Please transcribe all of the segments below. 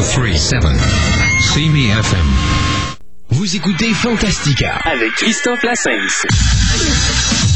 1037. See me FM. Vous écoutez Fantastica avec Christophe Lassens.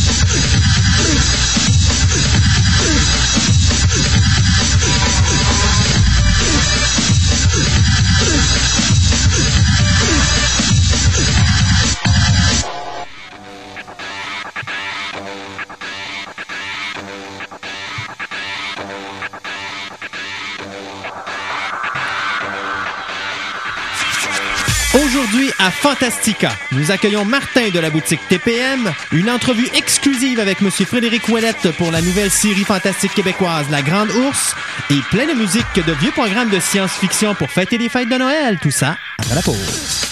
À Fantastica, nous accueillons Martin de la boutique TPM, une entrevue exclusive avec Monsieur Frédéric Ouellette pour la nouvelle série fantastique québécoise La Grande Ourse et plein de musique de vieux programmes de science-fiction pour fêter les fêtes de Noël. Tout ça après la pause.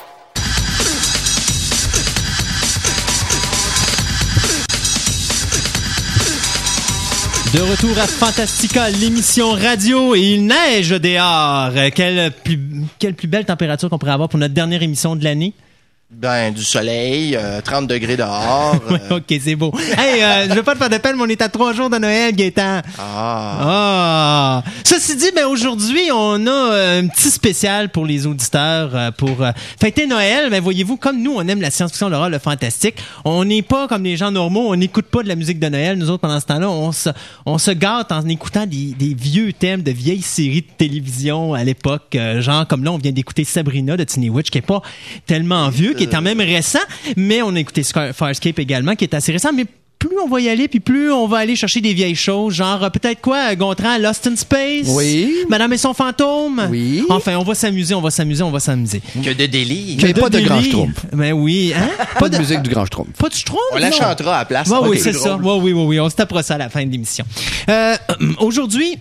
De retour à Fantastica, l'émission radio, et il neige dehors. Euh, Quelle quelle plus belle température qu'on pourrait avoir pour notre dernière émission de l'année. Ben, du soleil, euh, 30 degrés dehors. Ouais, euh, ok, c'est beau. Hey, euh, je veux pas te faire de peine, mais on est à trois jours de Noël, Gaétan. ah. Ah. Ceci dit, ben aujourd'hui, on a euh, un petit spécial pour les auditeurs euh, pour euh, fêter Noël. Ben voyez-vous, comme nous, on aime la science-fiction, l'horreur, le fantastique. On n'est pas comme les gens normaux. On n'écoute pas de la musique de Noël. Nous autres, pendant ce temps-là, on se, on se gâte en écoutant des, des vieux thèmes de vieilles séries de télévision à l'époque. euh, genre comme là, on vient d'écouter Sabrina de Tiny Witch, qui est pas tellement vieux, qui est quand même récent. Mais on a écouté Farscape également, qui est assez récent. Mais plus on va y aller, puis plus on va aller chercher des vieilles choses, genre euh, peut-être quoi, euh, Gontran, Lost in Space, Oui. Madame et son fantôme? Oui. Enfin, on va s'amuser, on va s'amuser, on va s'amuser. Que de délire. Mais pas de délire. grand schtroumpf. Ben oui, hein? Pas de musique du grand schtroumpf. Pas de Schtroumpf, On la non. chantera à la place. Ouais, ça va oui, c'est ça. Ouais, oui, oui, oui. On se tapera ça à la fin de l'émission. Euh, Aujourd'hui,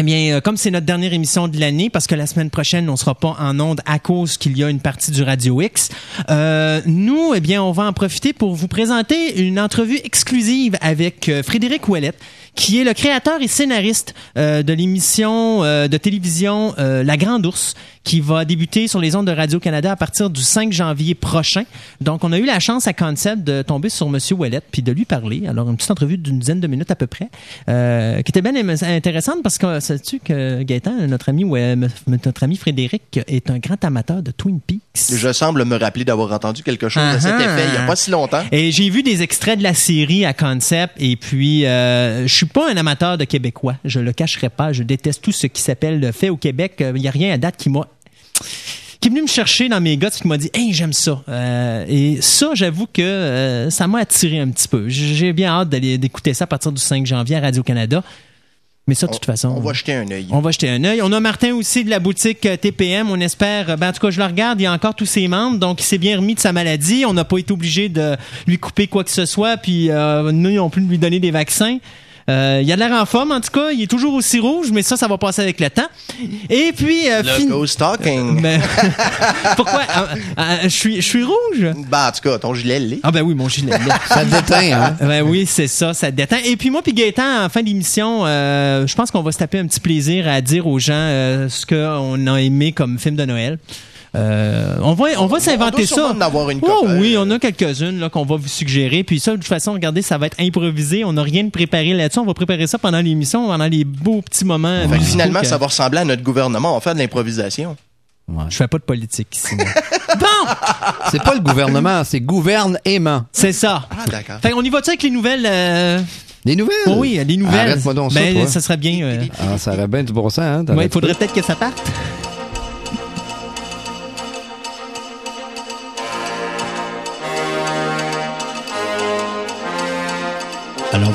eh bien, euh, comme c'est notre dernière émission de l'année, parce que la semaine prochaine, on sera pas en onde à cause qu'il y a une partie du Radio X, euh, nous, eh bien, on va en profiter pour vous présenter une entrevue exclusive avec euh, Frédéric Ouellette, qui est le créateur et scénariste euh, de l'émission euh, de télévision euh, La Grande Ourse, qui va débuter sur les ondes de Radio-Canada à partir du 5 janvier prochain. Donc, on a eu la chance à Concept de tomber sur Monsieur Ouellette puis de lui parler. Alors, une petite entrevue d'une dizaine de minutes à peu près, euh, qui était bien intéressante parce que sais-tu que Gaëtan, notre ami, ouais, m- notre ami Frédéric, est un grand amateur de Twin Peaks. Je semble me rappeler d'avoir entendu quelque chose de cet Ah-ha. effet il n'y a pas si longtemps. Et j'ai vu des extraits de la série à Concept et puis euh, je suis pas un amateur de québécois, je le cacherai pas, je déteste tout ce qui s'appelle le fait au Québec, il y a rien à date qui m'a qui est venu me chercher dans mes guts qui m'a dit hey j'aime ça Euh, et ça j'avoue que euh, ça m'a attiré un petit peu j'ai bien hâte d'aller d'écouter ça à partir du 5 janvier à Radio Canada mais ça de toute façon On va jeter un œil. on va jeter un œil. On a Martin aussi de la boutique euh, TPM. On espère, euh, ben, en tout cas, je le regarde, il y a encore tous ses membres, donc il s'est bien remis de sa maladie. On n'a pas été obligé de lui couper quoi que ce soit, puis euh, nous non plus de lui donner des vaccins. Euh, il a l'air en forme, en tout cas. Il est toujours aussi rouge, mais ça, ça va passer avec le temps. Et puis, euh, Le fin- ghost talking. Ben, pourquoi? Euh, euh, je suis je suis rouge? Ben, en tout cas, ton gilet l'est. Ah ben oui, mon gilet. là. Ça déteint, hein? Ben oui, c'est ça, ça détend. Et puis moi puis Gaëtan, en fin d'émission, euh, je pense qu'on va se taper un petit plaisir à dire aux gens euh, ce qu'on a aimé comme film de Noël. Euh, on va, on va On s'inventer ça. en avoir une Oh oui, on a quelques-unes là, qu'on va vous suggérer. Puis ça, de toute façon, regardez, ça va être improvisé. On n'a rien de préparé là-dessus. On va préparer ça pendant l'émission, pendant les beaux petits moments. Finalement, que- ça va ressembler à notre gouvernement. On va faire de l'improvisation. Je fais pas de politique ici. bon, C'est pas le gouvernement, c'est gouverne-aimant. c'est ça. Ah, d'accord. Fait on y va-tu avec les nouvelles? euh, Les nouvelles? oh oui, les nouvelles. Arrête-moi donc ça, ben, toi. ça serait bien. euh, Ah, ça aurait bien du bon sens, hein? Ouais, il faudrait peut-être que ça parte.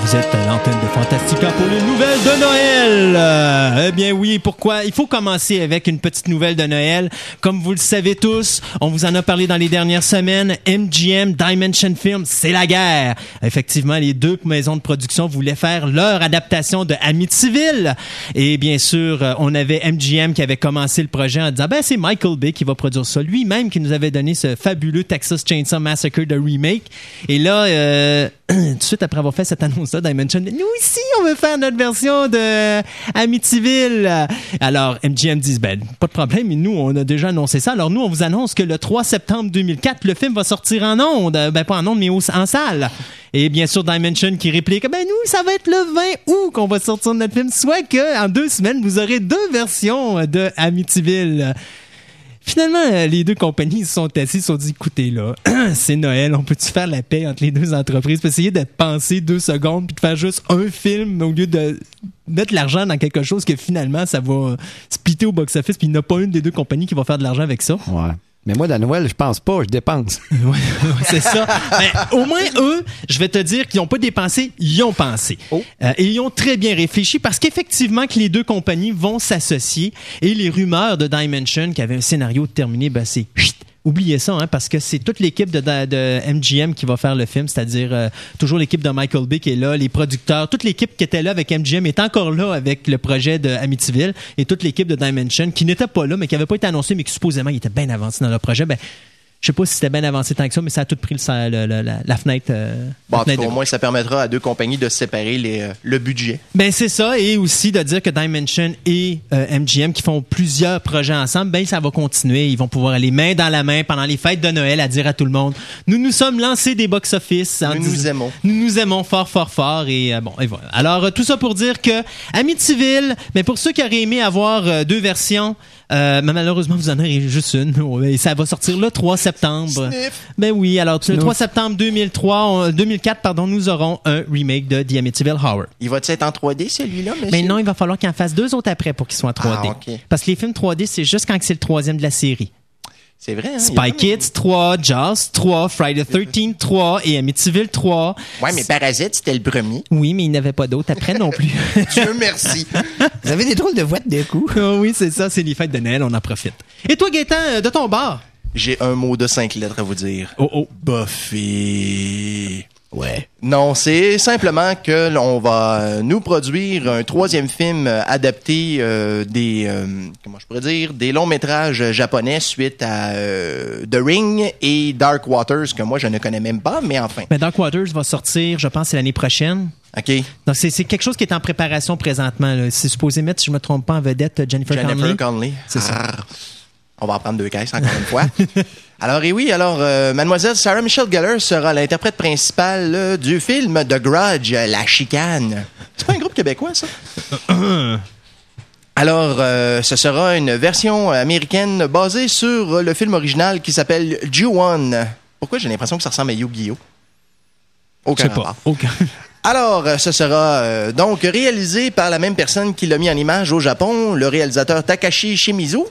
Vous êtes à l'antenne de Fantastica pour les nouvelles de Noël. Euh, eh bien oui, pourquoi? Il faut commencer avec une petite nouvelle de Noël. Comme vous le savez tous, on vous en a parlé dans les dernières semaines. MGM Dimension Films, c'est la guerre. Effectivement, les deux maisons de production voulaient faire leur adaptation de Amityville. Et bien sûr, euh, on avait MGM qui avait commencé le projet en disant ben c'est Michael Bay qui va produire ça, lui-même qui nous avait donné ce fabuleux Texas Chainsaw Massacre de remake. Et là, euh, tout de suite après avoir fait cette dit, nous aussi, on veut faire notre version de Amityville. Alors, MGM dit, ben, pas de problème, mais nous, on a déjà annoncé ça. Alors, nous, on vous annonce que le 3 septembre 2004, le film va sortir en ondes. Ben, pas en ondes, mais en salle. Et bien sûr, Dimension qui réplique, ben, nous, ça va être le 20 août qu'on va sortir notre film. Soit que, en deux semaines, vous aurez deux versions de Amityville. Finalement, euh, les deux compagnies se sont assis, ils se sont dit, écoutez, là, c'est Noël, on peut-tu faire la paix entre les deux entreprises? Puis essayer de penser deux secondes puis de faire juste un film au lieu de mettre l'argent dans quelque chose que finalement, ça va splitter au box-office puis il n'y a pas une des deux compagnies qui va faire de l'argent avec ça. Ouais. Mais moi, la Noël, je pense pas, je dépense. Ouais, c'est ça. Mais au moins, eux, je vais te dire qu'ils n'ont pas dépensé, ils ont pensé. Oh. Euh, et ils ont très bien réfléchi parce qu'effectivement que les deux compagnies vont s'associer et les rumeurs de Dimension qui avait un scénario terminé, ben c'est chut, Oubliez ça, hein, parce que c'est toute l'équipe de, MGM qui va faire le film, c'est-à-dire euh, toujours l'équipe de Michael Bay qui est là, les producteurs, toute l'équipe qui était là avec MGM est encore là avec le projet de Amityville et toute l'équipe de Dimension qui n'était pas là, mais qui n'avait pas été annoncé, mais qui supposément était bien avancé dans le projet. Ben, je sais pas si c'était bien avancé tant que ça, mais ça a tout pris le, le- le- la, la fenêtre. euh, Bon, la fenêtre de- au moins, ça permettra à deux compagnies de séparer les, euh, le budget. Ben c'est ça et aussi de dire que Dimension et euh, MGM qui font plusieurs projets ensemble, ben ça va continuer, ils vont pouvoir aller main dans la main pendant les fêtes de Noël à dire à tout le monde nous nous sommes lancés des box office Nous nous aimons. Nous nous aimons fort fort fort et euh, bon et voilà. Alors euh, tout ça pour dire que Amityville, mais pour ceux qui auraient aimé avoir euh, deux versions euh, mais malheureusement, vous en aurez juste une. Et ça va sortir le 3 septembre. Sniff. Ben oui, alors le 3 septembre 2003, on- 2004, pardon, nous aurons un remake de The Amityville Horror. Il va être en 3D, celui-là, monsieur? Mais non, il va falloir qu'il en fasse deux autres après pour qu'ils soient en 3D. Ah, ok. Parce que les films 3D, c'est juste quand c'est le troisième de la série. C'est vrai, hein? Spy Kids 3, Jaws 3, Friday the 13 3 et Amityville 3. Ouais, mais Parasite, c'était le premier. Oui, mais il n'y en avait pas d'autres après non plus. Dieu merci. Vous avez des drôles de voix de coup. Ah oui, c'est ça, c'est les fêtes de Noël, on en profite. Et toi, Gaëtan, euh, de ton bar? J'ai un mot de cinq lettres à vous dire. Oh oh. Buffy. Ouais. Non, c'est simplement que l'on va nous produire un troisième film adapté euh, des euh, comment je pourrais dire des longs métrages japonais suite à euh, The Ring et Dark Waters que moi je ne connais même pas, mais enfin. Mais Dark Waters va sortir, je pense, l'année prochaine. Ok. Donc, c'est c'est quelque chose qui est en préparation présentement. C'est supposé mettre, si je me trompe pas, en vedette Jennifer, Jennifer Connelly. Connelly. C'est ça. On va en prendre deux caisses encore une fois. Alors, et oui, alors, euh, mademoiselle Sarah Michelle Gellar sera l'interprète principale euh, du film The Grudge, La Chicane. C'est pas un groupe québécois, ça? Alors, euh, ce sera une version américaine basée sur le film original qui s'appelle Ju-On. Pourquoi j'ai l'impression que ça ressemble à Yu-Gi-Oh? Aucun pas. Aucun. Alors, ce sera euh, donc réalisé par la même personne qui l'a mis en image au Japon, le réalisateur Takashi Shimizu.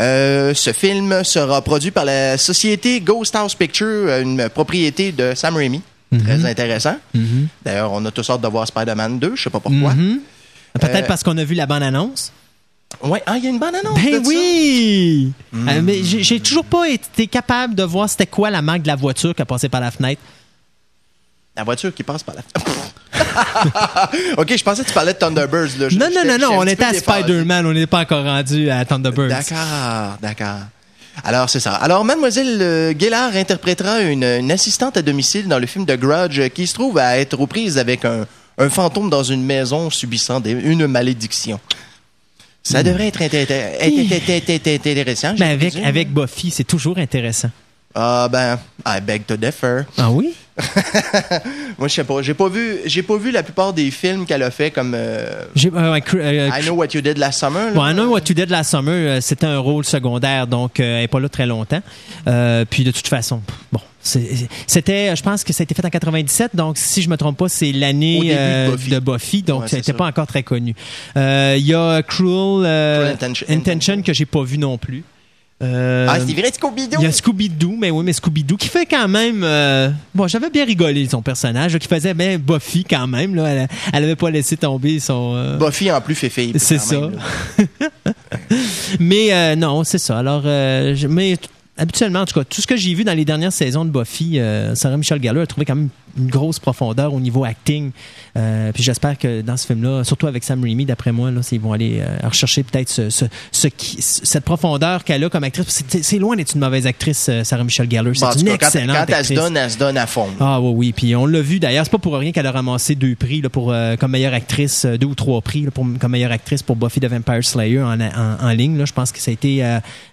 Euh, ce film sera produit par la société Ghost House Picture, euh, une propriété de Sam Raimi. Très intéressant. D'ailleurs, on a tous sortes de voir Spider-Man 2, je sais pas pourquoi. Mhm. Peut-être Euh, parce qu'on a vu la bande-annonce. Ouais, ah, il y a une bonne annonce. Ben de ça? oui! Euh, mais j'ai j'ai toujours pas été capable de voir c'était quoi la marque de la voiture qui a passé par la fenêtre. La voiture qui passe par la. ok, je pensais que tu parlais de Thunderbirds. Là. Je- Non, non, non, non, on était à. Spider-Man, on n'est pas encore rendu à Thunderbirds. D'accord, d'accord. Alors, c'est ça. Alors, Mademoiselle euh, Gellar interprétera une, une assistante à domicile dans le film de Grudge euh, qui se trouve à être aux prises avec un, un fantôme dans une maison subissant des- une malédiction. Ça devrait être, inté- inté- inté- inté- inté- intéressant. avec, avec Buffy, c'est toujours intéressant. Ah, ben, I beg to differ. Ah oui? Moi, je sais pas. J'ai pas vu, j'ai pas vu la plupart des films qu'elle a fait comme euh, euh, euh, I Know What You Did Last Summer. Bon, I Know What You Did Last Summer, euh, c'était un rôle secondaire, donc elle n'est pas là très longtemps. Euh, puis de toute façon, bon, c'était, je pense que ça a été fait en 97, donc si je me trompe pas, c'est l'année de Buffy. donc Ouais, ça n'était pas encore très connu. Euh, Il y a Cruel, Cruel Intention- Intention que j'ai pas vu non plus. Euh, Ah, c'est vrai, Scooby-Doo? il y a Scooby-Doo, mais oui, mais Scooby-Doo qui fait quand même. euh, bon, j'avais bien rigolé son personnage, qui faisait bien Buffy quand même. Là, elle, elle avait pas laissé tomber son. euh, Buffy en plus fait fille. c'est ça. même, mais non, c'est ça. Alors, mais habituellement, en tout cas, tout ce que j'ai vu dans les dernières saisons de Buffy, Sarah Michelle Gellar a trouvé quand même une grosse profondeur au niveau acting. Euh, puis j'espère que dans ce film-là, surtout avec Sam Raimi, d'après moi, là, ils vont aller euh, rechercher peut-être ce, ce, ce qui- cette profondeur qu'elle a comme actrice. C'est loin d'être une mauvaise actrice, euh, Sarah Michelle Gellar. C'est une cas, quand, excellente quand elle se actrice. donne, elle se donne à fond. Ah oui, oui. Puis on l'a vu d'ailleurs. C'est pas pour rien qu'elle a ramassé deux prix là, pour, euh, comme meilleure actrice, deux ou trois prix là, pour, comme meilleure actrice pour Buffy the Vampire Slayer en, en, en ligne. Là. Je pense que ça a été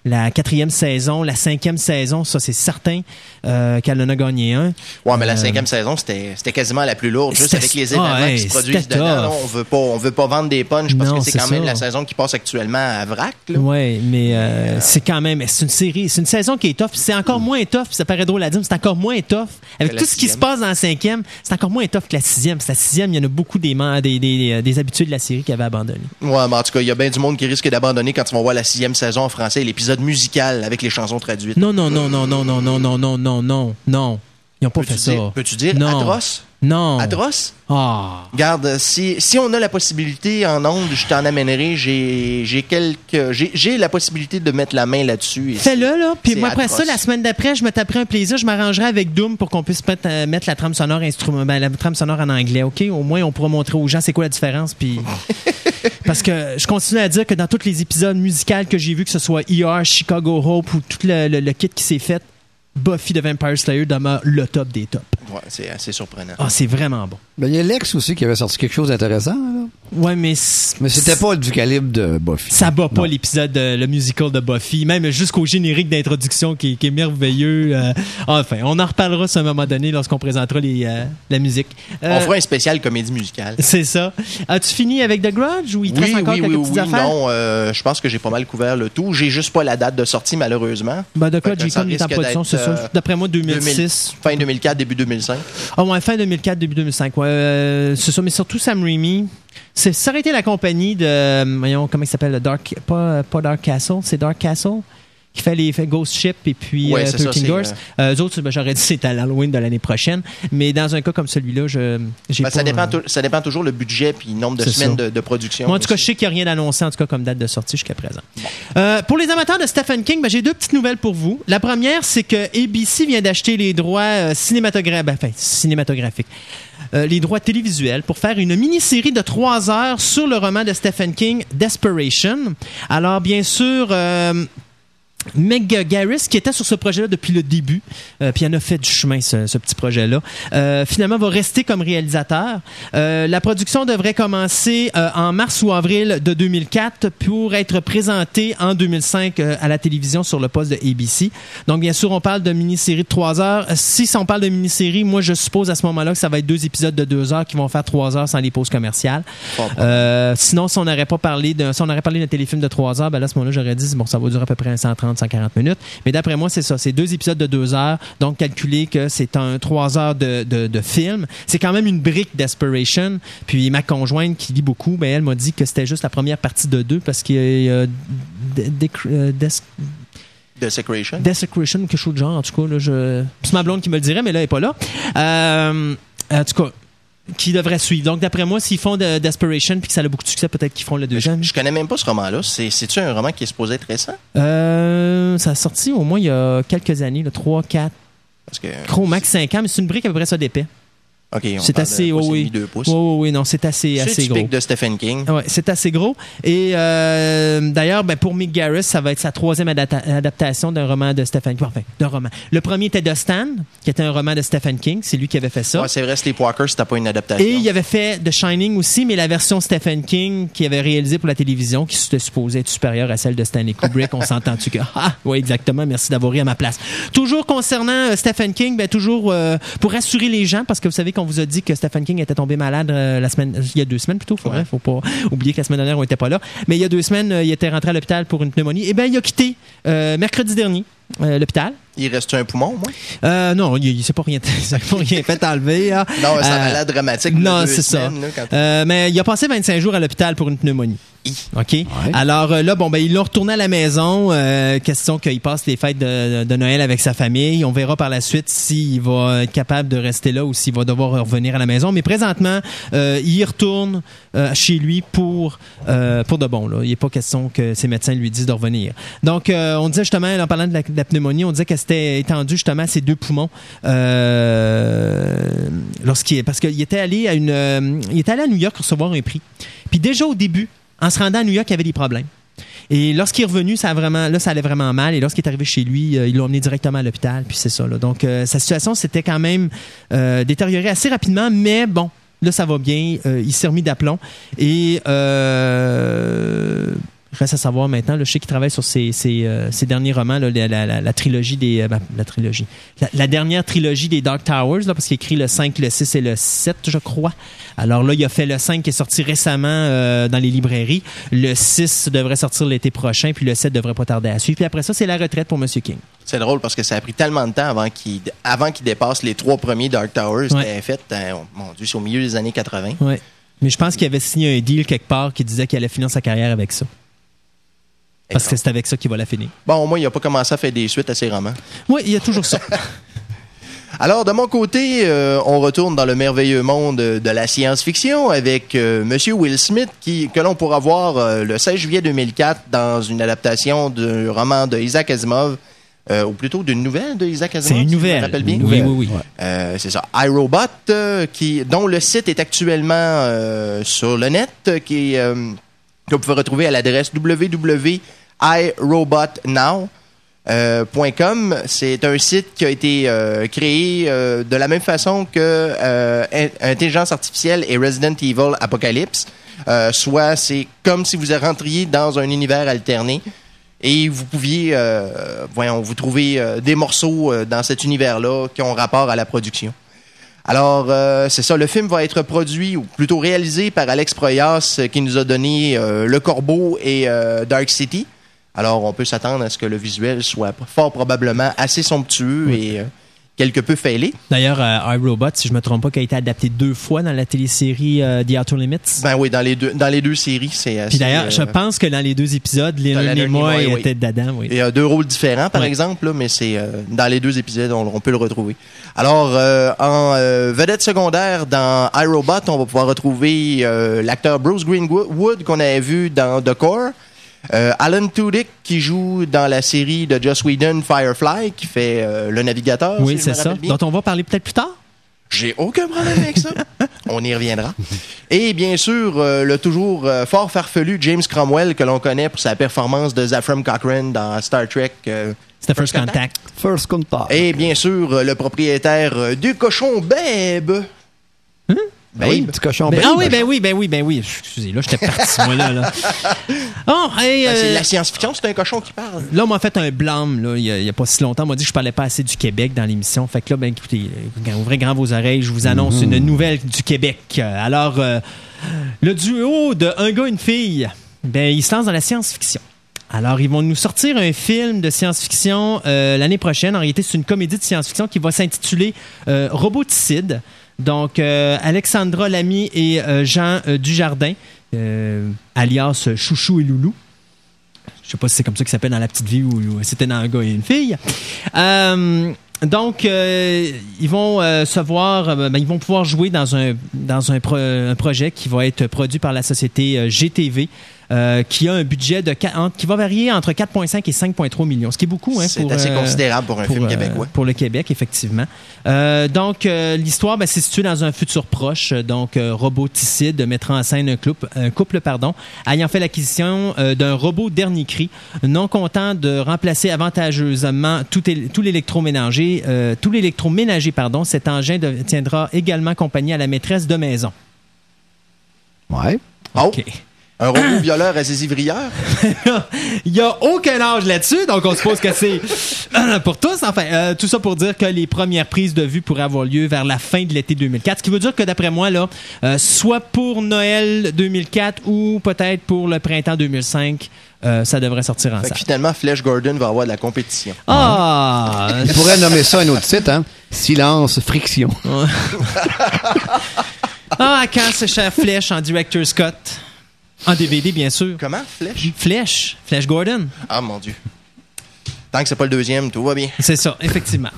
la quatrième saison, la cinquième saison, ça c'est certain qu'elle en a gagné un. Ouais, mais la cinquième saison, c'était c'était quasiment la plus lourde, juste avec les ah, événements hey, qui se produisent dedans. là, on veut pas, on veut pas vendre des punchs parce Non, que c'est quand même la saison qui passe actuellement à vrac. Ouais, mais euh, c'est quand même, c'est une série, c'est une saison qui est tough. C'est encore moins tough. Ça paraît drôle à dire, mais c'est encore moins tough. Avec tout ce qui se passe dans la cinquième, c'est encore moins tough que la sixième. Parce que la sixième, il y en a beaucoup des, des, des, des habitués de la série qui avaient abandonné. Ouais, mais en tout cas, il y a bien du monde qui risque d'abandonner quand ils vont voir la sixième saison en français, l'épisode musical avec les chansons traduites. Non, non, non, non, non, non, non, non, non, non, non, non. Ils n'ont pas fait ça. peux-tu dire Non. atroce? Non. Atroce? Ah. Garde, si, si on a la possibilité en ondes, je t'en amènerai. J'ai j'ai quelques. J'ai j'ai la possibilité de mettre la main là-dessus. Fais-le, là. Puis moi, après atroce. ça, la semaine d'après, je me taperai un plaisir. Je m'arrangerai avec Doom pour qu'on puisse mettre, euh, mettre la trame sonore instrument, ben, la trame sonore en anglais, OK? Au moins, on pourra montrer aux gens c'est quoi la différence. Puis. Parce que je continue à dire que dans tous les épisodes musicaux que j'ai vus, que ce soit ER, Chicago Hope ou tout le, le- le kit qui s'est fait, Buffy the Vampire Slayer demeure le top des tops. Ouais, c'est assez surprenant. Ah, c'est vraiment bon. Ben, il y a Lex aussi qui avait sorti quelque chose d'intéressant. là. Ouais, mais. c- Mais c'était pas du calibre de Buffy. Ça bat pas l'épisode, le musical de Buffy, même jusqu'au générique d'introduction qui, qui est merveilleux. euh, enfin, on en reparlera à un moment donné lorsqu'on présentera les, euh, la musique. Euh, On fera un spécial comédie musicale. c'est ça. As-tu fini avec The Grudge ou il te Oui, reste encore oui, quelques oui, petites oui. affaires? Non, euh, je pense que j'ai pas mal couvert le tout. J'ai juste pas la date de sortie, malheureusement. Ben, The Fait Grudge, que ça comme il est en risque production, d'être, c'est ça. D'après moi, 2006. Fin 2004, début 2005. Ah ouais, fin 2004, début 2005. Ouais, euh, c'est ça, mais surtout Sam Raimi. C'est, ça aurait été la compagnie de, euh, voyons, comment il s'appelle, le Dark, pas, pas Dark Castle, c'est Dark Castle qui fait les fait Ghost Ship et puis Ouais, euh, c'est ça, 13 c'est, Doors. Euh, eux autres, ben, j'aurais dit c'est à l'Halloween de l'année prochaine. Mais dans un cas comme celui-là, je, j'ai Ben, pas, ça, dépend euh, ça dépend toujours le budget puis le nombre de semaines ça. de, de production. moi, en tout cas, je sais qu'il n'y a rien d'annoncé, en tout cas, comme date de sortie jusqu'à présent. Euh, pour les amateurs de Stephen King, ben, j'ai deux petites nouvelles pour vous. La première, c'est que ABC vient d'acheter les droits euh, cinématographiques, enfin, cinématographiques, euh, les droits télévisuels pour faire une mini-série de trois heures sur le roman de Stephen King, Desperation. Alors, bien sûr, euh, Meg Garris, qui était sur ce projet-là depuis le début, euh, puis elle a fait du chemin, ce, ce petit projet-là, euh, finalement va rester comme réalisateur. Euh, la production devrait commencer euh, en mars ou avril de 2004 pour être présentée en 2005 euh, à la télévision sur le poste de ABC. Donc, bien sûr, on parle de mini-série de trois heures. Si on parle de mini-série, moi, je suppose à ce moment-là que ça va être deux épisodes de deux heures qui vont faire trois heures sans les pauses commerciales. Bon. Euh, sinon, si on n'aurait pas parlé de, si on aurait parlé d'un téléfilm de 3 heures, ben là, à ce moment-là, j'aurais dit, bon, ça va durer à peu près 130, 140 minutes. Mais d'après moi, c'est ça. C'est deux épisodes de 2 heures. Donc, calculer que c'est un 3 heures de, de, de film. C'est quand même une brique Desperation. Puis, ma conjointe qui lit beaucoup, ben, elle m'a dit que c'était juste la première partie de deux parce qu'il y a, euh, Desecration? Desecration quelque chose de genre, en tout cas. Là, je... C'est ma blonde qui me le dirait, mais là, elle n'est pas là. Euh, en tout cas, qui devrait suivre. Donc, d'après moi, s'ils font de Desperation puis que ça a beaucoup de succès, peut-être qu'ils feront le Je, deuxième. je connais même pas ce roman-là. C'est- C'est-tu un roman qui est supposé être récent? Euh, ça a sorti au moins il y a quelques années, 3, 4, Parce que. gros max 5 ans, mais c'est une brique à peu près ça d'épais. OK, C'est assez, oh c'est oui. mi-deux pouces? Oui, oui, oui, non, c'est assez, assez gros. de Stephen King. Ouais, c'est assez gros. Et euh, d'ailleurs, ben, pour Mick Garris, ça va être sa troisième adapta- adaptation d'un roman de Stephen King. Enfin, d'un roman. Le premier était The Stand, qui était un roman de Stephen King. C'est lui qui avait fait ça. Ouais, c'est vrai, Sleepwalker, c'était pas une adaptation. Et il avait fait The Shining aussi, mais la version Stephen King qui avait réalisé pour la télévision, qui était supposée être supérieure à celle de Stanley Kubrick. On s'entend-tu que ah oui exactement. Merci d'avoir ri à ma place. Toujours concernant euh, Stephen King, ben toujours euh, pour rassurer les gens parce que vous savez qu'on vous a dit que Stephen King était tombé malade euh, la semaine, il y a deux semaines plutôt. Faut, Ouais. hein, faut pas oublier que la semaine dernière on était pas là. Mais il y a deux semaines, euh, il était rentré à l'hôpital pour une pneumonie. Et ben il a quitté euh, mercredi dernier l'hôpital. Il reste un poumon, moi? Euh, non, il, il s'est pas rien, rien fait enlever. là. Non, ça Euh, a l'air dramatique. Non, c'est ça. semaines, là, quand- Euh, mais il a passé 25 jours à l'hôpital pour une pneumonie. OK? Alors euh, là, bon, ben, ils l'ont retourné à la maison. euh, question qu'il passe les fêtes de, de Noël avec sa famille. On verra par la suite s'il va être capable de rester là ou s'il va devoir revenir à la maison. Mais présentement, euh, il y retourne euh, chez lui pour, euh, pour de bon. Là. Il n'est pas question que ses médecins lui disent de revenir. Donc, euh, on disait justement, en parlant de la, de la pneumonie, on disait qu'elle s'était étendue justement à ses deux poumons. Euh, lorsqu'il, parce qu'il était allé à une, euh, il était allé à New York recevoir un prix. Puis déjà au début, en se rendant à New York, il y avait des problèmes. Et lorsqu'il est revenu, ça vraiment, là, ça allait vraiment mal. Et lorsqu'il est arrivé chez lui, euh, ils l'ont emmené directement à l'hôpital. Puis c'est ça. Là. Donc, euh, sa situation s'était quand même détériorée assez rapidement, mais bon, là, ça va bien. Il s'est remis d'aplomb. Et reste à savoir maintenant, là, je sais qu'il travaille sur ses, ses, euh, ses derniers romans, là, la, la- la- trilogie des. euh, ben, la trilogie. La, la dernière trilogie des Dark Towers, là, parce qu'il écrit le 5, le 6 et le 7, je crois. Alors là, il a fait le 5 qui est sorti récemment euh, dans les librairies. Le 6 devrait sortir l'été prochain, puis le 7 devrait pas tarder à suivre. Puis après ça, c'est la retraite pour Monsieur King. C'est drôle parce que ça a pris tellement de temps avant qu'il avant qu'il dépasse les trois premiers Dark Towers. Ouais. Fait, euh, mon Dieu, c'est au milieu des années 80. Ouais. Mais je pense qu'il avait signé un deal quelque part qui disait qu'il allait finir sa carrière avec ça. Parce que c'est avec ça qu'il va la finir. Bon, au moins, il n'a pas commencé à faire des suites à ses romans. Oui, il y a toujours ça. Alors, de mon côté, euh, on retourne dans le merveilleux monde de la science-fiction avec euh, Monsieur Will Smith, qui, que l'on pourra voir euh, le 16 juillet 2004 dans une adaptation du roman de Isaac Asimov, euh, ou plutôt d'une nouvelle de Isaac Asimov. C'est une si nouvelle. rappelle bien. Oui, oui, oui. C'est ça. iRobot, qui, dont le site est actuellement sur le net, qui, que vous pouvez retrouver à l'adresse www.irobotnow. euh. C'est un site qui a été euh, créé euh, de la même façon que In- Intelligence artificielle et Resident Evil Apocalypse. Soit c'est comme si vous rentriez dans un univers alterné et vous pouviez, voyons, vous trouver des morceaux dans cet univers-là qui ont rapport à la production. Alors, euh, c'est ça, le film va être produit, ou plutôt réalisé par Alex Proyas, euh, qui nous a donné euh, Le Corbeau et euh, Dark City. Alors, on peut s'attendre à ce que le visuel soit fort probablement assez somptueux et euh, quelque peu fêlé. D'ailleurs, euh, iRobot, si je me trompe pas, qui a été adapté deux fois dans la télésérie euh, The Outer Limits. Ben oui, dans les deux, dans les deux séries, c'est assez... Puis d'ailleurs, je euh, pense que dans les deux épisodes, Leonard Nimoy oui. était dedans. Oui. Il y a deux rôles différents, par exemple, là, mais c'est euh, dans les deux épisodes, on, on peut le retrouver. Alors, euh, en euh, vedette secondaire dans iRobot, on va pouvoir retrouver euh, l'acteur Bruce Greenwood qu'on avait vu dans The Core. Euh, Alan Tudyk qui joue dans la série de Joss Whedon Firefly, qui fait euh, le navigateur. Oui, si c'est ça. bien. Dont on va parler peut-être plus tard? J'ai aucun problème avec ça. On y reviendra. Et bien sûr, euh, le toujours euh, fort farfelu James Cromwell, que l'on connaît pour sa performance de Zafram Cochrane dans Star Trek. euh, C'était First Contact. First contact. et bien sûr, euh, le propriétaire euh, du cochon Babe. Ah oui, Babe. petit cochon. Ben, Ben, ah oui, ben oui, ben oui, ben oui. Excusez, là, j'étais parti, moi, là. là. Oh, hey, Ben, c'est euh, la science-fiction, c'est un cochon qui parle. Là, on m'a fait un blâme, là, il y, a, pas si longtemps. On m'a dit que je parlais pas assez du Québec dans l'émission. Fait que là, ben, écoutez, euh, ouvrez grand vos oreilles. Je vous annonce une nouvelle du Québec. Alors, euh, le duo de un gars et une fille, ben, ils se lancent dans la science-fiction. Alors, ils vont nous sortir un film de science-fiction euh, l'année prochaine. En réalité, c'est une comédie de science-fiction qui va s'intituler Roboticide. Donc, euh, Alexandra Lamy et euh, Jean euh, Dujardin, alias Chouchou et Loulou. Je sais pas si c'est comme ça qu'il s'appelle dans la petite vie ou, c'était dans un gars et une fille. Donc, ils vont se voir, ben, ils vont pouvoir jouer dans un projet qui va être produit par la société GTV, euh, qui a un budget de qui va varier entre 4,5 et 5,3 millions, ce qui est beaucoup. Hein, C'est assez euh, considérable pour un film euh, québécois. pour le Québec, effectivement. Euh, donc, euh, l'histoire, ben, c'est situé dans un futur proche. Donc, euh, Roboticide mettra en scène un couple, un couple pardon, ayant fait l'acquisition euh, d'un robot dernier cri, non content de remplacer avantageusement tout, él- tout l'électroménager, euh, tout l'électroménager, pardon. Cet engin de- tiendra également compagnie à la maîtresse de maison. Ouais. Oh, OK. Un robot violeur à ses ivrières? Il n'y a aucun âge là-dessus, donc on suppose que c'est pour tous. Enfin, euh, tout ça pour dire que les premières prises de vue pourraient avoir lieu vers la fin de l'été 2004. Ce qui veut dire que d'après moi, là, euh, soit pour Noël 2004 ou peut-être pour le printemps 2005, euh, ça devrait sortir en Fait que finalement, Flash Gordon va avoir de la compétition. Ah! Il pourrait nommer ça un autre titre, hein? Silence, friction. Ah, quand ce cher Flèche en Director Scott? En DVD, bien sûr. Comment, Flash? Flèche. Flèche Gordon. Ah, mon Dieu. Tant que c'est pas le deuxième, tout va bien. C'est ça, effectivement.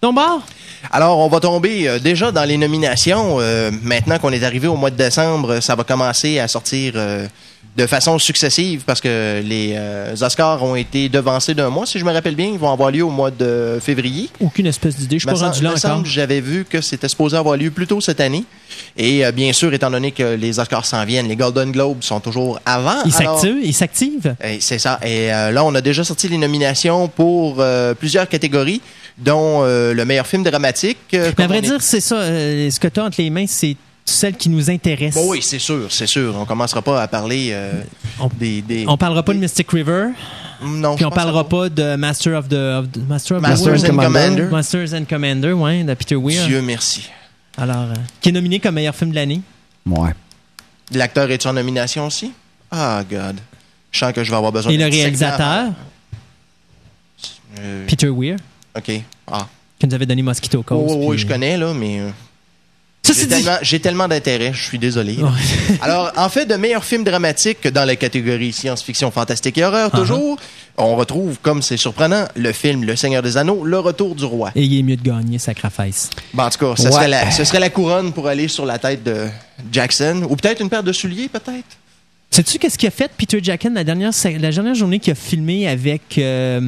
Ton bord? Alors, on va tomber euh, déjà dans les nominations. Euh, maintenant qu'on est arrivé au mois de décembre, ça va commencer à sortir euh, de façon successive parce que les euh, Oscars ont été devancés d'un mois, si je me rappelle bien. Ils vont avoir lieu au mois de février. Aucune espèce d'idée. Je suis Me pas rendu là encore. J'avais vu que c'était supposé avoir lieu plus tôt cette année. Et euh, bien sûr, étant donné que les Oscars s'en viennent, les Golden Globes sont toujours avant. Il alors- s'active? Il s'active? Eh, C'est ça. Et euh, là, on a déjà sorti les nominations pour plusieurs catégories, dont le meilleur film dramatique. Mais à vrai est- dire, c'est ça. ce que tu as entre les mains, c'est celle qui nous intéresse. Bon, oui, c'est sûr, c'est sûr. On commencera pas à parler euh, On- des, des- On parlera pas de Mystic River, Non, puis on parlera pas de Master of the, of the- Master of the Masters World. and Commander. Masters and Commander, ouais, de Peter Weir. Dieu merci. Alors, euh, qui est nominé comme meilleur film de l'année. Ouais. L'acteur est en nomination aussi? Ah, God. Je sens que je vais avoir besoin Et le réalisateur? Euh, Peter Weir, OK. Ah. qui nous avait donné Mosquito Coast. Oh, oui, puis- je connais, là, mais... J'ai tellement, j'ai tellement d'intérêt, je suis désolé. Alors, en fait, de meilleur film dramatique dans la catégorie science-fiction, fantastique et horreur, Uh-huh. toujours, on retrouve, comme c'est surprenant, le film Le Seigneur des Anneaux, Le Retour du Roi. Et il est mieux de gagner, Sacrifice. Bon, en tout cas, ce, Ouais. serait la, ce serait la couronne pour aller sur la tête de Jackson. Ou peut-être une paire de souliers, peut-être. Sais-tu qu'est-ce qu'il a fait, Peter Jackson, la dernière, la dernière journée qu'il a filmé avec euh,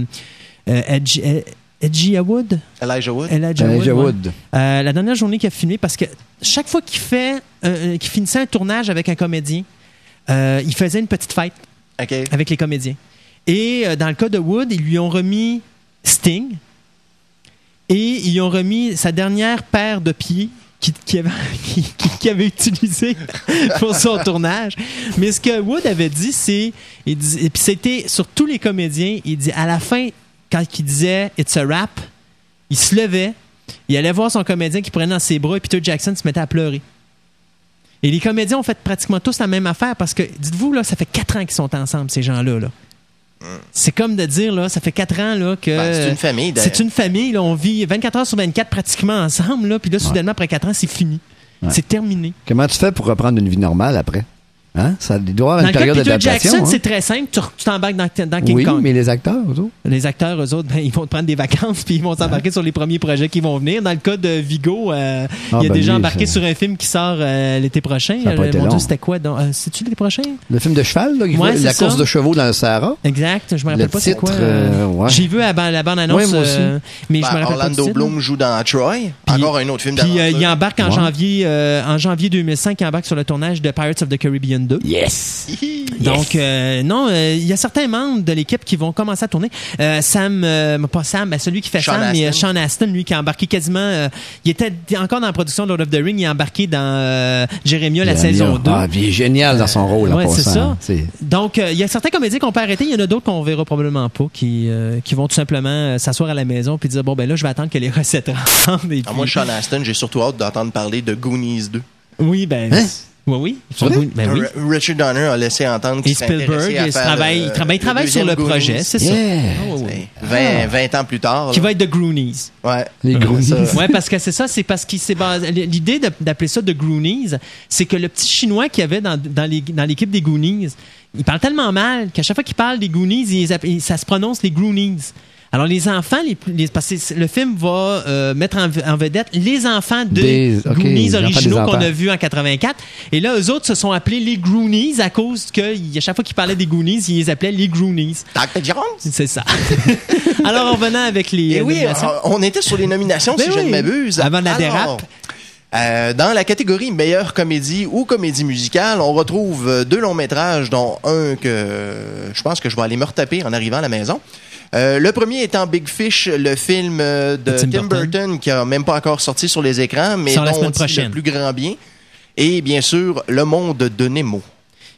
euh, euh, Edgy Wood? Elijah Wood. Elijah Elijah Wood, ouais. Euh, la dernière journée qu'il a filmé, parce que chaque fois qu'il fait, euh, qu'il finissait un tournage avec un comédien, euh, il faisait une petite fête avec les comédiens. Et euh, dans le cas de Wood, ils lui ont remis Sting et ils lui ont remis sa dernière paire de pieds qu'il qui avait, qui- avait utilisé pour son tournage. Mais ce que Wood avait dit, c'est, il dit- et puis c'était sur tous les comédiens, il dit à la fin, quand il disait It's a rap, il se levait, il allait voir son comédien qui prenait dans ses bras et Peter Jackson se mettait à pleurer. Et les comédiens ont fait pratiquement tous la même affaire parce que, dites-vous, là, ça fait quatre ans qu'ils sont ensemble, ces gens-là. Là. C'est comme de dire, là, ça fait quatre ans là, que. Ben, c'est une famille, d'ailleurs. C'est une famille, là, on vit 24 heures sur 24 pratiquement ensemble, là, puis là, soudainement, après quatre ans, c'est fini. Ouais. C'est terminé. Comment tu fais pour reprendre une vie normale après? Hein? Ça doit avoir Dans une le cas période de Peter d'adaptation. Jackson, hein? c'est très simple. Tu, t'embarques dans, dans King Oui, Kong. mais les acteurs, autour? Les acteurs, eux autres, ben, ils vont prendre des vacances puis ils vont s'embarquer sur les premiers projets qui vont venir. Dans le cas de Vigo, euh, Ah, il a ben déjà lui, embarqué ça- sur un film qui sort euh, l'été prochain. Ça a pas Euh, été mon long. Dieu, c'était quoi? Euh, C'est-tu l'été prochain? Le film de cheval, là, qui Ouais, voit c'est la ça. course de chevaux dans le Sahara. Exact. Je me rappelle Le pas c'est quoi. euh, ouais. J'ai vu à la, la bande-annonce, Ouais, moi aussi. euh, mais Ben, je me rappelle pas Orlando Bloom joue dans Troy. Puis- Encore un autre film Puis d'aventure. il embarque en Ouais. janvier, en janvier 2005, il embarque sur le tournage de Pirates of the Caribbean 2. Yes! Donc, euh, non, euh, il y a certains membres de l'équipe qui vont commencer à tourner. Euh, Sam, euh, pas Sam, ben, celui qui fait Sean Sam, mais. Sean Astin, lui, qui a embarqué quasiment. euh, il était encore dans la production de Lord of the Ring, il a embarqué dans euh, Jérémia, la saison 2. Ah, puis il est génial dans son rôle, en ouais, c'est ça. C'est- Donc, euh, il y a certains comédiens qu'on peut arrêter, il y en a d'autres qu'on verra probablement pas, qui, euh, qui vont tout simplement euh, s'asseoir à la maison puis dire bon ben là, je vais attendre que les recettes rentrent. et Ah, moi, puis- Sean Astin, j'ai surtout hâte d'entendre parler de Goonies 2. Oui, ben. Hein? Oui, oui. Ben oui. Richard Donner a laissé entendre qu'il Spielberg, à il faire travaille, le- il travaille, il travaille sur le projet, c'est ça. Yeah. Ah, ouais. 20, 20 ans plus tard. Qui là. va être The Groonies. Ouais. Les. Ouais, parce que c'est ça, c'est parce qu'il s'est basé. L'idée d'appeler ça The Groonies, c'est que le petit chinois qu'il y avait dans, dans les- dans l'équipe des Goonies, il parle tellement mal qu'à chaque fois qu'il parle des Goonies, il- ça se prononce les Groonies. Alors les enfants, les, parce que le film va euh, mettre en, en vedette les enfants de Des- ok, Goonies les enfants des originaux qu'on a vus en 84. Et là, eux autres se sont appelés les Groonies à cause que à chaque fois qu'ils parlaient des Goonies, ils les appelaient les Groonies. Dr. Jones? C'est ça. Alors en venant avec les Et euh, oui, nominations. on était sur les nominations, Ben si je ne m'abuse. Avant la Alors, dérape. euh, dans la catégorie meilleure comédie ou comédie musicale, on retrouve euh, deux longs métrages, dont un que euh, je pense que je vais aller me retaper en arrivant à la maison. Euh, le premier étant Big Fish, le film euh, de De Tim Tim, Burton. Burton. qui a même pas encore sorti sur les écrans, mais dont on dit prochaine. le plus grand bien. Et bien sûr, Le Monde de Nemo.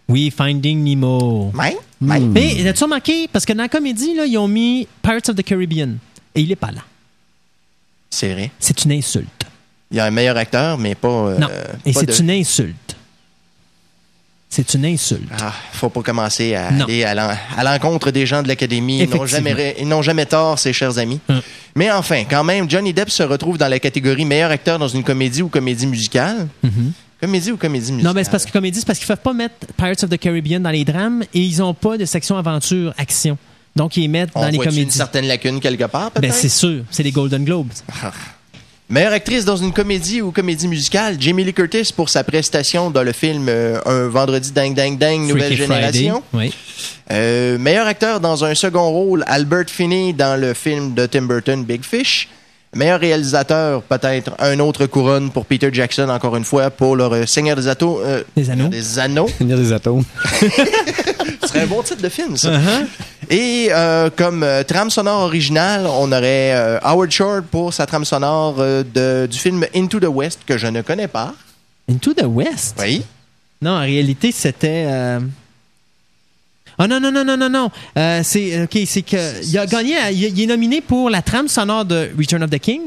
Oui, Finding Nemo. Ouais? Ouais. Mais as-tu remarqué? Parce que dans la comédie, là, ils ont mis Pirates of the Caribbean. Et il est pas là. C'est vrai. C'est une insulte. Il y a un meilleur acteur, mais pas. euh, non. Et c'est de- une insulte. C'est une insulte. Ah, faut pas commencer à Non. aller à l'en- à l'encontre des gens de l'Académie. Ils n'ont jamais, ils n'ont jamais tort, ces chers amis. Hum. Mais enfin, quand même, Johnny Depp se retrouve dans la catégorie meilleur acteur dans une comédie ou comédie musicale. Comédie ou comédie musicale? Mm-hmm. Non, mais c'est parce que comédie, c'est parce qu'ils peuvent pas mettre Pirates of the Caribbean dans les drames et ils ont pas de section aventure, action. Donc, ils mettent On dans les voit une comédies. certaine lacune quelque part, Ben, peut-être? c'est sûr. C'est les Golden Globes. Meilleure actrice dans une comédie ou comédie musicale, Jamie Lee Curtis pour sa prestation dans le film euh, Un vendredi ding ding ding, Nouvelle Freaky Génération. Friday. Oui. Euh, meilleur acteur dans un second rôle, Albert Finney dans le film de Tim Burton, Big Fish. Meilleur réalisateur, peut-être un autre couronne pour Peter Jackson, encore une fois, pour le euh, Seigneur des, Atos, euh, Des Anneaux. Des Anneaux. A des atomes. Ce serait un bon titre de film, ça. Uh-huh. Et euh, comme euh, trame sonore originale, on aurait euh, Howard Shore pour sa trame sonore euh, de- du film Into the West, que je ne connais pas. Into the West? Oui. Non, en réalité, c'était. Ah non, non, non, non, non, non. C'est. OK, c'est que. Il a gagné. il est nominé pour la trame sonore de Return of the King.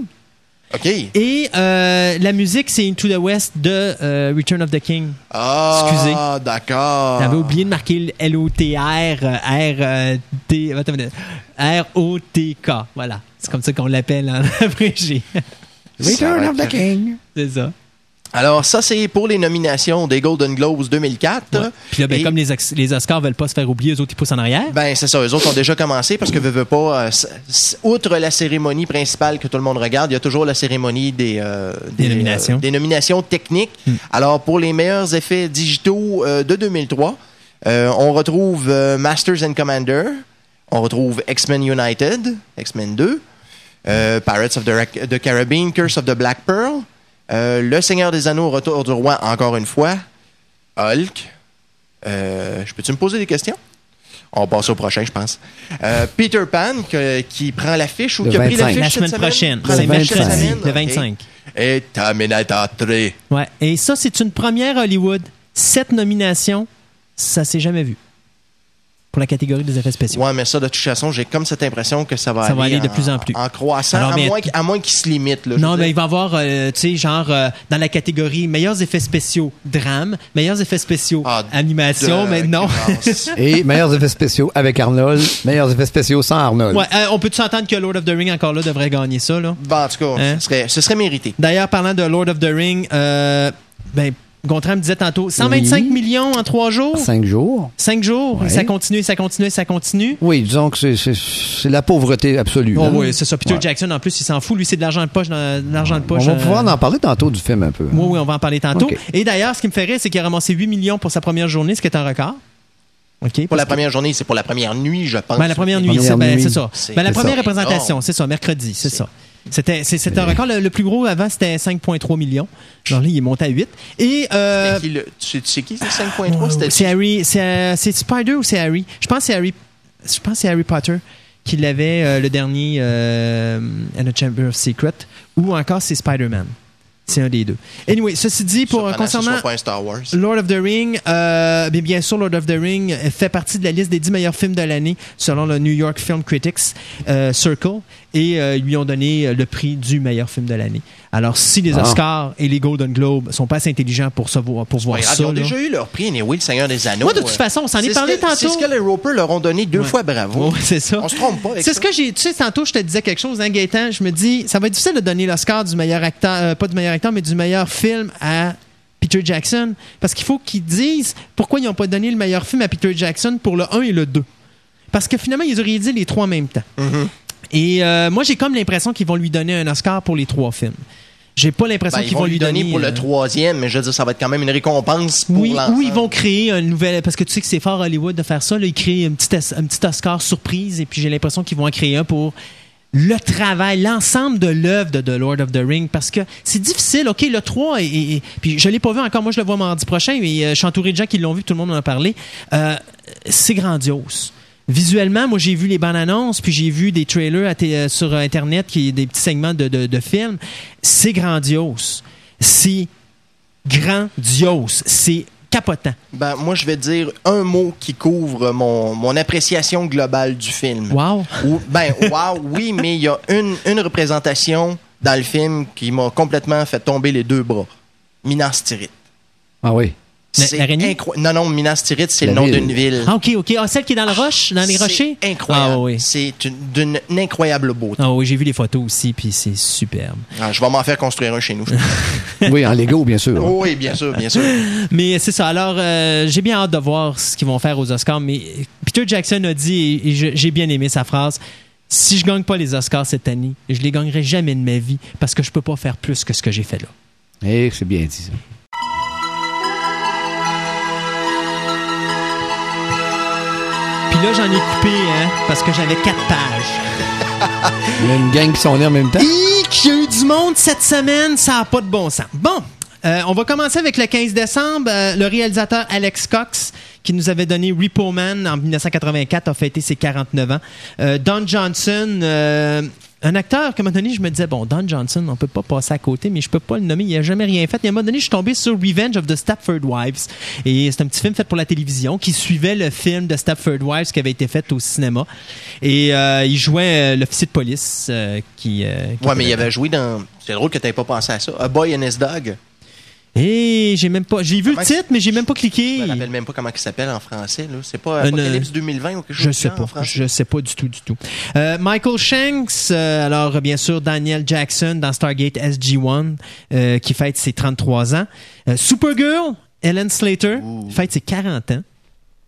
OK. Et euh, la musique, c'est Into the West de euh, Return of the King. Ah, Excusez. d'accord. J'avais oublié de marquer le L-O-T-R, R, T, attends une minute. R-O-T-K. Voilà. C'est comme ça qu'on l'appelle en abrégé. Return of the King. C'est ça. Alors, ça, c'est pour les nominations des Golden Globes 2004. Ouais. Puis là, ben, Et- comme les, les Oscars veulent pas se faire oublier, eux autres, ils poussent en arrière. Ben, c'est ça. Eux autres ont déjà commencé parce que, veux, veux pas, euh, outre la cérémonie principale que tout le monde regarde, il y a toujours la cérémonie des, euh, Des nominations. Hmm. euh, des nominations techniques. Alors, pour les meilleurs effets digitaux de 2003, euh, on retrouve Masters and Commander, on retrouve X-Men United, X-Men 2, euh, Pirates of the Caribbean, Curse of the Black Pearl, euh, Le Seigneur des Anneaux, Retour du Roi, encore une fois, Hulk. Euh, je peux-tu me poser des questions? On passe au prochain, je pense. Euh, Peter Pan, que- qui prend l'affiche ou Le qui a pris 25. l'affiche La semaine prochaine. C'est mercredi, semaine? le Ok. 25. Et Terminator 3. Ouais. Et ça, c'est une première Hollywood. Sept nominations, ça s'est jamais vu. Pour la catégorie des effets spéciaux. Ouais, mais ça, de toute façon, j'ai comme cette impression que ça va, Ça va aller de en- plus en plus. En croissant, Alors, à, mais- moins, à moins qu'il se limite. Là, Non, mais il va y avoir, euh, tu sais, genre, euh, dans la catégorie meilleurs effets spéciaux drame, meilleurs effets spéciaux Ah, animation, mais non. Et meilleurs effets spéciaux avec Arnold, meilleurs effets spéciaux sans Arnold. Ouais, euh, on peut-tu s'entendre que Lord of the Ring, encore là, devrait gagner ça, là? Bon, en tout cas, Hein? ce, serait, ce serait mérité. D'ailleurs, parlant de Lord of the Ring, euh, ben, Gontran me disait tantôt, 125 Oui. millions en trois jours? Cinq jours. Cinq jours? Ouais. Ça continue, ça continue, ça continue? Oui, disons que c'est- la pauvreté absolue. Oh hein. oui, c'est ça. Peter Ouais. Jackson, en plus, il s'en fout. Lui, c'est de l'argent de poche. dans- de l'argent de On va euh, pouvoir en parler tantôt du film un peu. Oui, oui, on va en parler tantôt. Et d'ailleurs, ce qui me fait rire, c'est qu'il a ramassé 8 millions pour sa première journée, ce qui est un record. OK. Pour la que- première journée, c'est pour la première nuit, je pense. Ben, la première nuit, Première c'est ben, nuit. c'est ça. Ben, la première ça. représentation, énorme. c'est ça, mercredi, c'est ça. C'était c'est- un record. Le, le plus gros avant, c'était 5,3 millions. Genre là, il est monté à 8. Et euh, C'est qui le- tu, sais, qui, c'est 5.3? C'était c'est Harry, c'est euh, c'est Spider ou c'est Harry? Je pense que c'est Harry. Je pense c'est Harry Potter qui l'avait euh, le dernier euh, And a Chamber of Secret ou encore c'est Spider-Man. C'est un des deux. Anyway, ceci dit, pour Surprenant ce concernant un Star Wars. Lord of the Ring, euh, bien, bien sûr, Lord of the Ring fait partie de la liste des 10 meilleurs films de l'année selon le New York Film Critics euh, Circle et euh, ils lui ont donné euh, le prix du meilleur film de l'année. Alors, si les Ah. Oscars et les Golden Globes sont pas assez intelligents pour, savoir, pour voir Ouais, ça, ils ont là- déjà eu leur prix, anyway, le Seigneur des Anneaux. Moi, de toute Euh, façon, on s'en est parlé que- tantôt. C'est ce que les Roper leur ont donné deux Ouais. fois bravo. Ouais, c'est ça. On se trompe pas C'est ce que j'ai. Tu sais, tantôt, je te disais quelque chose, hein, Gaëtan. Je me dis, ça va être difficile de donner l'Oscar du meilleur acteur, euh, pas du meilleur acteur, mais du meilleur film à Peter Jackson. Parce qu'il faut qu'ils disent pourquoi ils n'ont pas donné le meilleur film à Peter Jackson pour le 1 et le 2. Parce que finalement, ils auraient dit les trois en même temps. Mm-hmm. Et euh, moi, j'ai comme l'impression qu'ils vont lui donner un Oscar pour les trois films. J'ai pas l'impression Ben, qu'ils ils vont lui donner pour euh, le troisième, mais je veux dire, ça va être quand même une récompense pour oui, l'ensemble. ou ils vont créer un nouvel. Parce que tu sais que c'est fort Hollywood de faire ça. Là, ils créent un petit, un petit Oscar surprise et puis j'ai l'impression qu'ils vont en créer un pour le travail, l'ensemble de l'œuvre de The Lord of the Ring. Parce que c'est difficile. OK, le 3, et, et- et- puis je l'ai pas vu encore. Moi, je le vois mardi prochain, mais euh, je suis entouré de gens qui l'ont vu. Tout le monde en a parlé. Euh, c'est grandiose. Visuellement, moi, j'ai vu les bandes annonces, puis j'ai vu des trailers à euh, sur Internet, qui des petits segments de, de, de films. C'est grandiose. C'est grandiose. C'est capotant. Ben, moi, je vais dire un mot qui couvre mon, mon appréciation globale du film. Wow. Ou, ben, wow, oui, mais il y a une, une représentation dans le film qui m'a complètement fait tomber les deux bras. Minas Tirith. Ah oui. C'est Non, non, Minas Tirith, c'est le nom d'une ville. Ah, OK, OK. Ah, celle qui est dans le roche, dans les C'est rochers? incroyable. Ah, oui. C'est une- d'une incroyable beauté. Ah, oui, j'ai vu les photos aussi, puis c'est superbe. Ah, je vais m'en faire construire un chez nous. Oui, en Lego, bien sûr. Oh oui, bien sûr, bien sûr. Mais c'est ça. Alors, euh, j'ai bien hâte de voir ce qu'ils vont faire aux Oscars. Mais Peter Jackson a dit, et, et j'ai bien aimé sa phrase, si je gagne pas les Oscars cette année, je les gagnerai jamais de ma vie parce que je peux pas faire plus que ce que j'ai fait là. Eh, c'est bien dit, ça. Là, j'en ai coupé, hein, parce que j'avais quatre pages. Il y a une gang qui sont nés en même temps. Et qu'il y a eu du monde cette semaine, ça n'a pas de bon sens. Bon, euh, on va commencer avec le 15 décembre. Euh, le réalisateur Alex Cox, qui nous avait donné Repo Man en 1984, a fêté ses 49 ans. Euh, Don Johnson, un acteur qu'à un moment donné, je me disais, bon, Don Johnson, on peut pas passer à côté, mais je peux pas le nommer, il a jamais rien fait. Et à un moment donné, je suis tombé sur Revenge of the Stepford Wives. Et c'est un petit film fait pour la télévision qui suivait le film de Stepford Wives qui avait été fait au cinéma. Et euh, il jouait euh, l'officier de police euh, qui... euh, qui Ouais, mais il avait joué dans. C'est drôle que tu pas pensé à ça. A Boy and His Dog. Et j'ai même pas. J'ai vu le titre, mais j'ai même pas cliqué. Je me rappelle même pas comment il s'appelle en français. là. C'est pas Un, Apocalypse euh, 2020 ou quelque chose Je sais pas. Je sais pas du tout, du tout. Euh, Michael Shanks, euh, alors bien sûr Daniel Jackson dans Stargate SG-1, euh, qui fête ses 33 ans. Euh, Supergirl, Ellen Slater, fête ses 40 ans.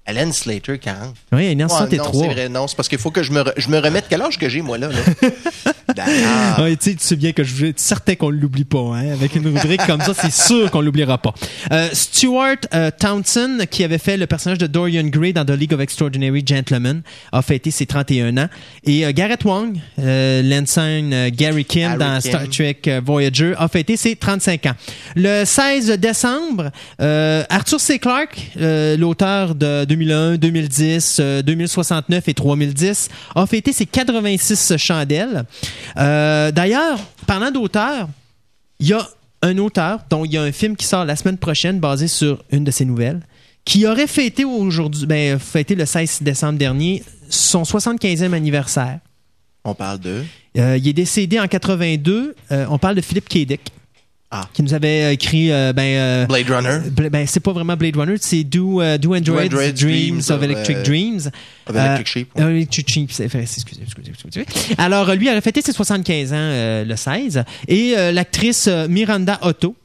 Alan Slater, 40. Oui, elle est née en Ouais, 63. non, c'est vrai. Non, c'est parce qu'il faut que je me, re- je me remette. Quel âge que j'ai, moi, là? là? Ouais, tu sais, bien que je être certain qu'on ne l'oublie pas. Hein? Avec une rubrique comme ça, c'est sûr qu'on l'oubliera pas. Euh, Stuart euh, Townsend, qui avait fait le personnage de Dorian Gray dans The League of Extraordinary Gentlemen, a fêté ses 31 ans. Et euh, Garrett Wang, euh, l'ensign euh, Gary Kim Harry dans Kim. Star Trek Voyager, a fêté ses 35 ans. Le 16 décembre, Arthur C. Clarke, l'auteur de 2001, 2010, euh, 2069 et 3010, a fêté ses 86 chandelles. Euh, D'ailleurs, parlant d'auteur, il y a un auteur dont il y a un film qui sort la semaine prochaine basé sur une de ses nouvelles qui aurait fêté aujourd'hui, ben, fêté le 16 décembre dernier son 75e anniversaire. On parle de? Euh, il est décédé en 82. Euh, on parle de Philippe K. Ah. qui nous avait euh, écrit ben, euh, Blade Runner. Bla- ben, c'est pas vraiment Blade Runner, c'est Do, euh, Do Androids Androids Dreams, of of, Electric euh, Dreams. of Electric Sheep, ouais. euh, Electric Sheep, excusez, excusez, excusez. Alors, euh, lui a fêté ses 75 ans euh, le 16. Et euh, l'actrice euh, Miranda Otto.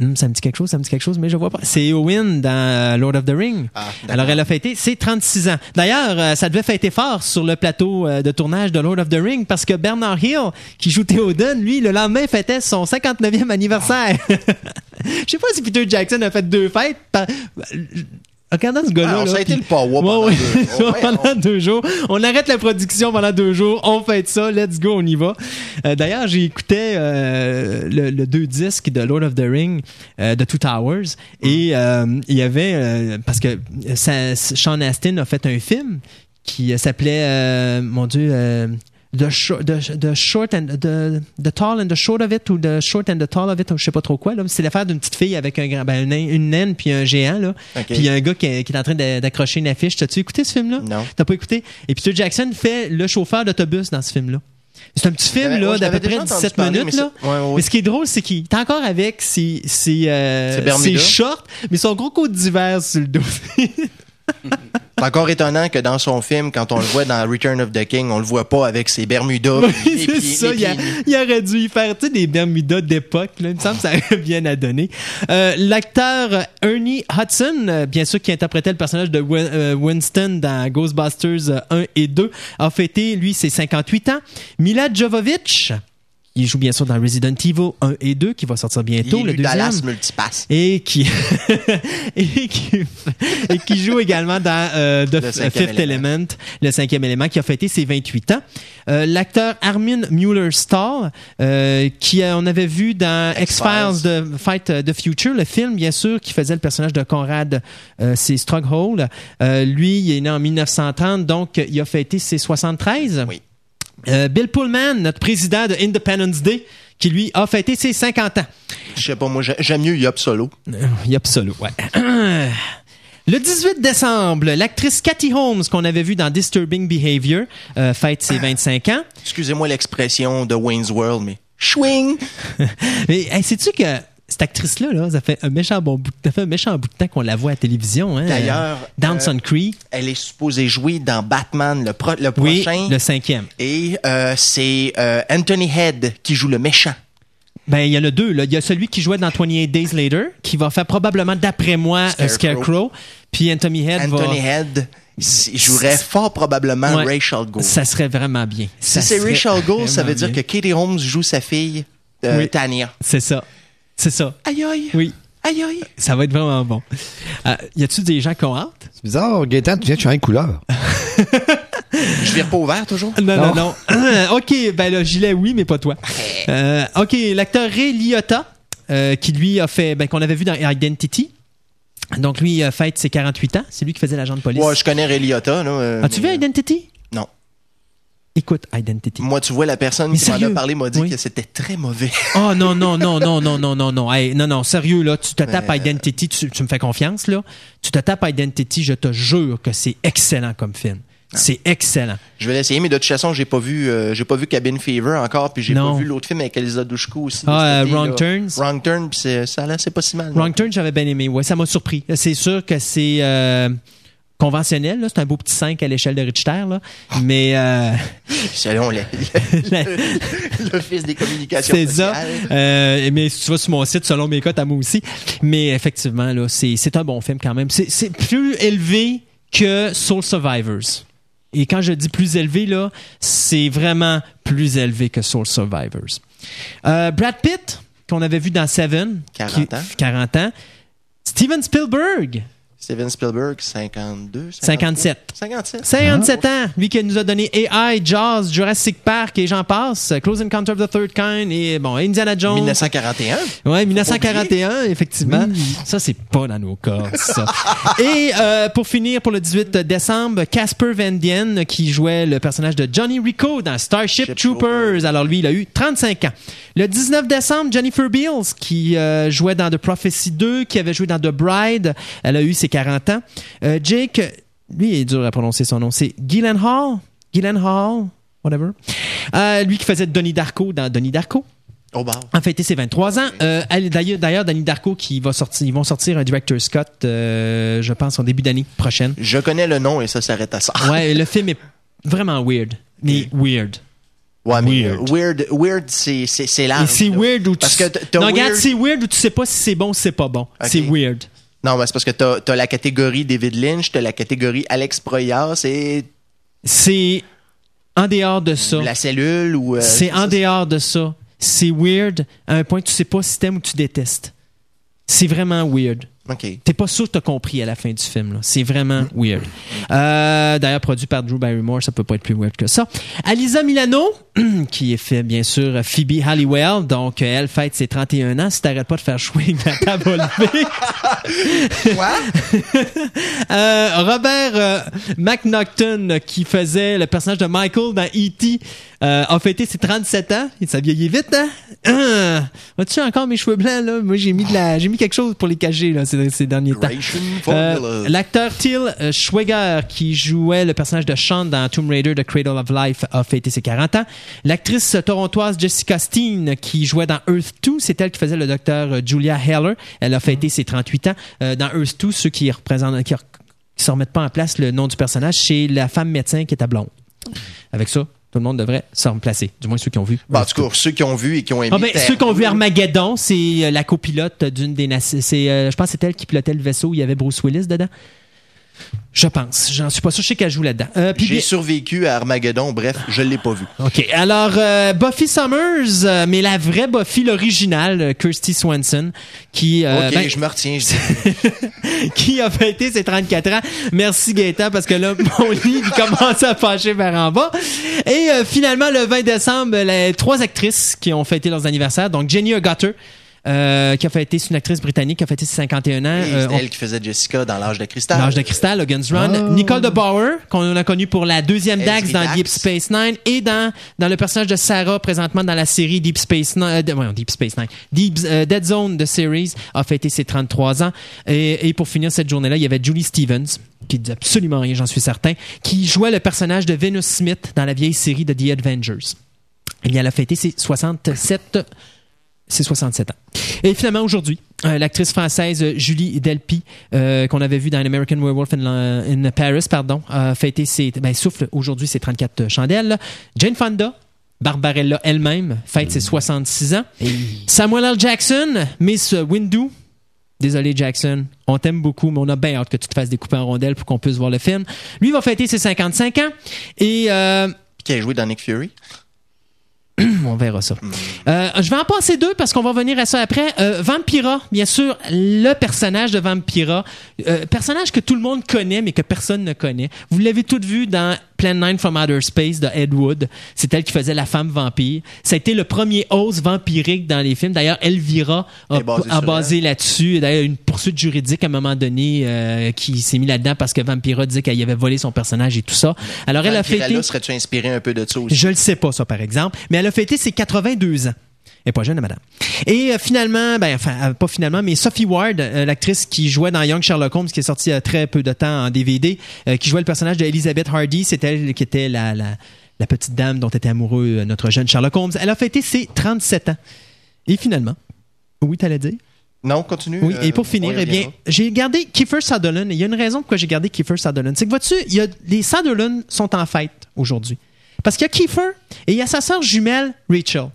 Hum, ça me dit quelque chose, ça me dit quelque chose, mais je vois pas. C'est Owen dans Lord of the Ring. Ah. Alors, elle a fêté ses 36 ans. D'ailleurs, euh, ça devait fêter fort sur le plateau euh, de tournage de Lord of the Ring parce que Bernard Hill, qui joue Théoden, lui, le lendemain fêtait son 59e anniversaire. Je sais pas si Peter Jackson a fait deux fêtes. Par- Regardant ce gars-là. Ah, ça a été le power pendant Ouais, ouais. deux jours. Ouais, pendant deux jours. On arrête la production pendant deux jours. On fait ça. Let's go, on y va. Euh, D'ailleurs, j'ai écouté euh, le, le deux disques de Lord of the Ring, euh, de Two Towers. Et euh, il y avait... parce que Sean Astin a fait un film qui s'appelait... euh, mon Dieu... The, short, the, the short and the, the tall and the short of it ou the short and the tall of it ou je sais pas trop quoi là. C'est l'affaire d'une petite fille avec un grand ben, une, naine- une naine puis un géant là. Puis il y a un gars qui, est- qui est en train d'a- d'accrocher une affiche. T'as-tu écouté ce film là Non. t'as pas écouté? Et Peter Jackson fait le chauffeur d'autobus dans ce film là c'est un petit film là ouais, d'à peu près entendu 17 parler, minutes mais là. c'est- ouais, ouais, ouais. mais ce qui est drôle c'est qu'il est encore avec ses ses, euh, Ses shorts mais son gros coat d'hiver sur le dos C'est encore étonnant que dans son film, quand on le voit dans Return of the King, on le voit pas avec ses Bermudas. Oui, c'est ça. Il, a- il aurait dû y faire des Bermudas d'époque. là. Il me semble que ça aurait bien à donner. Euh, L'acteur Ernie Hudson, euh, bien sûr, qui interprétait le personnage de euh, Winston dans Ghostbusters euh, 1 et 2, a fêté, lui, ses 58 ans. Mila Jovovich, il joue bien sûr dans Resident Evil 1 et 2, qui va sortir bientôt, Il le deuxième Dallas Multipass. et qui et qui et qui joue également dans euh, The Fifth. Element, le cinquième élément, qui a fêté ses 28 ans. Euh, L'acteur Armin Mueller-Stahl, euh, qui euh, on avait vu dans X-Files de Fight the Future, le film bien sûr, qui faisait le personnage de Conrad, c'est Strughold. Euh, lui, il est né en 1930, donc il a fêté ses 73. Oui. Euh, Bill Pullman, notre président de Independence Day, qui lui a fêté ses 50 ans. Je sais pas, moi, j'ai- j'aime mieux Yop Solo. Euh, Yep Solo, ouais. Le 18 décembre, l'actrice Cathy Holmes, qu'on avait vue dans Disturbing Behavior, euh, fête ses 25 ans. Excusez-moi l'expression de Wayne's World, mais chouing! Mais hey, sais-tu que cette actrice-là, là, ça fait un méchant bon bout, ça fait un méchant bout de temps qu'on la voit à la télévision. Hein, D'ailleurs, euh, Downton euh, Creek. Elle est supposée jouer dans Batman, le, pro- le Oui, prochain. le cinquième. Et euh, c'est Anthony Head qui joue le méchant. Ben, il y en a deux. Là. Il y a celui qui jouait dans 28 Days Later, qui va faire probablement, d'après moi, Scarecrow. Scarecrow. Puis Anthony Head Anthony va... Head jouerait fort probablement Ouais. Rachel Gould. Ça serait vraiment bien. si c'est Rachel Gould, ça veut dire que Katie Holmes joue sa fille, euh, Oui. Tania. C'est ça. C'est ça. Aïe aïe. Oui. Aïe aïe. Ça va être vraiment bon. Euh, y a-tu des gens qui ont hâte? C'est bizarre, Gaëtan, tu viens de changer de couleur. Je vire pas ouvert toujours? Non, non, Non. non. OK, ben le gilet, oui, mais pas toi. Euh, OK, l'acteur Ray Liotta, euh, qui lui a fait, ben, qu'on avait vu dans Identity. Donc lui, il a fête ses 48 ans. C'est lui qui faisait l'agent de police. Ouais, je connais Ray Liotta. là, euh, As-tu vu Identity? Écoute, Identity. Moi, tu vois, la personne Mais qui m'en a parlé m'a dit Oui. que c'était très mauvais. Oh non, non, non, non, non, non, non, non. Hey, non, non, sérieux, là, tu te tapes Mais- Identity, tu, tu me fais confiance, là. Tu te tapes Identity, je te jure que c'est excellent comme film. Ah. C'est excellent. Je vais l'essayer, mais de toute façon, j'ai pas vu, euh, j'ai pas vu Cabin Fever encore, puis j'ai pas vu l'autre film avec Elisa Dushku aussi. Ah, euh, Wrong là. Turns. Wrong Turn, puis c'est- ça là, c'est pas si mal. Wrong Turn, j'avais bien aimé. Ouais, ça m'a surpris. C'est sûr que c'est euh, conventionnel, là. C'est un beau petit 5 à l'échelle de Richter, là. Mais euh, Selon le, l'Office des communications c'est ça. Euh, mais si tu vas sur mon site, selon mes cotes à moi aussi. Mais effectivement, là, c'est, c'est un bon film quand même. C'est, c'est plus élevé que Soul Survivors. Et quand je dis plus élevé, là, c'est vraiment plus élevé que Soul Survivors. Euh, Brad Pitt, qu'on avait vu dans Seven. 40 ans. 40 ans. Steven Spielberg, Steven Spielberg, 52, 57. 57. 57 ans, lui qui nous a donné AI, Jaws, Jurassic Park et j'en passe, Close Encounter of the Third Kind et bon, Indiana Jones. 1941. Ouais, 1941, effectivement. Ça, c'est pas dans nos cordes, ça. Et euh, pour finir, pour le 18 décembre, Casper Van Dien, qui jouait le personnage de Johnny Rico dans Starship Ship Troopers. Alors lui, il a eu 35 ans. Le 19 décembre, Jennifer Beals, qui euh, jouait dans The Prophecy 2, qui avait joué dans The Bride, elle a eu ses 40 ans. Euh, Jake, lui, il est dur à prononcer son nom, c'est Gyllenhaal? Gyllenhaal, whatever. Euh, lui qui faisait Donnie Darko dans Donnie Darko Au bar. a fêté ses 23 ans. Euh, elle- D'ailleurs, d'ailleurs, Danny Darko qui va sortir, ils vont sortir un director Scott, euh, je pense, en début d'année prochaine. Je connais le nom et ça s'arrête à ça. Ouais, le film est vraiment weird, mais weird. Ouais, mais Weird. euh, weird, weird, c'est, c'est, c'est large. c'est weird où tu Parce que non, regarde, c'est weird où tu sais pas si c'est bon ou si c'est pas bon. C'est weird. Non, mais c'est parce que t'as, t'as la catégorie David Lynch, t'as la catégorie Alex Proyas et C'est en dehors de ça. la cellule ou. euh, c'est en ça, dehors de ça. C'est weird à un point que tu sais pas si t'aimes ou tu détestes. C'est vraiment weird. OK. T'es pas sûr que t'as compris à la fin du film. là. C'est vraiment weird. Euh, D'ailleurs, produit par Drew Barrymore, ça peut pas être plus weird que ça. Alisa Milano, qui est fait, bien sûr, Phoebe Halliwell. Donc, euh, elle fête ses 31 ans. Si t'arrêtes pas de faire chouer la table? Euh, Robert euh, McNaughton, qui faisait le personnage de Michael dans E.T., euh, a fêté ses 37 ans. Et ça vieillit vite, hein? Euh, Vois-tu encore mes cheveux blancs, là? Moi, j'ai mis de la, j'ai mis quelque chose pour les cacher, là, ces, ces derniers temps. Euh. L'acteur Till euh, Schweiger, qui jouait le personnage de Sean dans Tomb Raider The Cradle of Life, a fêté ses 40 ans. L'actrice torontoise Jessica Steen, qui jouait dans Earth 2, c'est elle qui faisait le docteur Julia Heller. Elle a fêté ses 38 ans. Dans Earth 2, ceux qui représentent, qui, qui se remettent pas en place le nom du personnage, c'est la femme médecin qui était blonde. Avec ça, tout le monde devrait se remplacer. Du moins ceux qui ont vu. Bon, en tout cas, ceux qui ont vu et qui ont aimé. Ah ben, ceux qui ont vu Armageddon, c'est euh, la copilote d'une des nations. C'est, euh, je pense, que c'est elle qui pilotait le vaisseau. où Il y avait Bruce Willis dedans. Je pense. J'en suis pas sûr. Je sais qu'elle joue là-dedans. Euh, J'ai bien- survécu à Armageddon, bref, je l'ai pas vu. OK. Alors, euh, Buffy Summers, euh, mais la vraie Buffy, l'original, euh, Kirsty Swanson, qui, ok, ben, je me retiens. je dis. qui a fêté ses 34 ans. Merci Gaëtan, parce que là, mon lit, commence à pencher vers en bas. Et finalement, le 20 décembre, les trois actrices qui ont fêté leurs anniversaires, donc Jenny Agutter, euh, qui a fêté, c'est une actrice britannique qui a fêté ses 51 ans. Et Euh, c'est on- elle qui faisait Jessica dans L'âge de cristal. L'âge de cristal, Logan's Run. Oh. Nicole de Bauer, qu'on a connue pour la deuxième Dax dans Dax. Deep Space Nine et dans, dans le personnage de Sarah présentement dans la série Deep Space Nine, euh, Deep Space Nine, Deep, euh, Dead Zone de series, a fêté ses 33 ans. Et, et pour finir cette journée-là, il y avait Julie Stevens, qui dit absolument rien, j'en suis certain, qui jouait le personnage de Venus Smith dans la vieille série de The Avengers. Bien, elle a fêté ses 67 c'est 67 ans. Et finalement, aujourd'hui, euh, l'actrice française euh, Julie Delpy, euh, qu'on avait vue dans American Werewolf in, La- in Paris, pardon, a fêté ses, ben, souffle aujourd'hui ses 34 chandelles. là. Jane Fonda, Barbarella elle-même, fête ses 66 ans. Samuel L. Jackson, Miss Windu, Désolé Jackson, on t'aime beaucoup, mais on a bien hâte que tu te fasses découper en rondelles pour qu'on puisse voir le film. Lui va fêter ses 55 ans et euh, Qui a joué dans Nick Fury. on verra ça. Euh, je vais en passer deux parce qu'on va revenir à ça après. Euh, Vampira, bien sûr, le personnage de Vampira, euh, personnage que tout le monde connaît mais que personne ne connaît. Vous l'avez toutes vu dans Plan 9 from Outer Space de Ed Wood. C'est elle qui faisait la femme vampire. Ça a été le premier os vampirique dans les films. D'ailleurs, Elvira a, basé là-dessus. D'ailleurs, une poursuite juridique à un moment donné euh, qui s'est mis là-dedans parce que Vampira disait qu'elle y avait volé son personnage et tout ça. Alors, elle a fêté... serais-tu inspiré un peu de ça aussi? Je le sais pas, ça, par exemple. Mais elle a fêté ses 82 ans. Elle pas jeune, la madame. Et euh, finalement, ben, enfin, euh, pas finalement, mais Sophie Ward, euh, l'actrice qui jouait dans Young Sherlock Holmes, qui est sortie il y a très peu de temps en DVD, qui jouait le personnage de Elizabeth Hardy, c'est elle qui était la, la, la petite dame dont était amoureux notre jeune Sherlock Holmes. Elle a fêté ses 37 ans. Et finalement, oui, t'allais dire? Non, continue. Oui, et pour finir, eh bien, j'ai gardé Kiefer Sutherland. Il y a une raison pourquoi j'ai gardé Kiefer Sutherland. C'est que, vois-tu, il y a, les Sutherland sont en fête aujourd'hui. Parce qu'il y a Kiefer et il y a sa sœur jumelle, Rachel.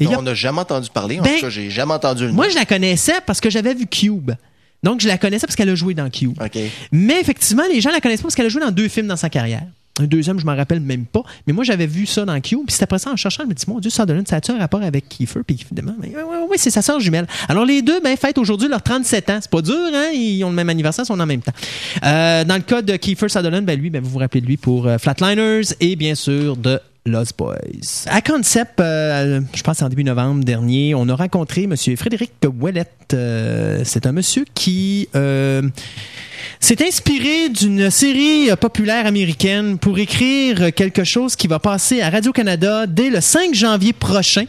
Et a- On n'a jamais entendu parler. En Ben, tout cas, j'ai jamais entendu le moi, nom. je la connaissais parce que j'avais vu Cube. Donc, je la connaissais parce qu'elle a joué dans Cube. Mais effectivement, les gens la connaissent pas parce qu'elle a joué dans deux films dans sa carrière. Un deuxième, je m'en rappelle même pas. Mais moi, j'avais vu ça dans Cube. Puis c'est après ça, en cherchant, je me dis, mon Dieu, Sutherland, ça a-tu un rapport avec Kiefer? Puis évidemment, ouais, ouais, ouais, c'est sa sœur jumelle. Alors, les deux, ben, fêtent aujourd'hui leurs 37 ans. C'est pas dur, hein? Ils ont le même anniversaire, ils sont en même temps. Euh, dans le cas de Kiefer Sutherland, ben, lui, ben, vous vous rappelez de lui pour euh, Flatliners et bien sûr de Lost Boys. À Concept, euh, je pense en début novembre dernier, on a rencontré M. Frédéric Ouellette. Euh, c'est un monsieur qui euh, s'est inspiré d'une série populaire américaine pour écrire quelque chose qui va passer à Radio-Canada dès le 5 janvier prochain.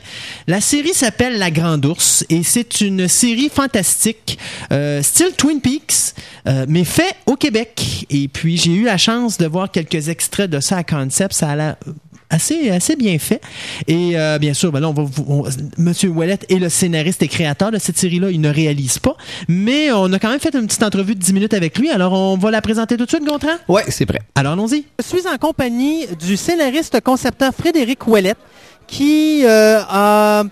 La série s'appelle La Grande Ours et c'est une série fantastique, style Twin Peaks, mais fait au Québec. Et puis j'ai eu la chance de voir quelques extraits de ça à Concept. Ça a l'air assez, assez bien fait. Et euh, bien sûr, ben là, on va, vous- on- Monsieur Ouellet est le scénariste et créateur de cette série-là. Il ne réalise pas. Mais on a quand même fait une petite entrevue de 10 minutes avec lui. Alors, on va la présenter tout de suite, Gontran? Ouais, c'est prêt. Alors, allons-y. Je suis en compagnie du scénariste concepteur Frédéric Ouellette qui euh, a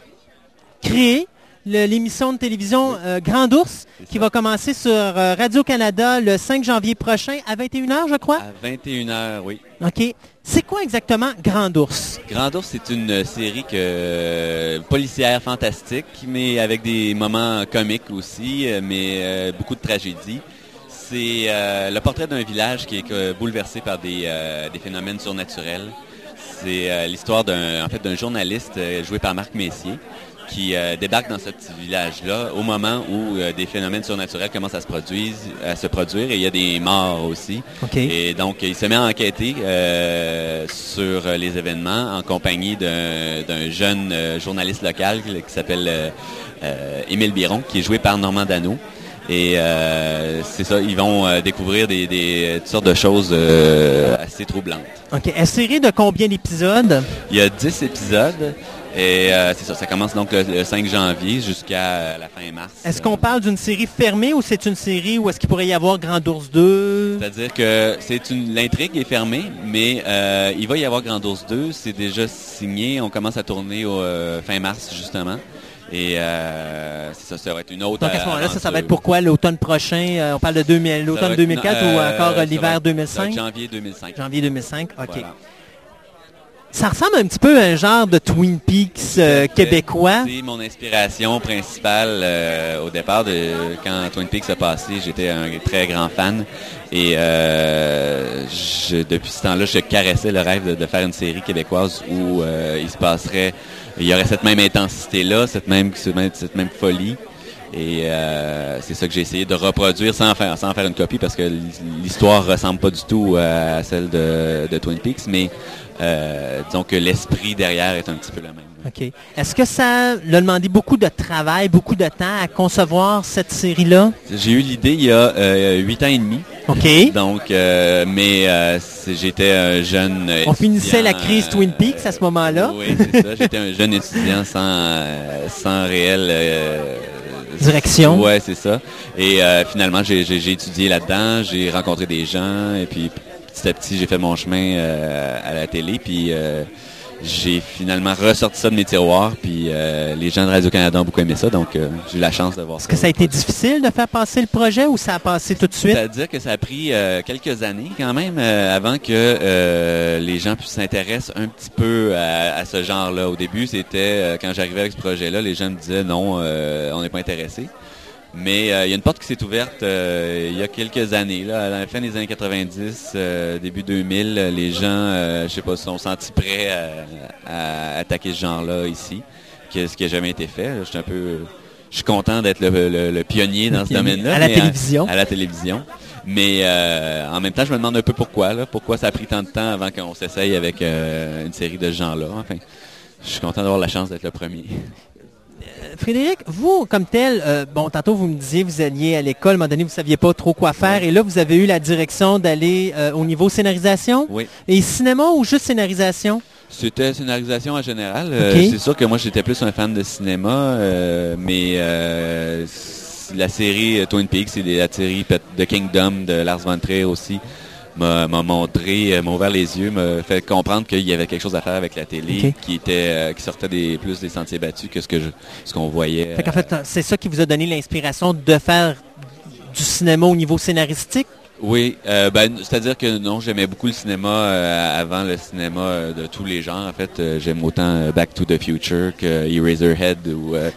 créé l'émission de télévision euh, Grand Ours qui va commencer sur euh, Radio-Canada le 5 janvier prochain à 21h, je crois? À 21h, oui. OK. C'est quoi exactement Grand Ours? Grand Ours, c'est une série que, policière fantastique, mais avec des moments comiques aussi, euh, mais euh, beaucoup de tragédie. C'est euh, le portrait d'un village qui est euh, bouleversé par des, euh, des phénomènes surnaturels. C'est euh, l'histoire d'un en fait, d'un journaliste euh, joué par Marc Messier qui euh, débarque dans ce petit village-là au moment où euh, des phénomènes surnaturels commencent à se produire, à se produire et il y a des morts aussi. OK. Et donc, il se met à enquêter euh, sur les événements en compagnie d'un jeune euh, journaliste local qui s'appelle Émile Biron, qui est joué par Normand Dano. Et euh, c'est ça, ils vont euh, découvrir des, des- toutes sortes de choses euh, assez troublantes. OK. Est série de combien d'épisodes? Il y a 10 épisodes et euh, c'est ça, ça commence donc le, le 5 janvier jusqu'à euh, la fin mars. Est-ce qu'on parle d'une série fermée ou c'est une série où est-ce qu'il pourrait y avoir Grand Ours 2? C'est-à-dire que c'est une l'intrigue est fermée, mais euh, il va y avoir Grand Ours 2, c'est déjà signé, on commence à tourner au euh, fin mars justement. Et euh, ça, ça va être une autre Donc à ce moment-là, ça, ça va être pourquoi? L'automne prochain? euh, on parle de 2000 Ça va l'automne être- 2004 ou euh, encore l'hiver être- ça va 2005? être janvier 2005. Janvier 2005, OK. Voilà. Ça ressemble un petit peu à un genre de Twin Peaks euh, québécois. C'est mon inspiration principale euh, au départ de quand Twin Peaks a passé. J'étais un très grand fan et euh, je- depuis ce temps-là, je caressais le rêve de, de faire une série québécoise où il se passerait, il y aurait cette même intensité-là, cette même, cette même, cette même folie. Et euh, c'est ça que j'ai essayé de reproduire sans faire, sans faire une copie parce que l'histoire ressemble pas du tout à celle de, de Twin Peaks, mais euh, disons que l'esprit derrière est un petit peu le même. OK. Est-ce que ça l'a demandé beaucoup de travail, beaucoup de temps à concevoir cette série-là? J'ai eu l'idée il y a euh, huit ans et demi. OK. Donc, euh, mais euh, j'étais un jeune. On finissait la crise Twin Peaks à ce moment-là. Oui, c'est ça. J'étais un jeune étudiant sans, sans réel. Direction. Ouais, c'est ça. Et euh, finalement, j'ai étudié là-dedans, j'ai rencontré des gens, et puis petit à petit, j'ai fait mon chemin euh, à la télé, puis euh, j'ai finalement ressorti ça de mes tiroirs, puis euh, les gens de Radio-Canada ont beaucoup aimé ça, donc j'ai eu la chance de voir Est-ce que ça a été difficile de faire passer le projet ou ça a passé tout de suite? C'est-à-dire que ça a pris quelques années quand même avant que les gens puissent s'intéresser un petit peu à, à ce genre-là. Au début, c'était quand j'arrivais avec ce projet-là, les gens me disaient non, on n'est pas intéressé. Mais euh, il y a une porte qui s'est ouverte euh, il y a quelques années, là, à la fin des années 90, euh, début 2000, euh, les gens, euh, je sais pas, se sont sentis prêts à, à attaquer ce genre-là ici, que, ce qui n'a jamais été fait. Je suis un peu, je suis content d'être le, le- le pionnier dans ce domaine-là. À la télévision. À, la télévision. Mais euh, en même temps, je me demande un peu pourquoi, là, pourquoi ça a pris tant de temps avant qu'on s'essaye avec euh, une série de ce genre-là. Enfin, je suis content d'avoir la chance d'être le premier. Frédéric, vous, comme tel, euh, bon, tantôt vous me disiez, vous alliez à l'école, à un moment donné, vous ne saviez pas trop quoi faire, et là, vous avez eu la direction d'aller euh, au niveau scénarisation? Oui. Et cinéma ou juste scénarisation? C'était scénarisation en général. Euh, c'est sûr que moi, j'étais plus un fan de cinéma, mais la série Twin Peaks et la série The Kingdom de Lars von Trier aussi m'a montré, euh, m'a ouvert les yeux, m'a fait comprendre qu'il y avait quelque chose à faire avec la télé, qui était, euh, qui sortait des, plus des sentiers battus que ce que je, ce qu'on voyait. Fait qu'en fait, c'est ça qui vous a donné l'inspiration de faire du cinéma au niveau scénaristique? Oui, euh, ben, c'est-à-dire que non, j'aimais beaucoup le cinéma euh, avant le cinéma euh, de tous les genres. En fait, Euh, j'aime autant euh, Back to the Future que Eraserhead ou euh,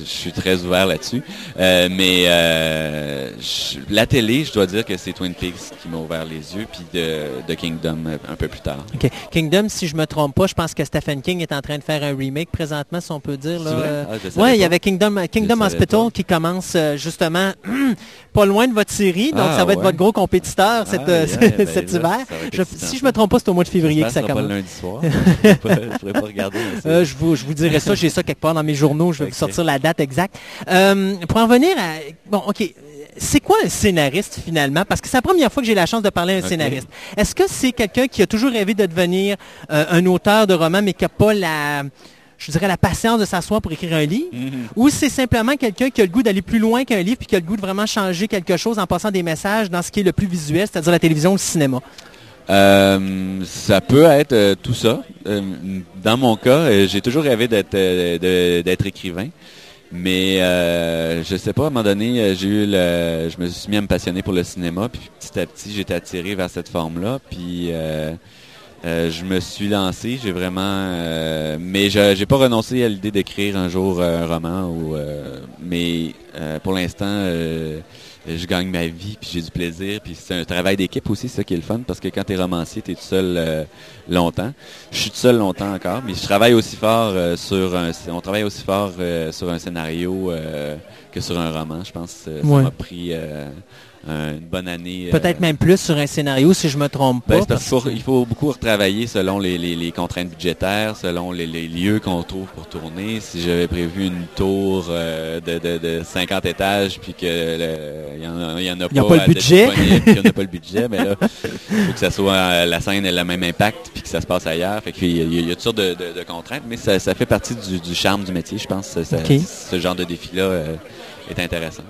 je suis très ouvert là-dessus. Euh, mais euh, je- la télé, je dois dire que c'est Twin Peaks qui m'a ouvert les yeux, puis de, de Kingdom euh, un peu plus tard. Kingdom, si je me trompe pas, je pense que Stephen King est en train de faire un remake présentement, si on peut dire. Là. Euh, Ah, ouais, il y avait Kingdom, Kingdom Hospital pas. qui commence justement pas loin de votre série, donc Ah, ça va être ouais. votre gros compétiteur cet, Ah, euh, yeah, ben cet là, hiver. Je- si je me trompe pas, c'est au mois de février que ça commence. pas le lundi soir. je ne pourrais pas regarder. Euh, je, vous, je vous dirai ça, j'ai ça quelque part dans mes journaux, je vais vous sortir la date exacte. Euh, pour en venir à... Bon, OK. C'est quoi un scénariste finalement? Parce que c'est la première fois que j'ai la chance de parler à un scénariste. Est-ce que c'est quelqu'un qui a toujours rêvé de devenir euh, un auteur de roman, mais qui n'a pas la, je dirais, la patience de s'asseoir pour écrire un livre? Mhm. Ou c'est simplement quelqu'un qui a le goût d'aller plus loin qu'un livre, puis qui a le goût de vraiment changer quelque chose en passant des messages dans ce qui est le plus visuel, c'est-à-dire la télévision ou le cinéma? Euh, ça peut être euh, tout ça. Euh, dans mon cas, j'ai toujours rêvé d'être écrivain. Mais je sais pas, à un moment donné, j'ai eu le, je me suis mis à me passionner pour le cinéma, puis petit à petit, j'étais attiré vers cette forme-là. Puis euh, je me suis lancé, j'ai vraiment, euh, mais je j'ai pas renoncé à l'idée d'écrire un jour euh, un roman. Ou, euh, mais euh, pour l'instant, euh, je gagne ma vie, puis j'ai du plaisir, puis c'est un travail d'équipe aussi, c'est ça qui est le fun, parce que quand tu es romancier, tu es tout seul euh, longtemps. Je suis tout seul longtemps encore, mais je travaille aussi fort euh, sur un, on travaille aussi fort euh, sur un scénario euh, que sur un roman. Je pense que ça Ouais. m'a pris euh, un- une bonne année. euh, Peut-être même plus sur un scénario, si je me trompe pas. ben, c'est parce qu'il parce faut- que- il faut beaucoup retravailler selon les, les- les contraintes budgétaires, selon les, les lieux qu'on trouve pour tourner. Si j'avais prévu une tour euh, de, de- de 50 étages, puis que il y en a, y en a Il y a pas, pas le budget. puis en a pas le budget, mais là, il faut que ça soit la scène ait le même impact, puis que ça se passe ailleurs. Fait qu'il y a, y toutes sortes de, contraintes, mais ça, ça fait partie du, du charme du métier, je pense. Ça-. Ce genre de défi-là euh, est intéressant.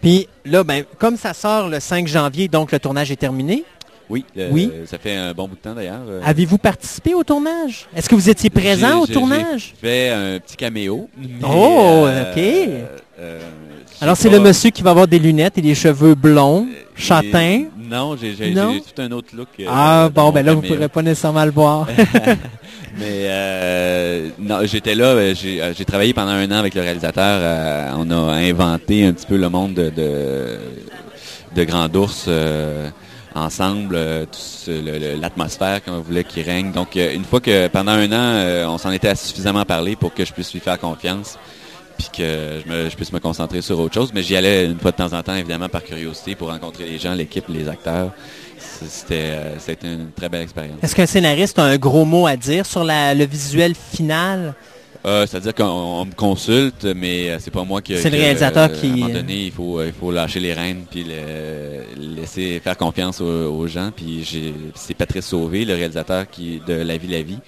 Puis là, ben, comme ça sort le 5 janvier, donc le tournage est terminé, Oui, euh, Oui. ça fait un bon bout de temps d'ailleurs. euh, avez-vous participé au tournage? Est-ce que vous étiez présent au tournage? J'ai fait un petit caméo. Oh, euh, ok. euh, Alors c'est le monsieur qui va avoir des lunettes et des cheveux blonds, châtains. Non, j'ai tout un autre look. Ah bon, ben là, vous caméo. pourrez pas nécessairement le voir. Mais euh, non, j'étais là, euh, j'ai euh, j'ai travaillé pendant un an avec le réalisateur. euh, on a inventé un petit peu le monde de, de, de Grand Ours euh, ensemble, euh, l'atmosphère qu'on voulait qu'il règne. Donc une fois que pendant un an, on s'en était suffisamment parlé pour que je puisse lui faire confiance puis que je, me- je puisse me concentrer sur autre chose. Mais j'y allais une fois de temps en temps, évidemment, par curiosité, pour rencontrer les gens, l'équipe, les acteurs. C'était euh, c'était une très belle expérience. Est-ce qu'un scénariste a un gros mot à dire sur la- le visuel final? Euh, C'est-à-dire qu'on on me consulte, mais euh, c'est pas moi qui. C'est le réalisateur qui- À un moment donné, il faut, il faut lâcher les rênes puis le- laisser faire confiance aux, aux gens. Puis j'ai- c'est Patrice Sauvé, le réalisateur qui de La Vie la Vie,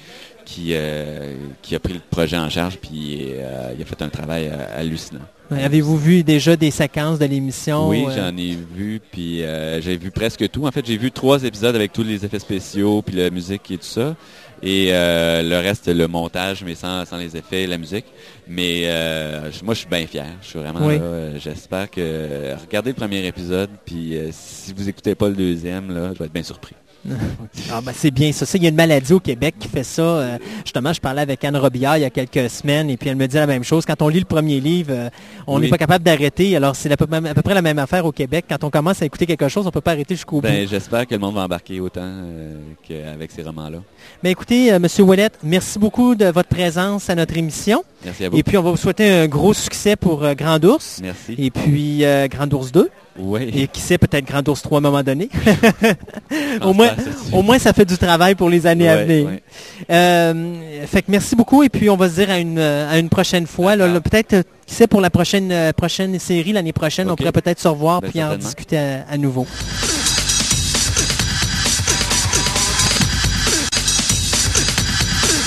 qui euh, qui a pris le projet en charge puis euh, il a fait un travail euh, hallucinant. Avez-vous vu déjà des séquences de l'émission? Oui, j'en ai vu, puis j'ai vu presque tout. En fait, j'ai vu trois épisodes avec tous les effets spéciaux, puis la musique et tout ça. Et euh, le reste, le montage, mais sans, sans les effets et la musique. Mais euh, moi, je suis bien fier. Je suis vraiment Oui. là. J'espère que... regardez le premier épisode, puis euh, si vous écoutez pas le deuxième, là, je vais être bien surpris. Ah, ben, c'est bien ça. Il y a une maladie au Québec qui fait ça. Euh, justement, je parlais avec Anne Robillard il y a quelques semaines et puis elle me dit la même chose. Quand on lit le premier livre, euh, on n'est Oui. pas capable d'arrêter. Alors, c'est à peu, à peu près la même affaire au Québec. Quand on commence à écouter quelque chose, on peut pas arrêter jusqu'au bout. Ben, j'espère que le monde va embarquer autant euh, qu'avec ces romans-là. Mais écoutez, euh, Monsieur Ouellet, merci beaucoup de votre présence à notre émission. Merci à vous. Et puis, on va vous souhaiter un gros succès pour euh, Grand Ours. Merci. Et puis, euh, Grand Ours 2. Oui. Et qui sait, peut-être Grand Ours 3 à un moment donné. Au, moins, au moins, ça fait du travail pour les années à venir. ouais. Euh, fait que merci beaucoup. Et puis, on va se dire à une, euh, à une prochaine fois. là, là, peut-être, euh, qui sait, pour la prochaine, prochaine série, l'année prochaine, on pourrait peut-être se revoir Ben, puis en discuter à, à nouveau.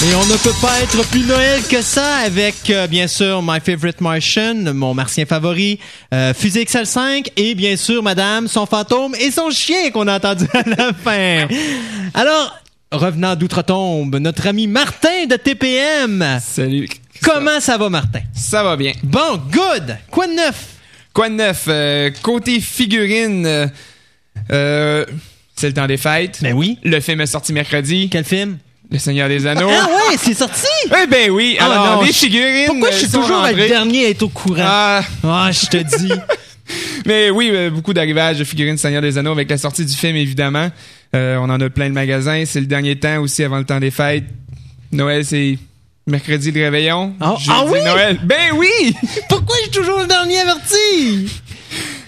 Et on ne peut pas être plus Noël que ça avec, euh, bien sûr, My Favorite Martian, mon martien favori, euh, Fusée XL5 et bien sûr, Madame, son fantôme et son chien qu'on a entendu à la fin. Alors, revenant d'outre-tombe, notre ami Martin de TPM. Salut. Comment ça va, Martin? Ça va bien. Bon, good! Quoi de neuf? Quoi de neuf? Euh, côté figurine, c'est le temps des fêtes. Ben oui. Le film est sorti mercredi. Quel film? Le Seigneur des Anneaux. Ah ouais, c'est sorti! Eh ben oui. Ah Alors, non, les je- figurines. Pourquoi je suis toujours le dernier à être au courant? Ah, Ah, je te dis. mais oui, euh, beaucoup d'arrivages de figurines Seigneur des Anneaux avec la sortie du film, évidemment. Euh, on en a plein de magasins. C'est le dernier temps aussi avant le temps des fêtes. Noël, c'est mercredi le réveillon. Ah- ah oui? Noël. Ben oui! Pourquoi je suis toujours le dernier averti?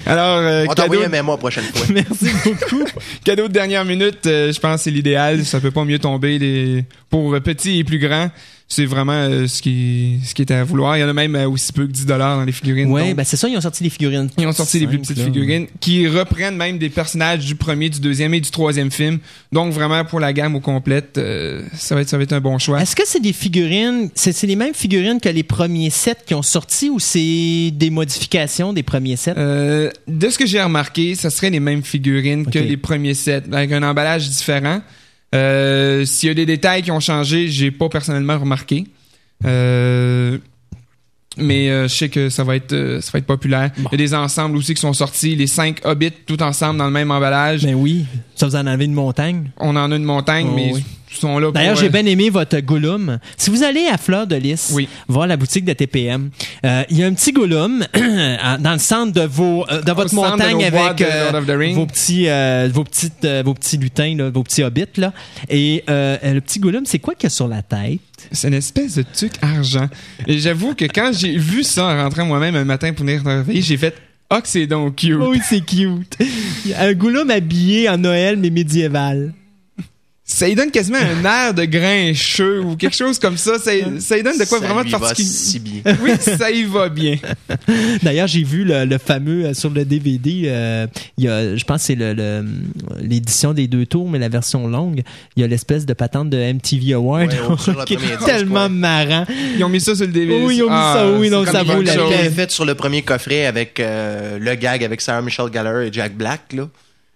Alors, euh, On cadeau, un mémo la prochaine fois. Merci beaucoup. cadeau de dernière minute, euh, je pense que c'est l'idéal. Ça peut pas mieux tomber les... pour petits et plus grands. C'est vraiment euh, ce qui ce qui est à vouloir. Il y en a même euh, aussi peu que 10 dollars dans les figurines. Ouais, Donc, ben c'est ça, ils ont sorti des figurines. Ils ont sorti des plus petites là. figurines qui reprennent même des personnages du premier, du deuxième et du troisième film. Donc vraiment pour la gamme au complète, euh, ça va être ça va être un bon choix. Est-ce que c'est des figurines, c'est c'est les mêmes figurines que les premiers sets qui ont sorti ou c'est des modifications des premiers sets? Euh, de ce que j'ai remarqué, ça serait les mêmes figurines que les premiers sets, avec un emballage différent. Euh, S'il y a des détails qui ont changé, j'ai pas personnellement remarqué. Euh, mais euh, je sais que ça va être euh, ça va être populaire. Il y a des ensembles aussi qui sont sortis, les cinq hobbits tout ensemble dans le même emballage. Ben oui, ça vous en avez une montagne? On en a une montagne, Oh, mais oui. Sont là D'ailleurs, euh, j'ai bien aimé votre Gollum. Si vous allez à Fleur de Lys, Oui. voir la boutique de TPM, euh, il y a un petit Gollum dans le centre de vos euh, de votre montagne avec euh, vos petits euh, vos petites euh, vos petits lutins là, vos petits hobbits là. Et euh, le petit Gollum, c'est quoi qu'il y a sur la tête? C'est une espèce de truc argent. Et j'avoue que quand j'ai vu ça en rentrant moi-même un matin pour venir travailler, j'ai fait que c'est donc cute. Oui, c'est cute. un Gollum habillé en Noël mais médiéval. Ça lui donne quasiment un air de grincheux ou quelque chose comme ça. Ça, ça lui donne de quoi Ça vraiment de particulier. si bien. Oui, ça y va bien. D'ailleurs, j'ai vu le, le fameux euh, sur le DVD. euh, il y a, je pense, que c'est le- le- l'édition des deux tours, mais la version longue. Il y a l'espèce de patente de MTV Award Ouais, qui est tellement marrant. Ils ont mis ça sur le DVD. Oui, ils ont mis ça, oui, c'est donc ça vaut la peine. fait sur le premier coffret avec euh, le gag avec Sarah Michelle Gellar et Jack Black. Là.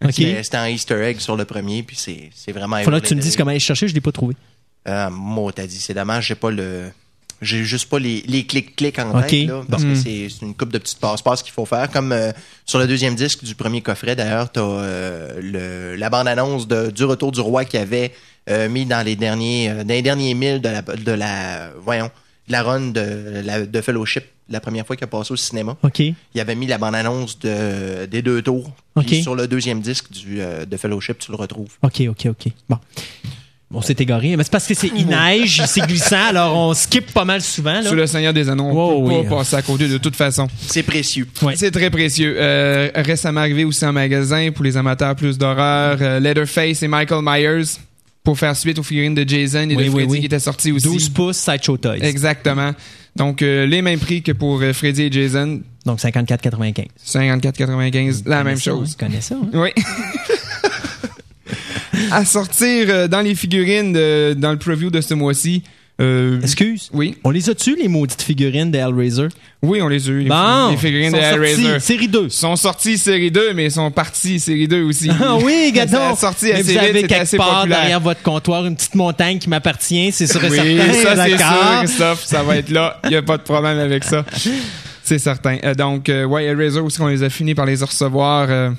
Ok. C'était un Easter egg sur le premier, puis c'est vraiment. Faudra que tu me dises comment aller chercher. Je l'ai pas trouvé. Euh, moi, t'as dit, c'est dommage, j'ai pas le. J'ai juste pas les, les clics-clics en tête, là, parce Mm. que c'est c'est une coupe de petites passe-passe qu'il faut faire. Comme euh, sur le deuxième disque du premier coffret, d'ailleurs, t'as euh, le- la bande-annonce de- du Retour du Roi qui avait euh, mis dans les derniers euh, dans les derniers milles de la, de la voyons, de la run de, la, de Fellowship, la première fois qu'il a passé au cinéma. OK. Il avait mis la bande-annonce de, des deux tours. Puis sur le deuxième disque du, euh, de Fellowship, tu le retrouves. OK, OK, OK. Bon. On s'est égaré. Mais c'est parce que c'est il neige, c'est glissant, alors on skip pas mal souvent. Là. Sur le Seigneur des Anneaux, on Wow, peut oui. pas passer à côté de toute façon. C'est précieux. Ouais. C'est très précieux. Euh, récemment arrivé aussi en magasin pour les amateurs plus d'horreur, euh, Leatherface et Michael Myers. Pour faire suite aux figurines de Jason et Oui, de Freddy oui. qui étaient sorties aussi. 12 pouces Sideshow Toys. Exactement. Donc, euh, les mêmes prix que pour euh, Freddy et Jason. Donc 54,95. 54,95, la même ça, chose. hein? Tu connais ça, hein? Oui. à sortir euh, dans les figurines de- dans le preview de ce mois-ci. Euh, Excuse? oui. On les a-tu, les maudites figurines de Hellraiser? Oui, on les a eu. Les, Bon! les figurines de Sont Hellraiser. sortis, série 2. Ils sont sortis série 2, mais ils sont partis série 2 aussi. Ah oui, a sorti assez vous avez quelque assez part populaire. derrière votre comptoir une petite montagne qui m'appartient, c'est sûr et Oui, certain. ça c'est sûr. Christophe, ça va être là. Il n'y a pas de problème avec ça. C'est certain. Euh, donc, euh, ouais, Hellraiser aussi, on les a fini par les recevoir euh,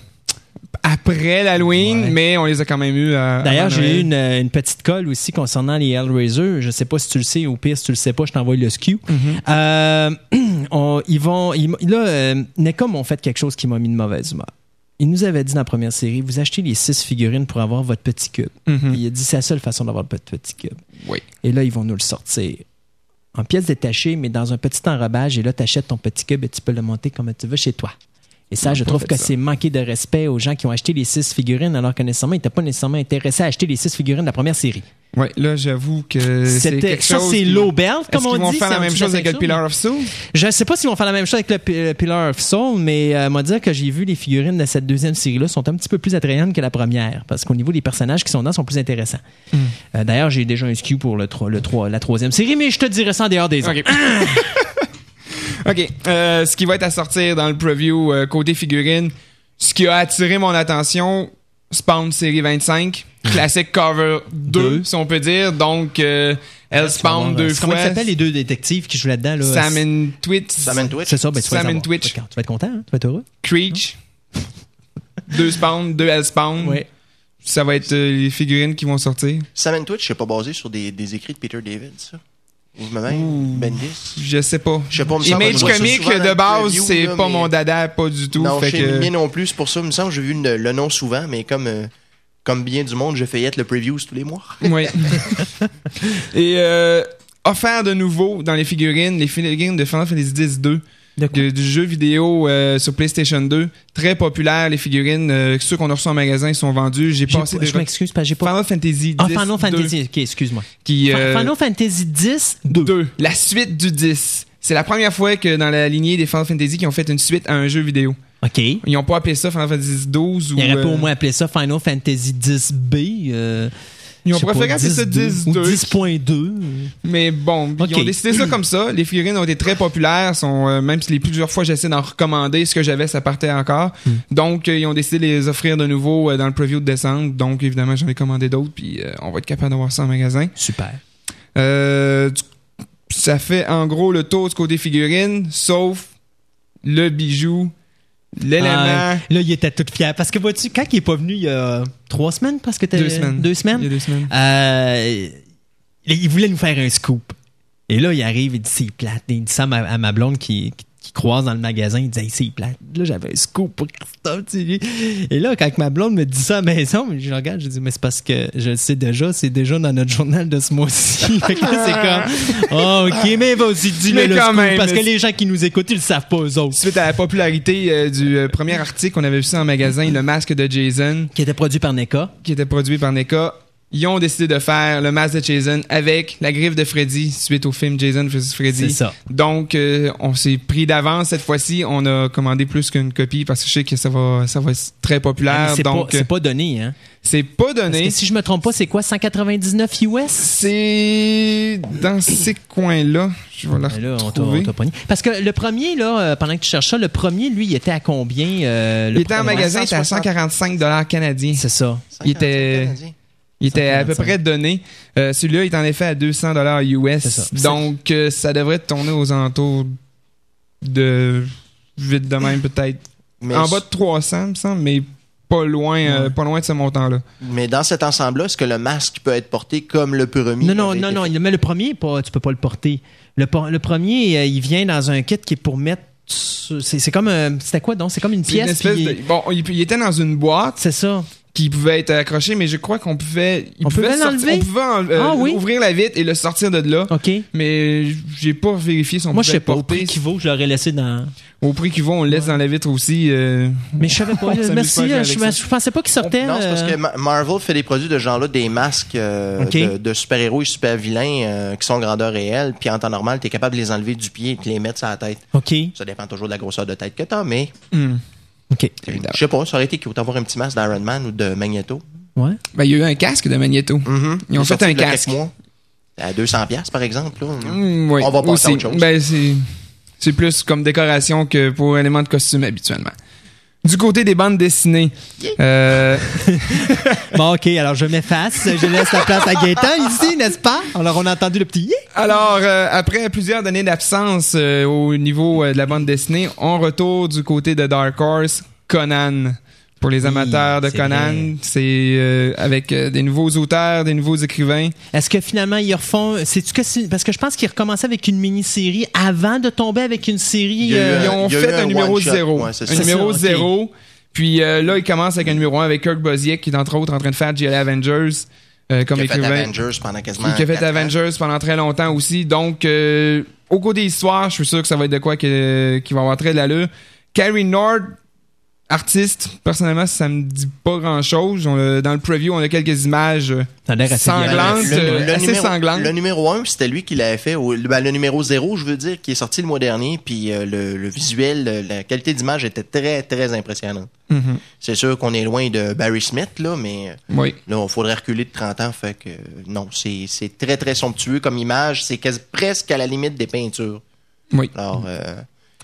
après l'Halloween, Ouais. mais on les a quand même eu. euh, D'ailleurs, j'ai eu une, une petite colle aussi concernant les Hellraiser. Je sais pas si tu le sais, au pire, si tu le sais pas, je t'envoie le SKU. Mhm. Euh, on- ils vont, ils- là, euh, NECA m'ont fait quelque chose qui m'a mis de mauvaise humeur. Il nous avait dit dans la première série, vous achetez les six figurines pour avoir votre petit cube. Mhm. Il a dit, c'est la seule façon d'avoir votre petit cube. Oui. Et là, ils vont nous le sortir en pièces détachées, mais dans un petit enrobage. Et là, tu achètes ton petit cube et tu peux le monter comme tu veux chez toi. Et ça, je trouve que ça. c'est manquer de respect aux gens qui ont acheté les six figurines alors que nécessairement, ils n'étaient pas nécessairement intéressés à acheter les six figurines de la première série. Ouais, là, j'avoue que c'est quelque ça, chose. c'est qui- low belt, comme Est-ce on qu'ils vont dit, faire la même chose avec le Pillar of Soul? Je sais pas s'ils vont faire la même chose avec le le Pillar of Soul, mais euh, moi dire que j'ai vu les figurines de cette deuxième série-là sont un petit peu plus attrayantes que la première, parce qu'au niveau des personnages qui sont dedans sont plus intéressants. Hmm. Euh, D'ailleurs, j'ai déjà un SKU pour le, le la troisième série, mais je te dirai ça en dehors des autres. OK. OK. Euh, ce qui va être à sortir dans le preview euh, côté figurine, ce qui a attiré mon attention, Spawn série 25, classique cover 2, Deux. si on peut dire. Donc, euh, elle spawn deux Comment fois. ils s'appellent les deux détectives qui jouent là-dedans? Là? Sam and Twitch. Sam and Twitch. C'est ça, ben, tu vas Sam and. Twitch. Tu vas être content, hein? tu vas être heureux. Creech. deux spawn, deux elle spawn. Ouais. Ça va être euh, les figurines qui vont sortir. Sam Twitch, c'est pas basé sur des, des écrits de Peter David, ça? Ou même Bendis? Je sais pas. Je sais pas, me Image comique de base, c'est pas mon dada, pas du tout. non, fait chez que- non plus, pour ça, il me semble, j'ai vu le, le nom souvent, mais comme, euh, comme bien du monde, je feuillette le previews tous les mois. Oui. Et euh, offert de nouveau dans les figurines, les figurines de Final Fantasy X-2. De du jeu vidéo euh, sur PlayStation 2. Très populaire, les figurines. Euh, ceux qu'on a reçus en magasin ils sont vendus. J'ai passé pas- des je m'excuse parce que j'ai pas. Final Fantasy X. Ah, Final Fantasy. Ok, excuse-moi. Qui, euh, Final Fantasy 10 2. 2. La suite du 10. C'est la première fois que dans la lignée des Final Fantasy qui ont fait une suite à un jeu vidéo. OK. Il Ils n'ont pas appelé ça Final Fantasy 12 ou. aurait pas euh, au moins appelé ça Final Fantasy 10B. Ils ont préféré appeler ça 10.2 ou 10.2. 10.2. Mais bon, ils ont décidé ça comme ça. Les figurines ont été très populaires. Sont, euh, même si les plusieurs fois j'essaie d'en recommander, ce que j'avais, ça partait encore. Hmm. Donc, euh, ils ont décidé de les offrir de nouveau euh, dans le preview de décembre. Donc, évidemment, j'en ai commandé d'autres. Puis, on va être capable d'avoir ça en magasin. Super. Ça fait en gros le tour du côté figurine, sauf le bijou, l'élément. Ah, là, il était tout fier. Parce que vois-tu, quand il est pas venu il y a trois semaines, parce que t'as Deux semaines. Deux Il y a semaines. deux semaines. Euh, il voulait nous faire un scoop. Et là, il arrive, il dit c'est plate. Il dit ça à ma, à ma blonde qui, qui, qui croise dans le magasin. Il dit Hey, c'est plate. Là, j'avais un scoop pour Christophe. Et là, quand ma blonde me dit ça à la maison, je regarde, je dis mais c'est parce que je le sais déjà, c'est déjà dans notre journal de ce mois-ci. c'est comme oh, ok, mais vas-y, dis-le le scoop. même, parce que les gens qui nous écoutent, ils le savent pas eux autres. Suite à la popularité euh, du euh, premier article, on avait vu ça en magasin, le masque de Jason. Qui était produit par NECA. qui était produit par NECA. Ils ont décidé de faire le masque de Jason avec la griffe de Freddy suite au film Jason vs Freddy. C'est ça. Donc, euh, on s'est pris d'avance cette fois-ci. On a commandé plus qu'une copie parce que je sais que ça va, ça va être très populaire. Mais C'est pas, Donc, c'est pas donné, hein. c'est pas Parce donné. que si je me trompe pas, c'est quoi, 199 US? C'est dans ces coins-là. Je vais la là, on t'a- retrouver. on. Parce que le premier, là, euh, pendant que tu cherches ça, le premier, lui, il était à combien? euh, le Il était en magasin, il était à 160. 145 dollars canadiens. C'est ça. Il était- Il était à peu 145. près donné. Euh, Celui-là est en effet à 200 dollars US. Ça. Donc, euh, ça devrait tourner aux alentours de vite de même peut-être en bas de 300, me semble, mais pas loin, euh, pas loin de ce montant-là. mais dans cet ensemble-là, est-ce que le masque peut être porté comme le premier? Non, non, non, non. Mais le premier, pas, tu peux pas le porter. Le, premier, euh, il vient dans un kit qui est pour mettre. C'est comme. un- C'était quoi donc? C'est comme une pièce. de- Bon, il, il était dans une boîte, C'est ça. Qui pouvait être accroché, mais je crois qu'on pouvait, il On pouvait pouvait sortir- on pouvait en- euh, Ah oui? ouvrir la vitre et le sortir de là. OK. Mais j'ai pas vérifié si on Moi, je sais pas. Au prix qu'il vaut, je l'aurais laissé dans. Au prix qu'il vaut, on le laisse dans la vitre aussi. euh, Mais je savais pas. Merci. pas euh, Je, pensais pas qu'il sortait. Non, c'est parce que Ma- Marvel fait des produits de ce genre-là, des masques euh, de, de super-héros et super-vilains euh, qui sont grandeur réelle. Puis en temps normal, tu es capable de les enlever du pied et de les mettre sur la tête. OK. Ça dépend toujours de la grosseur de tête que t'as, mais hmm. OK. je sais pas, ça aurait été cute d'avoir un petit masque d'Iron Man ou de Magneto. Ouais. Ben, il y a eu un casque de Magneto. Mhm. Ils ont fait un casque. mois. À 200 pièces par exemple. là. Oui, On va passer à autre chose. Ben, c'est, c'est plus comme décoration que pour élément de costume habituellement. Du côté des bandes dessinées, euh, Bon, OK. Alors, je m'efface. Je laisse la place à Gaëtan ici, n'est-ce pas? Alors, on a entendu le petit alors euh, après plusieurs années d'absence euh, au niveau de la bande dessinée, on retourne du côté de Dark Horse, Conan. Pour les Oui, amateurs de c'est Conan, c'est euh, avec euh, des nouveaux auteurs, des nouveaux écrivains. Est-ce que finalement, ils refont. C'est-tu que c'est- Parce que je pense qu'ils recommençaient avec une mini-série avant de tomber avec une série. Il y a eu euh, Ils ont il y a fait eu un, un numéro zéro. Ouais, c'est un numéro C'est ça, ok. zéro. Puis euh, là, il commence avec un numéro 1 avec Kirk Busiek, qui est entre autres en train de faire GL Avengers euh, comme Qui a fait. Avengers pendant quasiment. qui a fait quatre ans. Avengers pendant très longtemps aussi. Donc, euh, au cours des histoires, je suis sûr que ça va être de quoi que- qui va avoir très de l'allure. Carrie Nord, artiste, personnellement, ça me dit pas grand-chose. On a- Dans le preview, on a quelques images euh, Ça a l'air assez sanglantes, Le- le- euh, le assez numéro, sanglantes. Le numéro 1, c'était lui qui l'avait fait. ben, le numéro 0, je veux dire, qui est sorti le mois dernier. Puis euh, le, le visuel, la qualité d'image était très, très impressionnante. Mhm. C'est sûr qu'on est loin de Barry Smith, là, mais Oui. là, il faudrait reculer de 30 ans. Fait que non, c'est c'est très, très somptueux comme image. C'est quasi- presque à la limite des peintures. Oui. Alors, euh,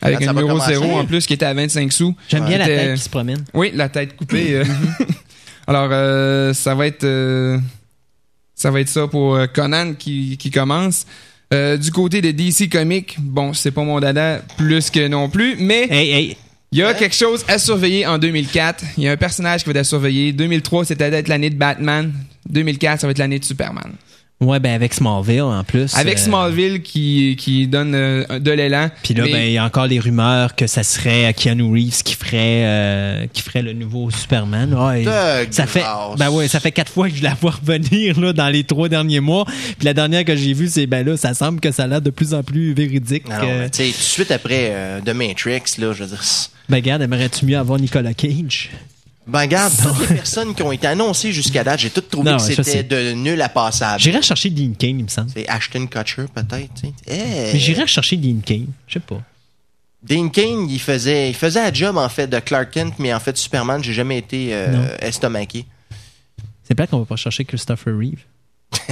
Avec quand un numéro commencer- 0 en plus qui était à 25 sous. J'aime bien la Était- tête qui se promène. Oui, la tête coupée. euh. Alors, euh, ça va être euh, ça va être ça pour Conan qui, qui commence. Euh, du côté de DC Comics, bon, c'est pas mon dada plus que non plus, mais Hey, hey. il y a quelque chose à surveiller en 2004. Il y a un personnage qui va être à surveiller. 2003, c'était d'être l'année de Batman. 2004, ça va être l'année de Superman. Ouais, ben avec Smallville en plus. Avec euh, Smallville qui, qui donne euh, de l'élan. Puis là, Mais- ben, il y a encore les rumeurs que ça serait Keanu Reeves qui ferait, euh, qui ferait le nouveau Superman. Ouais, ça fait, ben ouais, ça fait quatre fois que je la vois revenir là, dans les trois derniers mois. Puis la dernière que j'ai vue, c'est ben là, ça semble que ça a l'air de plus en plus véridique. non, non, sais, tout de suite après euh, The Matrix, là, je veux dire. ben regarde, aimerais-tu mieux avoir Nicolas Cage? Ben, regarde, toutes les personnes qui ont été annoncées jusqu'à date, j'ai tout trouvé Non, que je sais. c'était de nul à passable. J'irais chercher Dean Kane, il me semble. C'est Ashton Kutcher, peut-être. tu sais. Eh. Mais j'irais chercher Dean Kane. Je sais pas. Dean Kane, il faisait, il faisait un job, en fait, de Clark Kent, mais en fait, Superman, j'ai jamais été euh, Non. estomaqué. C'est plate qu'on va pas chercher Christopher Reeve.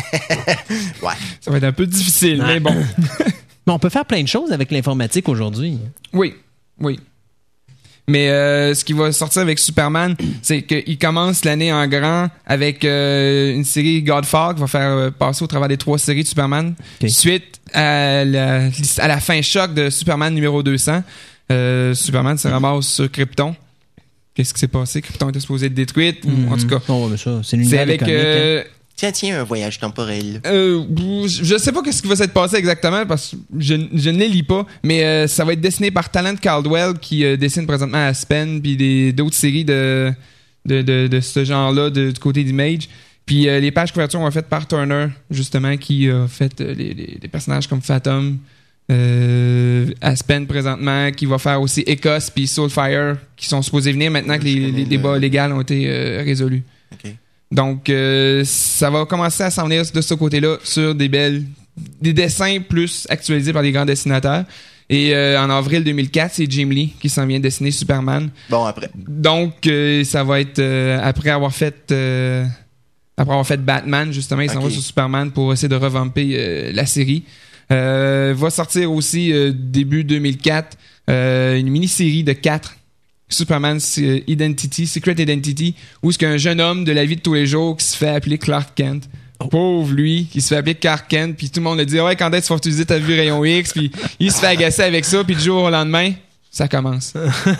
Ouais. Ça va être un peu difficile, mais bon. Mais on peut faire plein de choses avec l'informatique aujourd'hui. Oui, oui. Mais euh, ce qui va sortir avec Superman, c'est qu'il commence l'année en grand avec euh, une série Godfall qui va faire euh, passer au travers des trois séries de Superman. Suite à la, à la fin choc de Superman numéro 200, euh, Superman se ramasse sur Krypton. Qu'est-ce qui s'est passé? Krypton était supposé être détruite. ou En tout cas, Oh, mais ça, c'est avec... euh, Tiens, tiens, un voyage temporel. euh, je sais pas qu'est-ce qui va s'être passé exactement parce que je, je ne les lis pas, mais euh, ça va être dessiné par Talent Caldwell qui euh, dessine présentement Aspen puis d'autres séries de de, de, de ce genre-là du côté d'Image. Puis euh, les pages couverture ont faites par Turner justement qui a fait les, les- les personnages comme Phantom, euh, Aspen présentement, qui va faire aussi Ecos puis Soulfire qui sont supposés venir maintenant que les, les débats légaux ont été résolus. Donc, euh, ça va commencer à s'en venir de ce côté-là sur des belles, des dessins plus actualisés par des grands dessinateurs. Et euh, en avril 2004, c'est Jim Lee qui s'en vient dessiner Superman. Bon, après. Donc, euh, ça va être euh, après avoir fait euh, après avoir fait Batman justement, il s'en va sur Superman pour essayer de revamper euh, la série. Euh, va sortir aussi euh, début 2004 euh, une mini-série de quatre Superman Identity, Secret Identity, où c'est qu'un jeune homme de la vie de tous les jours qui se fait appeler Clark Kent. Pauvre lui, qui se fait appeler Clark Kent, puis tout le monde le dit ouais quand est-ce qu'il faut utiliser ta vue rayon X, puis il se fait agacer avec ça, puis du jour au lendemain, ça commence.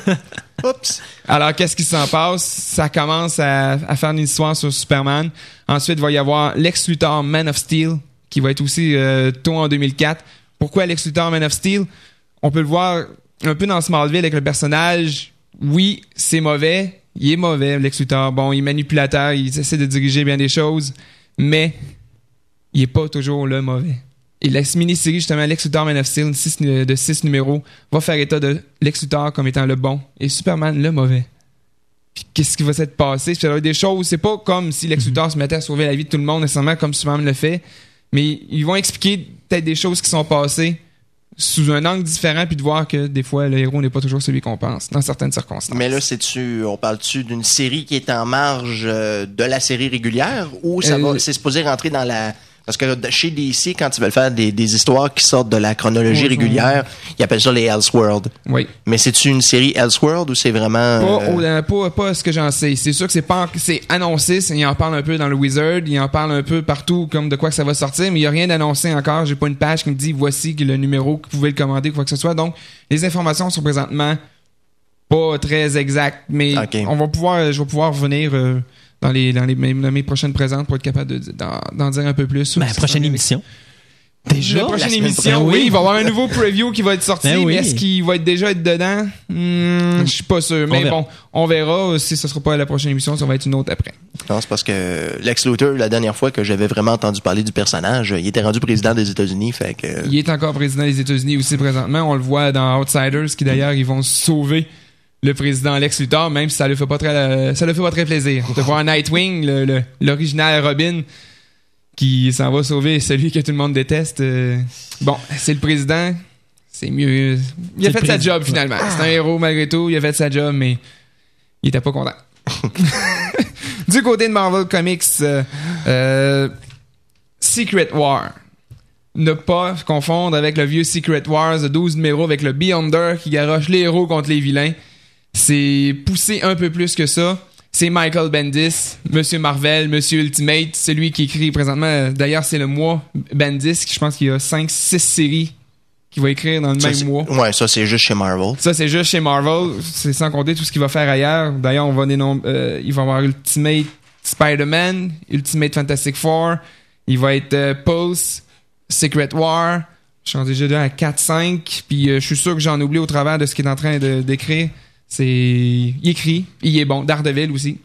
Oups. Alors, qu'est-ce qui s'en passe? Ça commence à, à faire une histoire sur Superman. Ensuite, il va y avoir Lex Luthor Man of Steel, qui va être aussi euh, tôt en 2004. Pourquoi Lex Luthor Man of Steel? On peut le voir un peu dans Smallville avec le personnage. Oui, c'est mauvais, Il est mauvais, Lex Luthor. Bon, il est manipulateur, il essaie de diriger bien des choses, mais il est pas toujours le mauvais. Et la mini-série, justement, Lex Luthor Man of Steel, six- de 6 numéros, va faire état de Lex Luthor comme étant le bon et Superman le mauvais. Puis qu'est-ce qui va s'être passé? Puis des choses, c'est pas comme si Lex Luthor se mettait à sauver la vie de tout le monde, nécessairement comme Superman le fait, mais ils vont expliquer peut-être des choses qui sont passées sous un angle différent, puis de voir que des fois, le héros n'est pas toujours celui qu'on pense, dans certaines circonstances. Mais là, c'est-tu, on parle-tu d'une série qui est en marge euh, de la série régulière ou ça Euh, va, c'est supposé rentrer dans la, parce que chez DC, quand ils veulent faire des, des histoires qui sortent de la chronologie Ouais, régulière, ils appellent ça les Elseworld. Oui. Mais c'est-tu une série Elseworld ou c'est vraiment... Pas, euh, au- euh, pas, pas ce que j'en sais. C'est sûr que c'est pas c'est annoncé, c'est- il en parle un peu dans le Wizard, il en parle un peu partout comme de quoi que ça va sortir, mais il y a rien d'annoncé encore. J'ai pas une page qui me dit voici le numéro que vous pouvez le commander quoi que ce soit. Donc les informations sont présentement pas très exactes, mais on va pouvoir, je vais pouvoir revenir euh, dans les dans les mes, dans mes prochaines présentes pour être capable de- d'en dire un peu plus. Ben, prochaine émission. La Déjà? prochaine la semaine émission, prochaine. oui, Oui. il va y avoir un nouveau preview qui va être sorti, Ben oui. mais est-ce qu'il va être déjà être dedans? Hmm, je suis pas sûr. Mais bon, on verra. Si ce sera pas la prochaine émission, ça va être une autre après. Non, c'est parce que Lex Luthor, la dernière fois que j'avais vraiment entendu parler du personnage, il était rendu président des États-Unis, fait que... Il est encore président des États-Unis aussi présentement. On le voit dans Outsiders, qui d'ailleurs, ils vont sauver le président Lex Luthor, même si ça le fait pas très, euh, ça le fait pas très plaisir. De voir Nightwing, le- l'original Robin, qui s'en va sauver celui que tout le monde déteste. euh, bon, c'est le président. C'est mieux. Il a fait sa job finalement. C'est un héros malgré tout. Il a fait sa job, mais il était pas content. du côté de Marvel Comics, euh, euh, Secret War. Ne pas confondre avec le vieux Secret Wars de 12 numéros avec le Beyonder qui garoche les héros contre les vilains. C'est poussé un peu plus que ça. C'est Michael Bendis, Monsieur Marvel, Monsieur Ultimate, celui qui écrit présentement. D'ailleurs, c'est le mois Bendis. Je pense qu'il y a 5-6 séries qu'il va écrire dans le Ça, même mois. Ouais, ça c'est juste chez Marvel. Ça, c'est juste chez Marvel. C'est sans compter tout ce qu'il va faire ailleurs. D'ailleurs, on va dénom- euh, il va avoir Ultimate Spider-Man, Ultimate Fantastic Four. Il va être euh, Pulse, Secret War. Je suis déjà à 4-5. Puis euh, je suis sûr que j'en oublie au travers de ce qu'il est en train de- d'écrire. C'est... Il écrit. Il est bon. Daredevil aussi.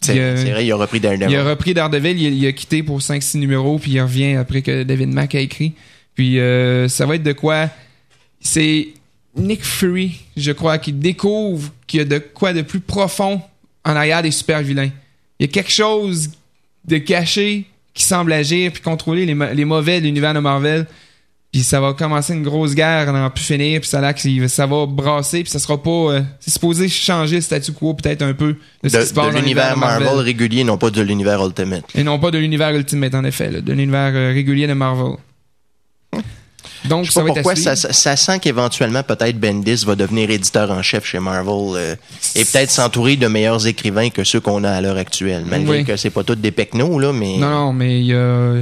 C'est euh, vrai, il a repris Daredevil. il a repris Daredevil, il, il a quitté pour 5-6 numéros, puis il revient après que David Mack a écrit. Puis euh, ça va être de quoi C'est Nick Fury, je crois, qui découvre qu'il y a de quoi de plus profond en arrière des super vilains. Il y a quelque chose de caché qui semble agir puis contrôler les, les mauvais de l'univers de Marvel. Puis ça va commencer une grosse guerre, on n'en plus finir, puis ça, va brasser, puis ça sera pas... euh, c'est supposé changer le statu quo peut-être un peu de ce de, qui se passe de l'univers Marvel. régulier, non pas de l'univers Ultimate. et non pas de l'univers Ultimate, en effet, là, de l'univers euh, régulier de Marvel. Donc, Je sais ça pas pourquoi ça, ça, ça sent qu'éventuellement peut-être Bendis va devenir éditeur en chef chez Marvel euh, et peut-être s'entourer de meilleurs écrivains que ceux qu'on a à l'heure actuelle. Malgré Oui. que c'est pas tous des pecnos là, mais Non, non, mais il y a...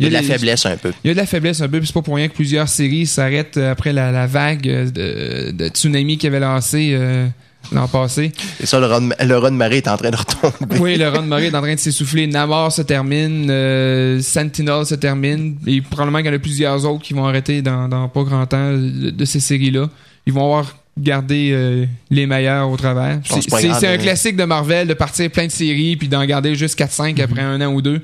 il y a de la faiblesse un peu. Il y a de la faiblesse un peu, puis c'est pas pour rien que plusieurs séries s'arrêtent euh, après la, la vague euh, de, de tsunami qu'il avait lancé euh, l'an passé. Et ça, le run, le run de marée est en train de retomber. Oui, le run de marée est en train de s'essouffler. Namor se termine, euh, Sentinel se termine, et probablement qu'il y en a plusieurs autres qui vont arrêter dans, dans pas grand temps de, de ces séries-là. Ils vont avoir gardé euh, les meilleurs au travers. C'est un classique de Marvel de partir plein de séries puis d'en garder juste 4-5 après un an ou deux.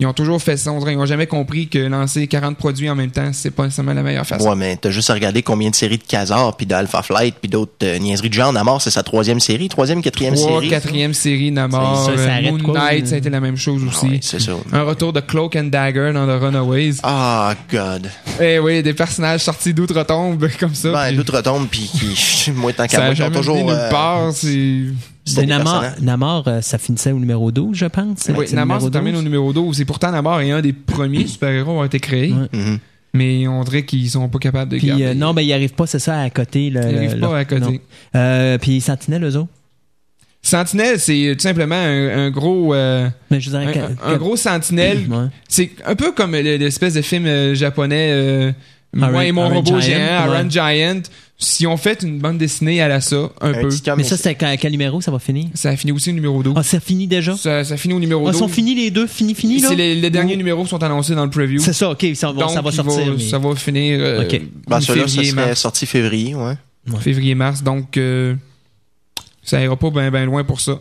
Ils ont toujours fait ça. On dirait qu'ils n'ont jamais compris que lancer 40 produits en même temps, c'est pas nécessairement la meilleure façon. Ouais, mais t'as juste à regarder combien de séries de Kazar, puis d'Alpha Flight, puis d'autres euh, niaiseries de genre. Namor, c'est sa troisième série, troisième, quatrième Trois, série. quatrième série, Namor, Ça, ça euh, Moon quoi, Knight, ça a été la même chose aussi. Ouais, c'est ça. Un retour de Cloak and Dagger dans The Runaways. Ah, God. Eh oui, des personnages sortis d'outre-tombe comme ça. Ben, puis retombent, puis qui, moi, tant ça qu'à moi, ils toujours. nulle euh, part. C'est... c'est Namor, euh, ça finissait au numéro 12, je pense. Oui, Namor se termine 12. au numéro 12. Et pourtant, Namor est un des premiers super-héros à avoir été créés. Ouais. Mhm. Mais on dirait qu'ils sont pas capables de Puis garder. euh, non, ben il arrive pas, c'est ça, à côté. Le, Ils arrivent le- pas à côté. Euh, puis Sentinelle, eux autres? Sentinelle, c'est tout simplement un, un gros... euh, Mais je un, gros sentinelle Ouais. C'est un peu comme le- l'espèce de film euh, japonais euh, Moi et mon Iron robot Giant, géant, ouais. Iron Giant. Si on fait une bande dessinée à la ça, un, Un peu, Mais ça, c'est à quel numéro? Ça va finir? ça a fini aussi au numéro 12. Ah, ça finit déjà? Ça, ça finit au numéro Ah, 12. sont finis les deux? Fini, fini, là? C'est les, les derniers numéros sont annoncés dans le preview. C'est ça, ok, ça, va- Donc, ça va il sortir. mais- Ça va finir euh, Ok. Ben, celui-là, ça février, serait mars. sorti février, ouais. Février-mars. Donc, euh, ça ira pas bien ben loin pour ça.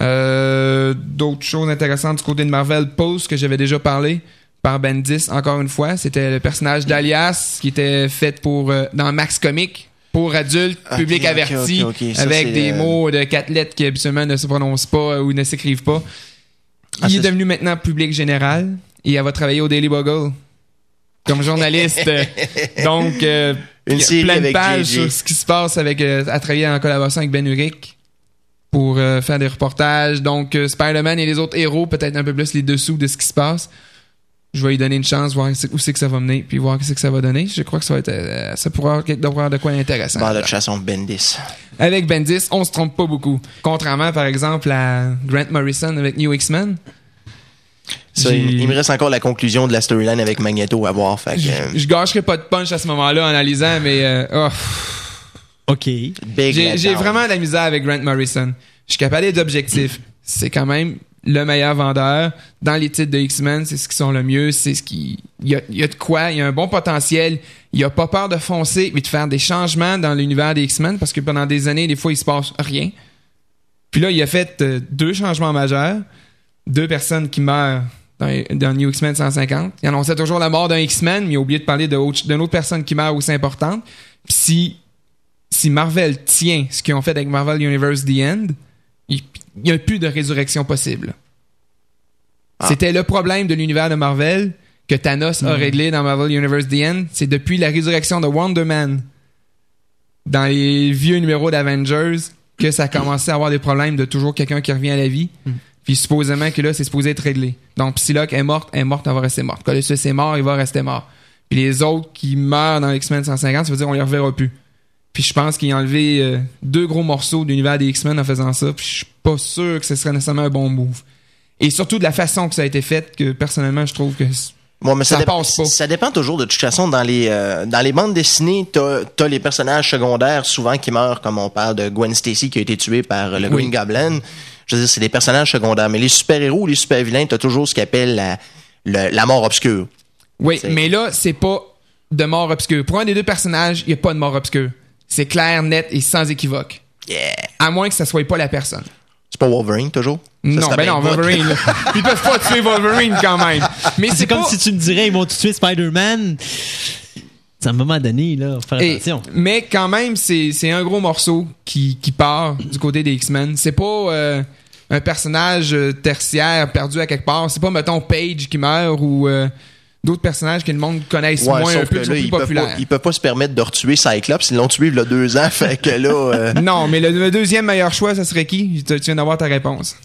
Euh, D'autres choses intéressantes du côté de Marvel? Post que j'avais déjà parlé par Bendis, encore une fois. C'était le personnage d'Alias qui était fait pour euh, dans Max Comic pour adultes, public averti. Ça, avec des euh, mots de quatre lettres qui habituellement ne se prononcent pas ou ne s'écrivent pas. Ah, Il est devenu maintenant public général et elle va travailler au Daily Bugle comme journaliste. Donc, euh, Une série plein de pages sur ce qui se passe avec, euh, à travailler en collaboration avec Ben Urich pour euh, faire des reportages. Donc, euh, Spider-Man et les autres héros, peut-être un peu plus les dessous de ce qui se passe. Je vais lui donner une chance, voir où c'est que ça va mener, puis voir ce que ça va donner. Je crois que ça va être, euh, ça pourra avoir de quoi intéressant. Bon, de toute façon, Bendis. Avec Bendis, on se trompe pas beaucoup. Contrairement, par exemple, à Grant Morrison avec New X-Men. Ça, il, me reste encore la conclusion de la storyline avec Magneto à voir. Fait que, euh, Je gâcherai pas de punch à ce moment-là en analysant, mais euh, oh, OK. big j'ai vraiment de la misère avec Grant Morrison. Je suis capable d'être objectif. C'est quand même le meilleur vendeur dans les titres de X-Men. C'est ce qui sont le mieux. C'est ce qui. Il y a, de quoi. Il y a un bon potentiel. Il a pas peur de foncer et de faire des changements dans l'univers des X-Men parce que pendant des années, des fois, il se passe rien. Puis là, il a fait euh, deux changements majeurs. Deux personnes qui meurent dans, New X-Men 150. Il annonçait toujours la mort d'un X-Men, mais il a oublié de parler d'une autre personne qui meurt aussi importante. Puis si, si Marvel tient ce qu'ils ont fait avec Marvel Universe The End, il n'y a plus de résurrection possible. Ah. C'était le problème de l'univers de Marvel que Thanos a réglé dans Marvel Universe The End. C'est depuis la résurrection de Wonder Man dans les vieux numéros d'Avengers que ça a commencé à avoir des problèmes de toujours quelqu'un qui revient à la vie. Puis supposément que là, c'est supposé être réglé. Donc Psylocke est morte, elle est morte, elle va rester morte. Colossus est mort, il va rester mort. Puis les autres qui meurent dans X-Men 150, ça veut dire qu'on les reverra plus. Puis je pense qu'il a enlevé euh, deux gros morceaux de l'univers des X-Men en faisant ça. Puis je suis pas sûr que ce serait nécessairement un bon move. Et surtout de la façon que ça a été fait, que personnellement, je trouve que... Bon, mais ça, passe pas. ça dépend toujours de toute façon dans les euh, dans les bandes dessinées, t'as as les personnages secondaires souvent qui meurent, comme on parle de Gwen Stacy qui a été tuée par le Oui. Green Goblin. Je veux dire, c'est des personnages secondaires, mais les super héros, les super vilains, t'as toujours ce qu'ils appellent la le- la mort obscure. Oui, mais là, c'est pas de mort obscure. Pour un des deux personnages, il n'y a pas de mort obscure. C'est clair, net et sans équivoque. Yeah. À moins que ça soit pas la personne. C'est pas Wolverine toujours? Ça non, ben bien non. Wolverine. là. Ils peuvent pas tuer Wolverine quand même. Mais C'est comme pas- si tu me dirais, ils vont tout tuer Spider-Man. C'est à un moment donné, là, faut faire Et- attention. mais quand même, c'est c'est un gros morceau qui, qui part du côté des X-Men. C'est pas euh, un personnage euh, tertiaire perdu à quelque part. C'est pas, mettons, Page qui meurt ou euh, d'autres personnages que le monde connaisse Ouais, moins, un peu, là, plus ils peuvent, populaires. pas, ils peuvent pas se permettre de retuer Cyclops. Ils l'ont tué il y a deux ans, fait que là... euh, Non, mais le, le deuxième meilleur choix, ça serait qui? Tu, tu viens d'avoir ta réponse.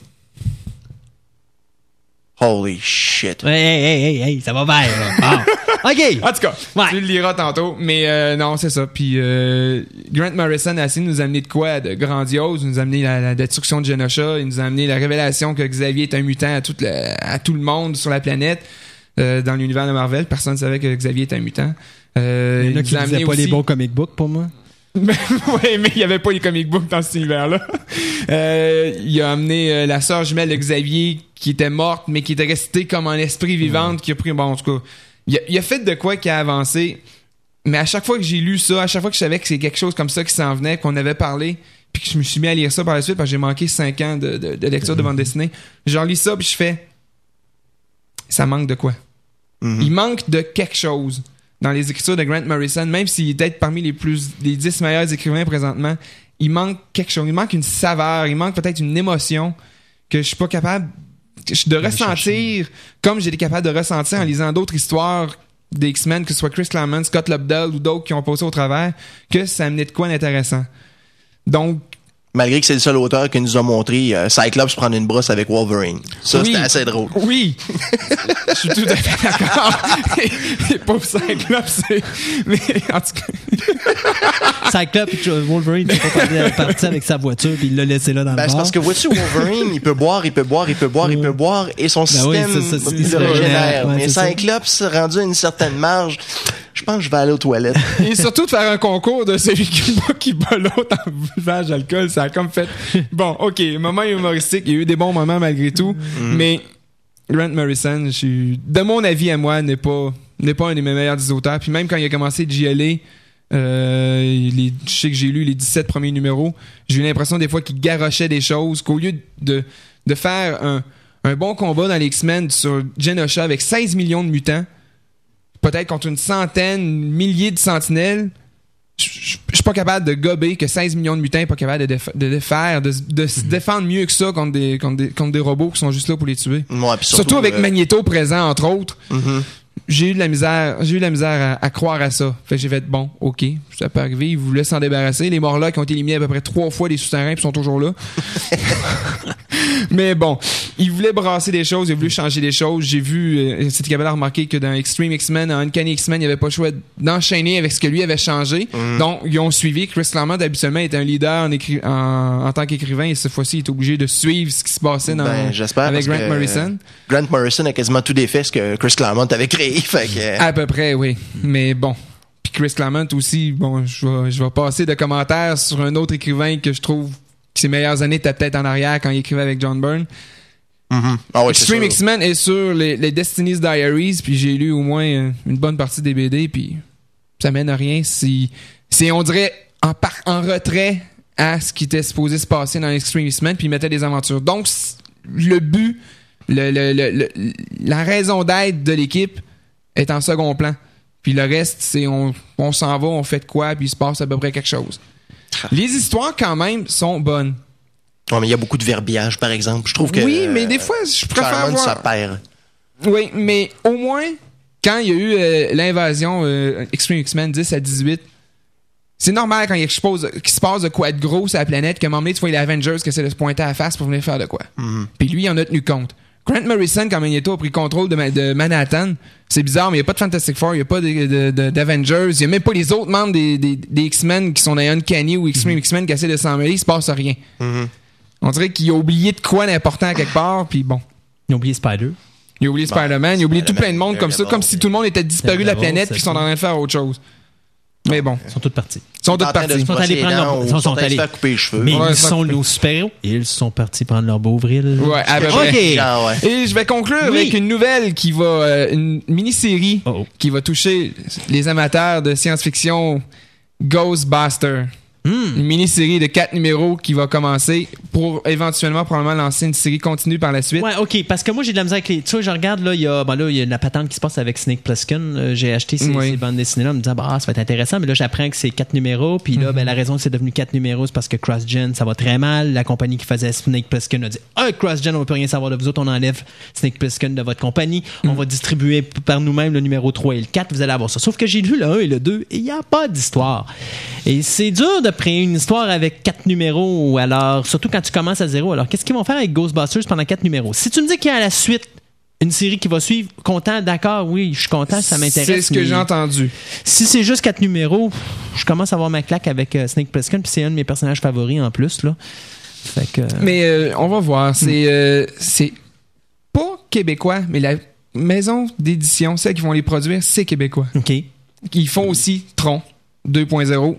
holy shit. Hey, hey, hey, hey, hey, ça va bien, là. Bon. OK. En tout cas, Ouais. tu le liras tantôt. Mais euh, non, c'est ça. Puis euh, Grant Morrison a essayé de nous amener de quoi de grandiose? Il nous a amené la, la destruction de Genosha. Il nous a amené la révélation que Xavier est un mutant à tout le, à tout le monde sur la planète. Euh, dans l'univers de Marvel, personne ne savait que Xavier était un mutant. Euh, Il y en a qui pas les bons comic books pour moi. oui, mais il n'y avait pas les comic books dans cet univers-là. Euh, il a amené la sœur jumelle de Xavier qui était morte, mais qui était restée comme un esprit vivante, qui a pris. Bon, en tout cas, il a, il a fait de quoi qui a avancé. Mais à chaque fois que j'ai lu ça, à chaque fois que je savais que c'est quelque chose comme ça qui s'en venait, qu'on avait parlé, puis que je me suis mis à lire ça par la suite, parce que j'ai manqué 5 ans de, de- de lecture de bande dessinée, j'en lis ça, puis je fais. Ça manque de quoi? Mhm. Il manque de quelque chose dans les écritures de Grant Morrison, même s'il est peut-être parmi les plus les 10 meilleurs écrivains présentement, il manque quelque chose, il manque une saveur, il manque peut-être une émotion que je suis pas capable de ressentir comme été capable de ressentir en lisant d'autres histoires des X-Men, que ce soit Chris Claremont, Scott Lobdell ou d'autres qui ont passé au travers, que ça amenait de quoi d'intéressant. Donc, Malgré que c'est le seul auteur qui nous a montré euh, Cyclops prendre une brosse avec Wolverine. Ça, Oui. c'était assez drôle. Oui, je suis tout à fait d'accord. Et Pauvre Cyclops, c'est- mais en tout cas, Cyclope et Wolverine sont pas partis avec sa voiture puis il l'a laissé là dans Ben, le c'est parce que vois-tu, Wolverine, il peut boire, il peut boire, il peut boire, il peut boire, et son Ben oui, système ça, ça, il c'est- le c'est régénère. ouais, Mais c'est ça. Cyclops, rendu à une certaine marge, je pense que je vais aller aux toilettes. et surtout de faire un concours de celui qui boit qui bat l'autre en buvage d'alcool, ça a comme fait bon, ok, moment humoristique, il y a eu des bons moments malgré tout, mais Grant Morrison, je suis, de mon avis à moi, n'est pas n'est pas un des mes meilleurs des auteurs. Puis même quand il a commencé JLA, Euh, les, je sais que j'ai lu les 17 premiers numéros. J'ai eu l'impression des fois qu'il garochait des choses, qu'au lieu de, de faire un, un bon combat dans les X-Men sur Genosha avec 16 millions de mutants, peut-être contre une centaine, milliers de sentinelles, je suis pas capable de gober que 16 millions de mutants pas capable de, défa- de défaire, de, de se défendre mieux que ça contre des, contre, des, contre des robots qui sont juste là pour les tuer. Ouais, Surtout, avec euh, Magneto présent, entre autres. mhm. J'ai eu de la misère, j'ai eu de la misère à, à croire à ça. Fait que j'ai fait bon, ok, ça peut arriver, ils voulaient s'en débarrasser. Les qui ont été éliminés à peu près trois fois des souterrains puis sont toujours là. Mais bon, ils voulaient brasser des choses, ils voulaient changer des choses. J'ai vu, euh, c'était capable de remarquer que dans Extreme X-Men, dans Uncanny X-Men, il n'y avait pas le choix d'enchaîner avec ce que lui avait changé. Donc, ils ont suivi. Chris Claremont, habituellement, était un leader en, écri- en, en tant qu'écrivain et cette fois-ci, il est obligé de suivre ce qui se passait dans, Ben, j'espère, avec Grant que- Morrison. Grant Morrison a quasiment tout défait ce que Chris Claremont avait créé. Fait que, À peu près, oui. Mais bon. Chris Claremont aussi, bon, je vais, je vais passer de commentaires sur un autre écrivain que je trouve que ses meilleures années étaient peut-être en arrière quand il écrivait avec John Byrne. Mhm. Ah ouais, Extreme. X-Men est sur les, les Destiny's Diaries, puis j'ai lu au moins une bonne partie des BD, puis ça mène à rien. Si, c'est, on dirait, en, par- en retrait à ce qui était supposé se passer dans Extreme X-Men, puis ils mettaient des aventures. Donc, le but, le, le- le- le- la raison d'être de l'équipe est en second plan. Puis le reste, c'est on, on s'en va, on fait de quoi, puis il se passe à peu près quelque chose. Les histoires, quand même, sont bonnes. Ouais, mais il y a beaucoup de verbiage, par exemple. Je trouve que. oui, mais des fois, je préfère Claremont, voir... ça perd. Oui, mais au moins, quand il y a eu euh, l'invasion euh, Extreme X-Men 10 à 18, c'est normal quand il expose- qu'il se passe de quoi de gros sur la planète, moment donné, tu vois les Avengers qui essaient de se pointer à la face pour venir faire de quoi. Puis lui, il en a tenu compte. Grant Morrison, quand Magneto a pris contrôle de, Ma- de Manhattan, c'est bizarre, mais il n'y a pas de Fantastic Four, il n'y a pas de- de- de- d'Avengers, il n'y a même pas les autres membres des, des- des X-Men qui sont dans Uncanny ou Extreme X-Men qui essaient de s'en mêler, il se passe rien. On dirait qu'il a oublié de quoi d'important à quelque part, puis bon. Ils ont oublié Spider. Il a oublié Spider-Man, il a oublié tout plein de monde comme ça, comme si tout le monde était disparu de la planète puis ils sont en train de faire autre chose. Mais bon, Ils sont tous partis. ils sont de partis. se sont allés prendre leur- ils sont- allés faire couper les cheveux. Mais ils sont nos super-héros. Ils sont partis prendre leur beau vril. Ouais, à peu près. Et je vais conclure avec une nouvelle qui va, euh, une mini-série Oh, oh. qui va toucher les amateurs de science-fiction Ghostbuster. Hmm. Une mini-série de quatre numéros qui va commencer pour éventuellement probablement lancer une série continue par la suite. Ouais, ok, parce que moi j'ai de la misère avec les. Tu vois, je regarde là, il y a, ben là, il y a la patente qui se passe avec Snake Plissken. Euh, j'ai acheté ces, Oui. ces bandes dessinées là, en me disant bah ça va être intéressant, mais là j'apprends que c'est quatre numéros, puis Mhm. là ben la raison que c'est devenu quatre numéros c'est parce que CrossGen ça va très mal. La compagnie qui faisait Snake Plissken a dit ah CrossGen on veut plus rien savoir de vous autres, on enlève Snake Plissken de votre compagnie, on Mhm. va distribuer par nous-mêmes le numéro 3 et le 4, vous allez avoir ça. Sauf que j'ai lu le 1 et le 2 et il n'y a pas d'histoire. Et c'est dur de créer une histoire avec quatre numéros, alors surtout quand tu commences à zéro. Alors qu'est-ce qu'ils vont faire avec Ghostbusters pendant quatre numéros? Si tu me dis qu'il y a à la suite une série qui va suivre, content, d'accord, oui, je suis content, ça m'intéresse. C'est ce que j'ai entendu. Si c'est juste quatre numéros, je commence à avoir ma claque avec euh, Snake Plissken, puis c'est un de mes personnages favoris en plus là. Fait que. Mais euh, on va voir. C'est euh, c'est pas québécois, mais la maison d'édition, celles qui vont les produire, c'est québécois. ok. Ils font aussi Tron 2.0.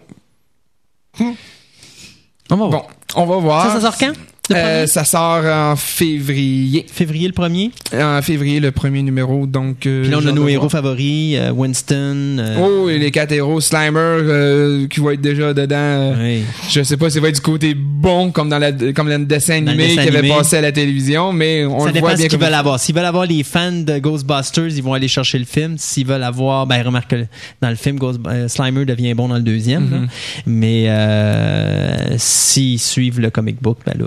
On va voir. Bon, on va voir. Ça, ça sort quand? Euh, ça sort en février. Février le premier? En février, le premier numéro. Donc, euh, Puis là, on a nos héros favoris, euh, Winston. euh, Oh, et les quatre héros. Slimer, euh, qui va être déjà dedans. euh, oui. Je sais pas si ça va être du côté bon, comme dans, la, comme dans le dessin animé qui avait passé à la télévision, mais on ça le voit bien ce qu'ils veulent avoir. S'ils veulent avoir les fans de Ghostbusters, ils vont aller chercher le film. S'ils veulent avoir, ben remarque que dans le film, Ghost, Slimer devient bon dans le deuxième. Mhm. Mais euh, s'ils suivent le comic book, ben là.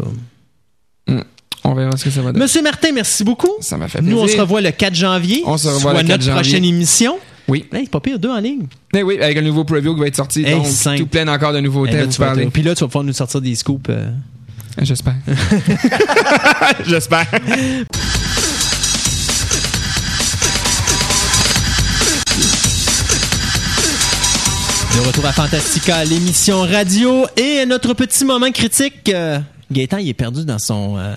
On verra ce que ça va donner. Monsieur Martin, merci beaucoup. Ça m'a fait Nous, on plaisir. se revoit le 4 janvier. On se revoit soit le 4 notre janvier. prochaine émission. Oui. Hey, c'est pas pire, deux en ligne. Eh oui, avec un nouveau preview qui va être sorti. Hey, donc, simple. tout plein encore de Eh, vas parler. te- Puis là, tu vas pouvoir nous sortir des scoops. euh. J'espère. J'espère. De retour à Fantastica, l'émission radio et notre petit moment critique. euh, Gaëtan, il est perdu dans son euh,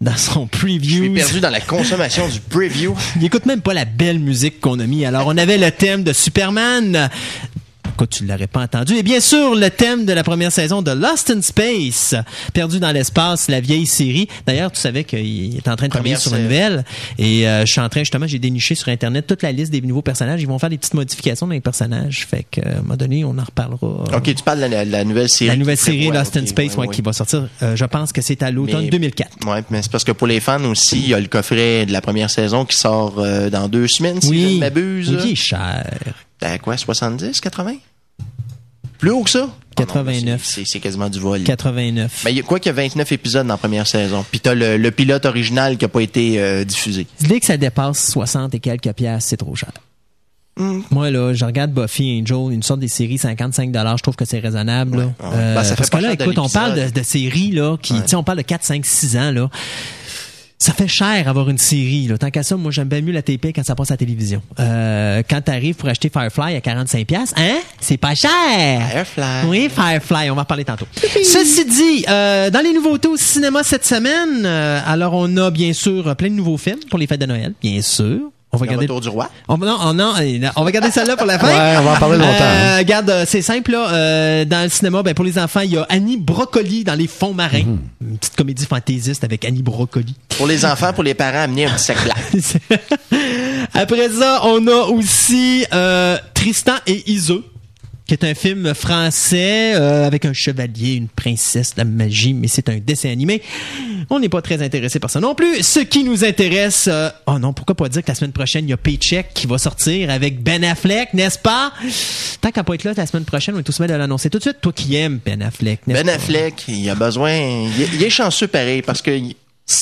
dans son Je preview. suis perdu dans la consommation du preview. Il écoute même pas la belle musique qu'on a mis. Alors, on avait le thème de Superman. Quoi, tu l'aurais pas entendu. Et bien sûr, le thème de la première saison de Lost in Space, perdu dans l'espace, la vieille série. D'ailleurs, tu savais qu'il est en train de travailler sur une nouvelle. Et euh, je suis en train, justement, j'ai déniché sur Internet toute la liste des nouveaux personnages. Ils vont faire des petites modifications dans les personnages. Fait que, à un moment donné, on en reparlera. Ok, tu parles de la, la nouvelle série. La nouvelle série prévoit, Lost in Space, ouais, ouais, ouais. qui va sortir, euh, je pense que c'est à l'automne Mais- 2004. Ouais, mais c'est parce que pour les fans aussi, il y a le coffret de la première saison qui sort euh, dans deux semaines, si je ne m'abuse. Oui, il est cher. Quoi, 70, 80? Plus haut que ça? Oh non, 89. c'est- c'est quasiment du vol. 89. Mais il y a quoi qu'il y a 29 épisodes dans la première saison? Puis t'as le, le pilote original qui a pas été euh, diffusé. Dès que ça dépasse 60 et quelques piastres, c'est trop cher. Hmm. Moi, là, je regarde Buffy Angel, une sorte des séries 55 je trouve que c'est raisonnable. là. ouais. Euh, Ben, ça fait parce pas que là, écoute, on parle de, de séries, là, qui, tu sais, on parle de 4, 5, 6 ans, là. Ça fait cher avoir une série. Là. Tant qu'à ça, moi, j'aime bien mieux la TP quand ça passe à la télévision. Euh, quand t'arrives pour acheter Firefly à 45 pièces, hein? C'est pas cher! Firefly. Oui, Firefly, on va en parler tantôt. Ceci dit, euh, dans les nouveautés au cinéma cette semaine, euh, alors on a bien sûr plein de nouveaux films pour les fêtes de Noël, bien sûr. On va Le garder retour du roi? on, non, on, non, on va garder celle-là pour la fin. Ouais, on va en parler longtemps, Euh. Regarde, euh, c'est simple là. euh, dans le cinéma, ben pour les enfants, il y a Annie Brocoli dans les fonds marins, Mhm. une petite comédie fantaisiste avec Annie Brocoli. Pour les enfants, pour les parents, amener un petit sac blanc. Après ça, on a aussi euh, Tristan et Iseult, qui est un film français euh, avec un chevalier, une princesse, de la magie, mais c'est un dessin animé. On n'est pas très intéressé par ça non plus. Ce qui nous intéresse, euh, oh non, pourquoi pas dire que la semaine prochaine, il y a Paycheck qui va sortir avec Ben Affleck, n'est-ce pas? Tant qu'à pas être là la semaine prochaine, on est tous de l'annoncer tout de suite. Toi qui aimes Ben Affleck, n'est-ce Ben Affleck, il a besoin. Il est, il est chanceux pareil parce que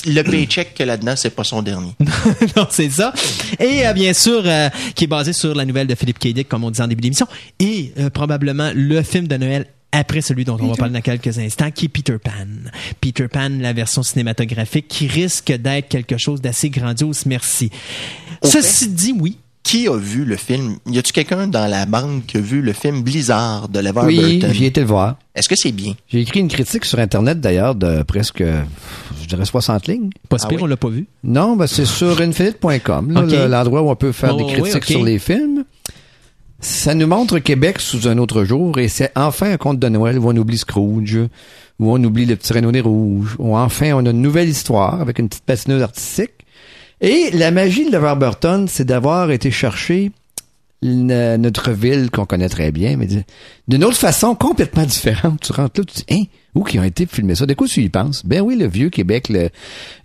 le paycheck qu'il y a là-dedans, c'est pas son dernier. non, c'est ça. Et euh, bien sûr, euh, qui est basé sur la nouvelle de Philippe K. Dick, comme on disait en début d'émission, et euh, probablement le film de Noël après celui dont on va parler dans quelques instants, qui est Peter Pan. Peter Pan, la version cinématographique, qui risque d'être quelque chose d'assez grandiose, merci. Au Ceci dit, oui. Qui a vu le film? Y a-tu quelqu'un dans la bande qui a vu le film Blizzard de Lever Oui, Burton? j'ai été le voir. Est-ce que c'est bien? J'ai écrit une critique sur Internet d'ailleurs de presque, je dirais 60 lignes. Pas Ah pire, oui? on l'a pas vu. Non, ben c'est sur infinite.com, l'endroit où on peut faire Oh, des oui, critiques sur les films. Ça nous montre Québec sous un autre jour et c'est enfin un conte de Noël où on oublie Scrooge, où on oublie le petit Renault des Rouges, où enfin on a une nouvelle histoire avec une petite patineuse artistique. Et la magie de LeVar Burton, c'est d'avoir été chercher une- notre ville qu'on connaît très bien, mais d'une autre façon complètement différente. Tu rentres là, tu dis, hein, où qui ont été filmés ça? De quoi tu y penses? Ben oui, le vieux Québec, le,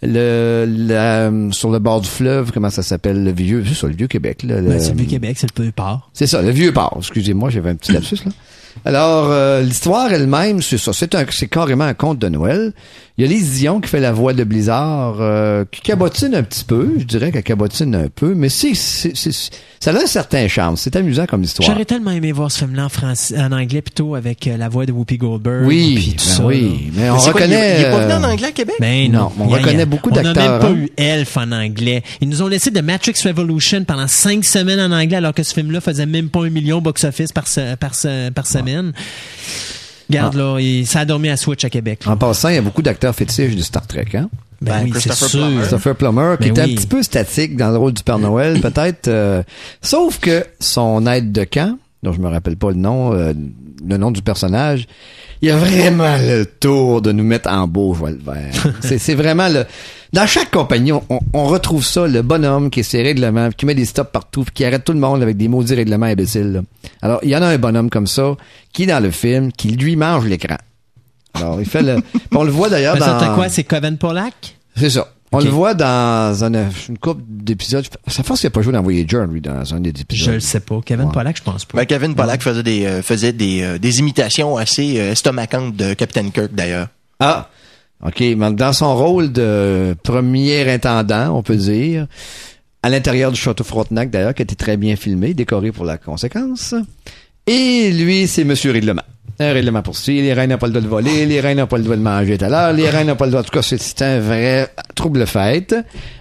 le, la- sur le bord du fleuve, comment ça s'appelle? Le vieux, c'est ça, le vieux Québec, là. le- Ben, c'est le Québec, c'est le peu port. c'est ça, le vieux port. Excusez-moi, j'avais un petit lapsus là. Alors, euh, l'histoire elle-même, c'est ça. C'est un, c'est carrément un conte de Noël. Il y a Lise Dion qui fait la voix de Blizzard, euh, qui cabotine un petit peu. Je dirais qu'elle cabotine un peu, mais c'est, c'est, c'est- ça a un certain charme. C'est amusant comme histoire. J'aurais tellement aimé voir ce film-là en, français, en anglais plutôt avec euh, la voix de Whoopi Goldberg. Oui, puis tout ben ça, oui, là. mais on C'est quoi, il est- reconnaît. Il est pas venu en euh, anglais à Québec? Ben Non, non. on a- reconnaît a- beaucoup On n'a d'acteurs, même pas hein. eu Elf en anglais. Ils nous ont laissé de Matrix Revolution pendant cinq semaines en anglais, alors que ce film-là faisait même pas un million box-office par, se- par, se- par semaine. Regarde, Ah. là, il- ça a dormi à Switch à Québec. là. En passant, il y a beaucoup d'acteurs fétiches du Star Trek, hein? Ben, Ben, oui, c'est Christopher sûr. Plummer. Christopher Plummer, qui Ben était oui. un petit peu statique dans le rôle du Père Noël, peut-être. euh, sauf que son aide de camp, dont je me rappelle pas le nom, euh, le nom du personnage, il a vraiment le tour de nous mettre en beau joie le vert. c'est, vraiment le... Dans chaque compagnie, on, on retrouve ça, le bonhomme qui est ses règlements, qui met des stops partout, qui arrête tout le monde avec des maudits règlements imbéciles. là. Alors, il y en a un bonhomme comme ça, qui est dans le film, qui lui mange l'écran. Alors, il fait le... on le voit d'ailleurs Ben, ça, dans... t'as quoi? C'est Coven Pollack? C'est ça. On le voit dans un- une couple d'épisodes. Ça force qu'il n'a pas joué dans Voyager, lui, dans un des Je épisodes. le sais pas. Kevin Ouais. Pollack, je pense pas. Ben, Kevin Pollack faisait des, euh, faisait des, euh, des imitations assez euh, estomacantes de Captain Kirk, d'ailleurs. Ah! OK. Dans son rôle de premier intendant, on peut dire, à l'intérieur du château Frontenac, d'ailleurs, qui a été très bien filmé, décoré pour la conséquence. Et lui, c'est Monsieur Règlement. Un règlement pour ci, les reines n'ont pas le droit de voler, les reines n'ont pas le droit de manger tout à l'heure, les reines n'ont pas le droit... En tout cas, c'est- un vrai trouble fête.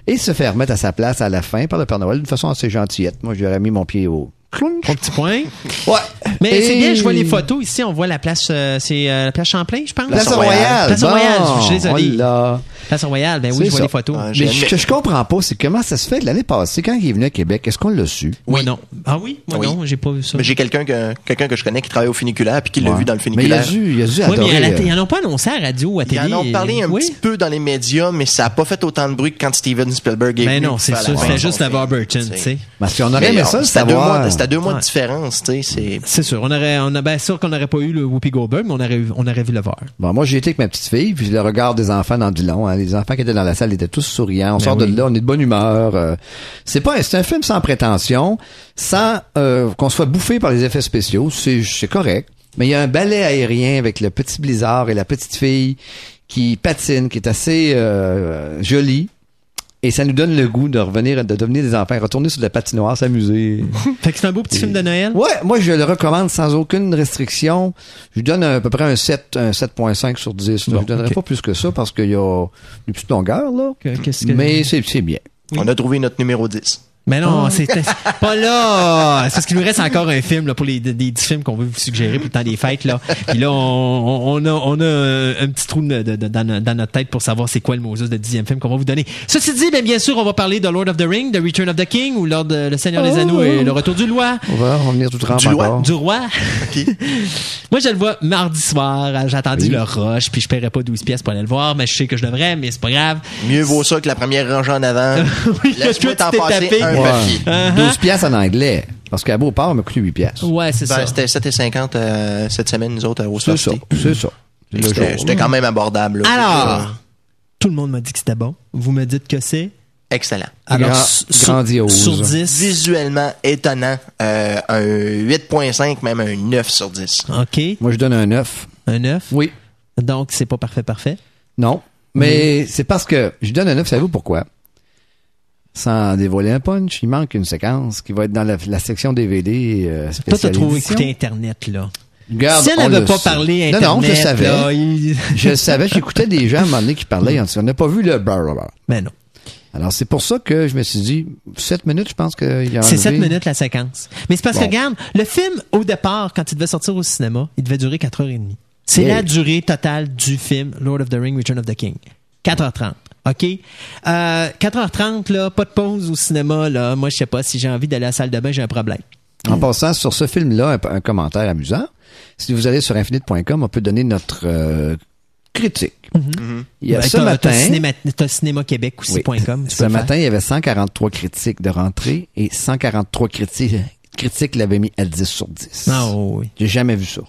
Et se faire mettre à sa place à la fin par le Père Noël d'une façon assez gentillette. Moi, j'aurais mis mon pied au, Clunk. Trois petits points. Ouais. Mais Et- c'est bien, je vois les photos ici. On voit la place, euh, c'est euh, la place Champlain, je pense. Place Place Royale. Place Royale, je suis désolé. Place Royale, ben oui, je vois ça. les photos. Ouais, Mais ce que je comprends pas, c'est comment ça se fait l'année passée, quand il est venu à Québec, est-ce qu'on l'a su? Moi, non. Ah oui? Moi, Oui. non, j'ai pas vu ça. Mais j'ai quelqu'un que, quelqu'un que je connais qui travaille au funiculaire puis qui l'a vu dans le Mais il a funiculaire. dû, il a dû Oui, mais adorer, à la- ils en ont pas annoncé à la radio ou à Ils télé. en ont parlé un oui? petit peu dans les médias, mais ça a pas fait autant de bruit que quand Steven Spielberg est Ben venu non, pour c'est la C'était juste la film, Burton, tu sais. Parce qu'on aurait Mais aimé ça, savoir. C'était à deux mois Ouais. de différence, tu sais. c'est- C'est sûr. On aurait, on a, bien sûr qu'on n'aurait pas eu le Whoopi Goldberg, mais on aurait, eu- on aurait vu le voir. Bon, moi, j'ai été avec ma petite fille, puis le regard des enfants dans dit long. Hein. Les enfants qui étaient dans la salle étaient tous souriants. On Ben sort oui. de là, on est de bonne humeur. euh. c'est pas, c'est un film sans prétention, sans euh, qu'on soit bouffé par les effets spéciaux. C'est, c'est correct. Mais il y a un ballet aérien avec le petit blizzard et la petite fille qui patine, qui est assez euh, jolie. Et ça nous donne le goût de revenir, de devenir des enfants, retourner sur la patinoire, s'amuser. Fait que c'est un beau petit film de Noël. Ouais, moi je le recommande sans aucune restriction. Je lui donne à peu près un 7, un 7.5 sur 10. là. Bon, je donnerais ok. pas plus que ça parce qu'il y a une petite longueur là. Que- qu'est-ce que- Mais c'est? c'est bien. On a trouvé notre numéro 10. Mais non, c'est c'est pas là. C'est parce qu'il nous reste encore un film là, pour les des, des dix films qu'on veut vous suggérer pour le temps des fêtes là. Puis là, on, on, a on a un, un petit trou de- de- de- dans, dans notre tête pour savoir c'est quoi le Moses de dixième film qu'on va vous donner. Ceci dit, bien, bien sûr, on va parler de Lord of the Ring, The Return of the King ou Lord de- le Seigneur des Anneaux et le Retour du Roi. On va revenir tout trempe Du roi? Du roi? Moi, je le vois mardi soir. J'ai attendu Oui. le rush, puis je paierai pas 12 pièces pour aller le voir, mais je sais que je devrais, mais c'est pas grave. Mieux vaut ça que la première rangée en avant. Oui, que Laisse-moi t'en passer tapé. Un Ouais. papier. Uh-huh. 12 piastres en anglais. Parce qu'à Beauport, il m'a coûté 8 piastres. Ouais, c'est Ben, ça. C'était 7,50 euh, cette semaine, nous autres, au C'est ça. C'est ça. C'était quand même abordable. là. Alors, tout le monde m'a dit que c'était bon. Vous me dites que c'est? Excellent. Alors, Grand- grandiose. Sur 10. Visuellement étonnant. Euh, un 8.5, même un 9 sur 10. OK. Moi, je donne un 9. Un 9. Oui. Donc, c'est pas parfait, parfait? Non. Mais c'est parce que je donne un 9, savez-vous pourquoi? Sans dévoiler un punch, il manque une séquence qui va être dans la, la section DVD euh, Toi, t'as trop écouté Internet, là. Regarde, si elle n'avait pas parlé Non, Internet, non, je savais. là, il- Je savais, j'écoutais des gens à un moment donné qui parlaient, on n'a pas vu le blablabla. Mais non. Alors, c'est pour ça que je me suis dit, 7 minutes, je pense qu'il y a C'est enlevé. 7 minutes la séquence. Mais c'est parce Bon. que, regarde, le film, au départ, quand il devait sortir au cinéma, il devait durer 4h30. C'est Yeah. la durée totale du film Lord of the Ring, Return of the King. 4h30. OK? Euh, 4h30, là, pas de pause au cinéma, là. Moi, je sais pas, si j'ai envie d'aller à la salle de bain, j'ai un problème. En passant sur ce film-là, un, un commentaire amusant. Si vous allez sur infinite.com, on peut donner notre euh, critique. Il y a Ben, ce matin, T'as cinéma, t'as cinéma Québec aussi, Oui. point com, tu ce matin, il y avait 143 critiques de rentrée et 143 critiques, critiques l'avaient mis à 10 sur 10. Ah, oh, oui. J'ai jamais vu ça.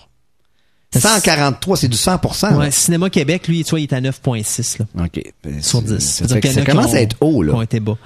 143, c'est du 100%. là. Ouais, Cinéma Québec, lui, tu vois, il est à 9.6, là, OK. Sur c'est- 10. Ça, fait que commence à être haut, qui ont là. été bas.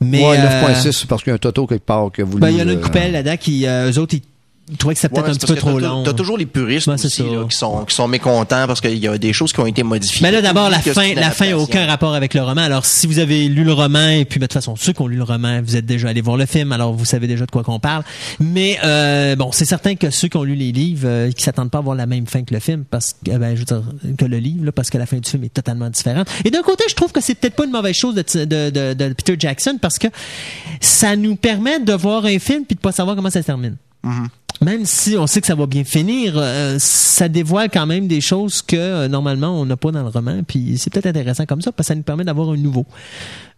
Mais, ouais, euh, 9.6, c'est parce qu'il y a un toto quelque part que vous ben, il y en a une euh, coupelle là-dedans qui, euh, eux autres, ils ils trouvaient que c'était peut-être Ouais, un petit peu trop long. T'as toujours les puristes Ouais, c'est aussi, ça. là, qui, sont, qui sont mécontents parce qu'il y a des choses qui ont été modifiées. Mais là, d'abord, la fin, la fin aucun rapport avec le roman. Alors, si vous avez lu le roman, et puis, ben, de toute façon, ceux qui ont lu le roman, vous êtes déjà allés voir le film, alors vous savez déjà de quoi qu'on parle. Mais, euh, bon, c'est certain que ceux qui ont lu les livres, euh, qui s'attendent pas à voir la même fin que le film, parce que, ben, je veux dire, que le livre, là, parce que la fin du film est totalement différente. Et d'un côté, je trouve que c'est peut-être pas une mauvaise chose de, de, de, de Peter Jackson, parce que ça nous permet de voir un film puis de pas savoir comment ça se termine même si on sait que ça va bien finir, euh, ça dévoile quand même des choses que euh, normalement on n'a pas dans le roman. Puis c'est peut-être intéressant comme ça parce que ça nous permet d'avoir un nouveau,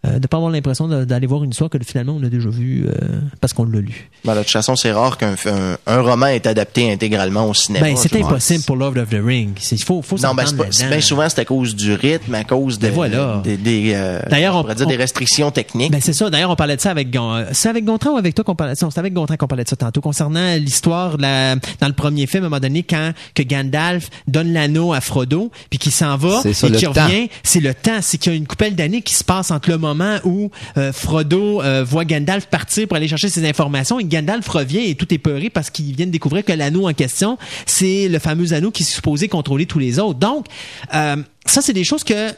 euh, de pas avoir l'impression de- d'aller voir une histoire que finalement on a déjà vue euh, parce qu'on l'a lu. Ben, de toute façon, c'est rare qu'un un, un roman est adapté intégralement au cinéma. Ben c'est vois. impossible pour Lord of the Ring. C'est- Il faut, faut Non, ben, pas- bien souvent, c'est à cause du rythme, à cause de, Ben voilà. des, des, euh, D'ailleurs, on on- pourrait dire on- des restrictions techniques. Ben c'est ça. D'ailleurs, on parlait de ça avec Gon- euh, c'est avec Gontran ou avec toi qu'on parlait de ça. C'est avec Gontran qu'on parlait de ça tantôt concernant l'histoire de la dans le premier film à un moment donné quand que Gandalf donne l'anneau à Frodo puis qu'il s'en va ça, et qu'il revient. C'est le temps. C'est qu'il y a une coupelle d'années qui se passe entre le moment où euh, Frodo euh, voit Gandalf partir pour aller chercher ses informations et Gandalf revient et tout est peuré parce qu'il vient de découvrir que l'anneau en question c'est le fameux anneau qui est supposé contrôler tous les autres. Donc euh, ça c'est des choses que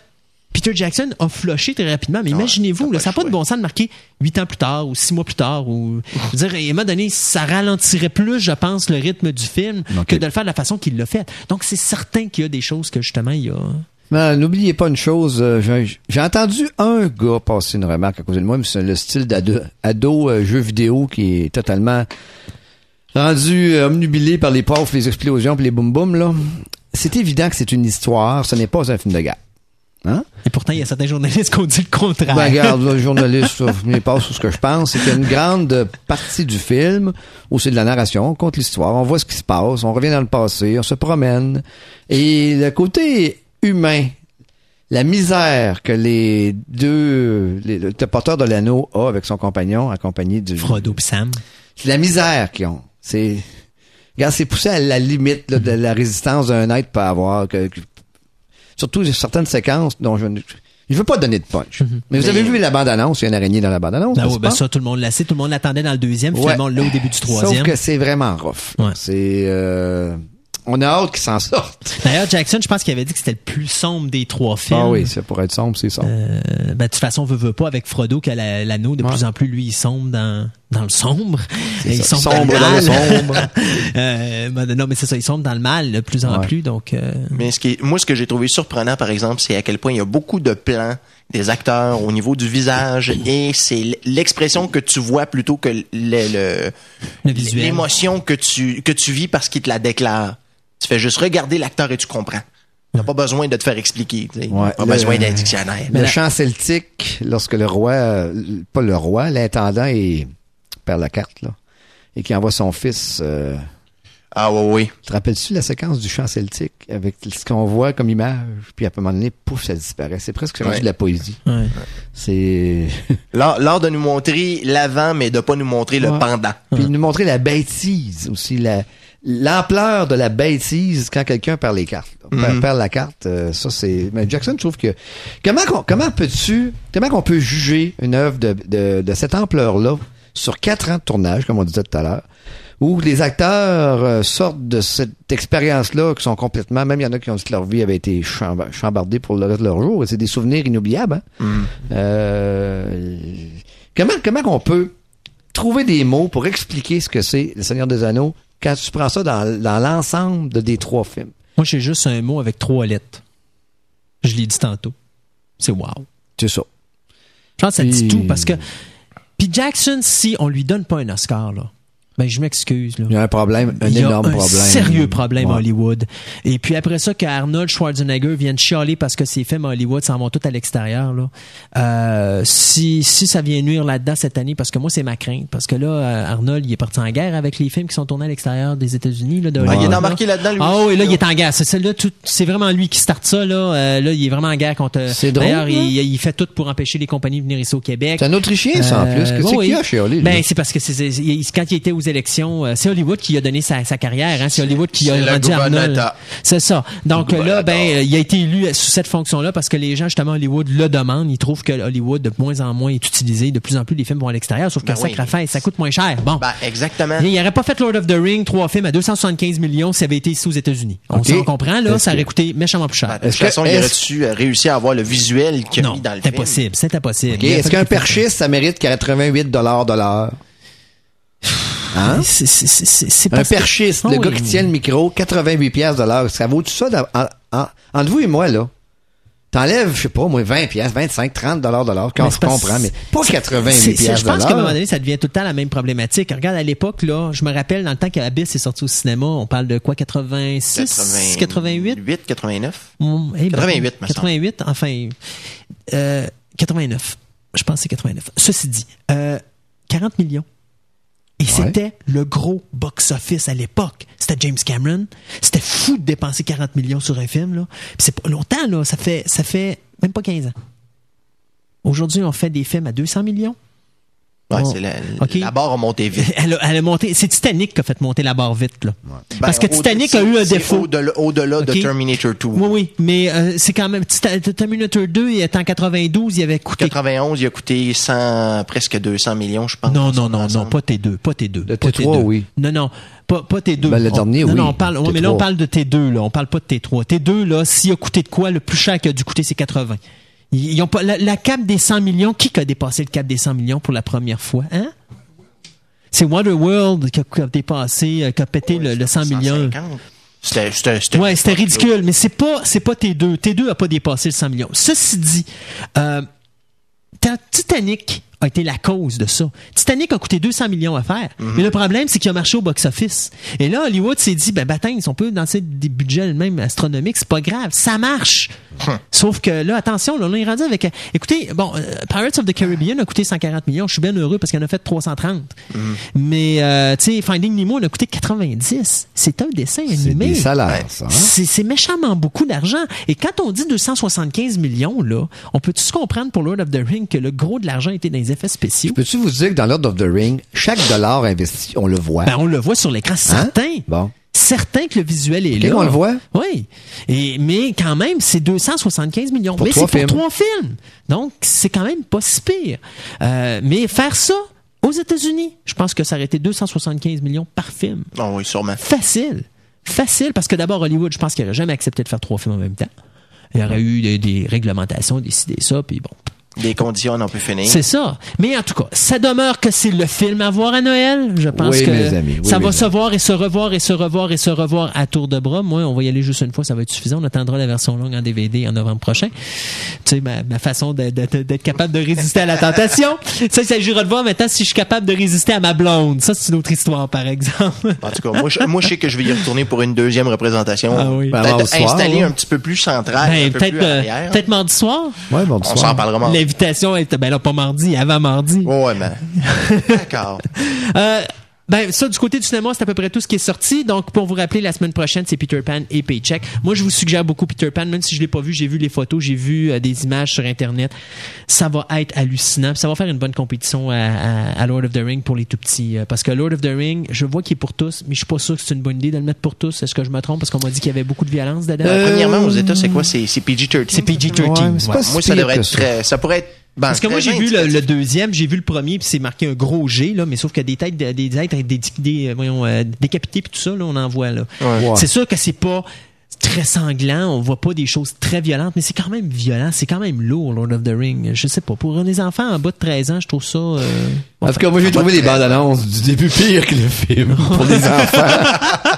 Peter Jackson a flushé très rapidement. Mais Ouais, imaginez-vous, ça n'a pas de bon sens de marquer huit ans plus tard ou six mois plus tard. Ou, je veux dire, à un moment donné, ça ralentirait plus, je pense, le rythme du film que de le faire de la façon qu'il l'a fait. Donc, c'est certain qu'il y a des choses que, justement, il y a... N'oubliez pas une chose, euh, j'ai entendu un gars passer une remarque à cause de moi, mais c'est le style d'ado ado, euh, jeu vidéo qui est totalement rendu euh, omnubilé par les pauvres, les explosions, puis les boum boum là. C'est évident que c'est une histoire, ce n'est pas un film de guerre. Hein? Et pourtant, il y a certains journalistes qui ont dit le contraire. Ben, regarde, le journaliste, ça, je pas sur ce que je pense. C'est qu'il y a une grande partie du film où c'est de la narration, on compte l'histoire, on voit ce qui se passe, on revient dans le passé, on se promène. Et le côté humain, la misère que les deux, les, le porteur de l'anneau a avec son compagnon, accompagné du... Frodo pis Sam. C'est la misère qu'ils ont. C'est... Regarde, c'est poussé à la limite là, de la résistance d'un être peut avoir. Que, que- surtout certaines séquences dont je ne... Je veux pas donner de punch. Mais vous avez vu la bande-annonce, il y a une araignée dans la bande-annonce, n'est-ce oui, ben ça, tout le monde l'a sait. Tout le monde l'attendait dans le deuxième. Ouais. Finalement, là, au début du troisième. Sauf que c'est vraiment rough. Ouais. C'est... euh, On a hâte qu'ils s'en sortent. D'ailleurs, Jackson, je pense qu'il avait dit que c'était le plus sombre des trois films. Ah oui, ça pourrait être sombre, c'est sombre. Euh, ben, de toute façon, veut, veut pas avec Frodo que la- l'anneau, de Ouais. plus en plus, lui, il sombre dans, dans le sombre. Il ça. sombre, Sombre dans dans le sombre. Euh, ben, non, mais c'est ça, il sombre dans le mal de plus en Ouais. plus. Donc, euh, Mais ce qui est- moi, ce que j'ai trouvé surprenant, par exemple, c'est à quel point il y a beaucoup de plans des acteurs au niveau du visage et c'est l'expression que tu vois plutôt que le- le- le l'émotion que tu, que tu vis parce qu'il te la déclare. Tu fais juste regarder l'acteur et tu comprends. Tu n'as pas besoin de te faire expliquer. Ouais, pas le- besoin d'un dictionnaire. Le la- chant celtique, lorsque le roi, pas le roi, l'intendant il perd la carte, là, et qui envoie son fils, euh, Ah oui, oui. te rappelles-tu la séquence du chant celtique avec ce qu'on voit comme image, puis à un moment donné, pouf, ça disparaît. C'est presque Ouais. de la poésie. Ouais. C'est... L'art de nous montrer l'avant, mais de pas nous montrer le pendant. puis nous montrer la bêtise aussi, la l'ampleur de la bêtise quand quelqu'un perd les cartes. Mhm. perd la carte, euh, ça c'est. Mais Jackson je trouve que comment qu'on- comment peux-tu comment qu'on peut juger une œuvre de, de, de cette ampleur là sur quatre ans de tournage, comme on disait tout à l'heure, où les acteurs euh, sortent de cette expérience-là, qui sont complètement, même il y en a qui ont dit que leur vie avait été chamba- chambardée pour le reste de leur jour, et c'est des souvenirs inoubliables. Hein? Mhm. Euh, comment comment qu'on peut trouver des mots pour expliquer ce que c'est le Seigneur des Anneaux quand tu prends ça dans, dans l'ensemble de des trois films. Moi, j'ai juste un mot avec trois lettres. Je l'ai dit tantôt. C'est wow. C'est ça. Je pense que ça dit tout parce que. Puis Jackson, si on lui donne pas un Oscar, là, ben je m'excuse. là. Il y a un problème, un Il y a énorme un problème. sérieux problème à Ouais. Hollywood. Et puis après ça, qu'Arnold Schwarzenegger vienne chialer parce que ses films à Hollywood s'en vont tout à l'extérieur. Là. Euh, si, si ça vient nuire là-dedans cette année, parce que moi, c'est ma crainte. Parce que là, euh, Arnold, il est parti en guerre avec les films qui sont tournés à l'extérieur des États-Unis. Là, de Ah, il est là. embarqué là-dedans, lui. Ah oui, là, là. il est en guerre. C'est celle-là, tout- c'est vraiment lui qui starte ça. Là, Euh, là il est vraiment en guerre contre. C'est drôle, D'ailleurs, là. il, il fait tout pour empêcher les compagnies de venir ici au Québec. C'est un Autrichien, ça, en Euh, plus. Qu'est-ce oui, qu'il y oui. a chez Holly? Ben, là? c'est parce que c'est, quand il était aux élections, euh, c'est Hollywood qui a donné sa, sa carrière, hein. C'est Hollywood qui a rendu Arnold. C'est ça. Donc là, ben, il a été élu sous cette fonction-là parce que les gens, justement, Hollywood le demandent. Ils trouvent que Hollywood, de moins en moins, est utilisé. De plus en plus, les films vont à l'extérieur. Sauf que Ben ça, oui. fête, ça coûte moins cher. Bon. Ben, exactement. Il n'aurait pas fait Lord of the Ring, trois films à 275 millions s'il avait été ici aux États-Unis. On s'en comprend, là, ça aurait que- coûté méchamment plus cher. Ben, de toute Est-ce que- façon, il aurait-tu euh, réussi à avoir le visuel qu'il a non, mis dans le c'est film? impossible. C'est impossible. Est-ce qu'un perchiste, ça mérite 88 de l'heure? Hein? C'est- c'est- c'est- c'est- c'est Un perchiste, le oui. gars qui tient le micro, 88 pièces de l'heure. Ça vaut tout ça dans- en- en- entre vous et moi, là? T'enlèves, je sais pas, moi, 20 pièces, 25, 30 dollars de l'heure. Quand Mais on se comprend, mais pas c'est- 88 c'est- c'est- pièces Je pense qu'à un moment donné, ça devient tout le temps la même problématique. Regarde, à l'époque, là, je me rappelle, dans le temps qu'Abyss est sorti au cinéma, on parle de quoi, 86, 88? 88, 89. Mm, eh ben, 88, me semble. 88, enfin, euh, 89. Je pense que c'est 89. Ceci dit, euh, 40 millions. Et c'était le gros box-office à l'époque. C'était James Cameron. C'était fou de dépenser 40 millions sur un film. Là. C'est pas longtemps, là. Ça fait, ça fait même pas 15 ans. Aujourd'hui, on fait des films à 200 millions. Ouais, Bon. c'est la, la barre a monté vite. Elle a, elle a monté. C'est Titanic qui a fait monter la barre vite. Là. Parce que Ben, au- Titanic a eu un c'est défaut. Au-delà, au-delà de. Terminator 2. Oui, oui, mais euh, c'est quand même. Terminator 2, il est en 92, il avait coûté. 91, il a coûté 100, presque 200 millions, je pense. Non, non, non, non, pas T2, pas T2. Le pas T3, oui. Non, non, pas, pas T2. Ben, le On- dernier, non, oui. Non, on parle, ouais, mais là, T3. on parle de T2, là. On parle pas de T3. T2, là, s'il a coûté de quoi, le plus cher qu'il a dû coûter, c'est 80. Ils, ont pas, la, la cap des 100 millions, qui a dépassé le cap des 100 millions pour la première fois, hein? C'est Waterworld qui a, qui a dépassé, euh, qui a pété le, le 100 millions. 150. C'était, Ouais, c'était ridicule, mais c'est pas, c'est pas T2. T2 a pas dépassé le 100 millions. Ceci dit, euh, Titanic a été la cause de ça. Titanic a coûté 200 millions à faire. Mais le problème, c'est qu'il a marché au box-office. Et là, Hollywood s'est dit, ben, bâtins, on peut danser des budgets même astronomiques, c'est pas grave, ça marche. Sauf que là, attention, là, on est rendu avec... euh, Écoutez, bon, euh, Pirates of the Caribbean a coûté 140 millions. Je suis bien heureux parce qu'il en a fait 330. Mais, euh, tu sais, Finding Nemo en a coûté 90. C'est un dessin C'est animé. salaires, ça. hein? C'est c'est méchamment beaucoup d'argent. Et quand on dit 275 millions, là, on peut tous comprendre pour Lord of the Ring que le gros de l'argent était dans les effets spéciaux? Peux-tu vous dire que dans Lord of the Ring, chaque dollar investi, on le voit? Ben, on le voit sur l'écran, certain. Bon. Certain que le visuel est Ok, là. on le voit? Oui. Et, mais quand même, c'est 275 millions. Pour mais c'est pour films. trois films. Donc, c'est quand même pas si pire. Euh, mais faire ça aux États-Unis, je pense que ça aurait été 275 millions par film. Oh oui, sûrement. Facile. Facile, parce que d'abord, Hollywood, je pense qu'il n'aurait jamais accepté de faire trois films en même temps. Il y aurait eu des, des réglementations, décider ça, puis bon. Des conditions, on en peut finir. C'est ça. Mais en tout cas, ça demeure que c'est le film à voir à Noël. Je pense Oui, que mes amis, oui, ça mes va amis. se voir et se revoir et se revoir et se revoir à tour de bras. Moi, on va y aller juste une fois, ça va être suffisant. On attendra la version longue en DVD en novembre prochain. Tu sais, ma, ma façon d'être capable de résister à la tentation. Ça, il s'agira de voir maintenant si je suis capable de résister à ma blonde. Ça, c'est une autre histoire, par exemple. En tout cas, moi je, moi, je sais que je vais y retourner pour une deuxième représentation. Ah oui. Peut-être soir, installée ouais. un petit peu plus centrale, Ben, un peu peut-être, plus euh, arrière. peut-être mardi soir. Ouais, bon, On s'en parlera mardi. L'invitation est, ben là, pas mardi, avant mardi. Ouais, mais. D'accord. Euh, ben, ça, du côté du cinéma, c'est à peu près tout ce qui est sorti. Donc, pour vous rappeler, la semaine prochaine, c'est Peter Pan et Paycheck. Moi, je vous suggère beaucoup Peter Pan, même si je l'ai pas vu, j'ai vu les photos, j'ai vu euh, des images sur Internet. Ça va être hallucinant. Puis Ça va faire une bonne compétition à, à- à Lord of the Ring pour les tout petits. euh, Parce que Lord of the Ring, je vois qu'il est pour tous, mais je suis pas sûr que c'est une bonne idée de le mettre pour tous. Est-ce que je me trompe? Parce qu'on m'a dit qu'il y avait beaucoup de violence dedans. Euh, Premièrement, aux États, c'est quoi? C'est c'est PG-13. c'est PG-13. Ouais, mais c'est ouais. pas si Moi, ça devrait être ça. très. Ça pourrait être. Ben, Parce que moi, j'ai vu le, deuxième, j'ai vu le premier, puis c'est marqué un gros G, là, mais sauf que des têtes, de- des êtres des, des, euh, voyons, euh, décapités, puis tout ça, là, on en voit, là. Ouais. C'est sûr que c'est pas très sanglant, on voit pas des choses très violentes, mais c'est quand même violent, c'est quand même lourd, Lord of the Ring. Je sais pas, pour les enfants en bas de 13 ans, je trouve ça... euh, En tout cas, moi, j'ai trouvé les bandes annonces du début pire que le film pour les enfants.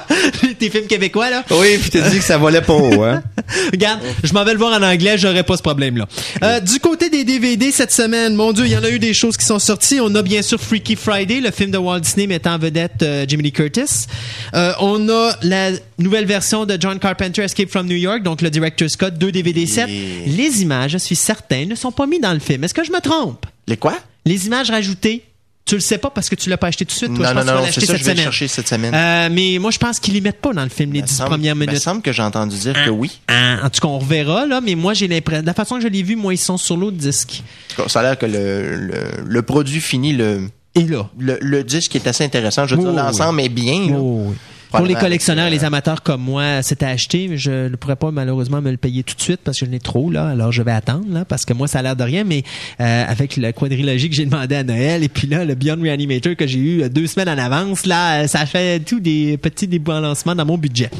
Tes films québécois, là? oui, puis t'as dit que ça volait pas haut, hein. Regarde, je m'en vais le voir en anglais, j'aurais pas ce problème-là. Euh, du côté des DVD cette semaine, mon Dieu, il y en a eu des choses qui sont sorties. On a bien sûr Freaky Friday, le film de Walt Disney mettant en vedette euh, Jimmy Lee Curtis. Euh, on a la nouvelle version de John Carpenter, Escape from New York, donc le Director's Cut, deux DVD sets. Yeah. Les images, je suis certain, ne sont pas mises dans le film. Est-ce que je me trompe? Les quoi? Les images rajoutées, tu le sais pas parce que tu l'as pas acheté tout de suite. Toi, Non, je pense non, que tu vas non, c'est ça, cette je vais le semaine. chercher cette semaine. Euh, mais moi, je pense qu'ils les mettent pas dans le film, les Me 10 semble- premières me minutes. semble que j'ai entendu dire que oui. Ah, en tout cas, on reverra, là, mais moi, j'ai l'impression, de la façon que je l'ai vu, moi, ils sont sur l'autre disque. Ça a l'air que le, le, le produit fini, le, Et là. le, le disque est assez intéressant. Je veux Oh, dire, l'ensemble est bien. là. Oh, oui. Pour les collectionneurs, avec, les euh, amateurs comme moi, c'était acheté, mais je ne pourrais pas malheureusement me le payer tout de suite parce que je n'ai trop là. Alors je vais attendre là parce que moi ça a l'air de rien, mais euh, avec la quadrilogie que j'ai demandé à Noël et puis là le Beyond Reanimator que j'ai eu euh, deux semaines en avance, là euh, ça fait tout des petits débalancements dans mon budget.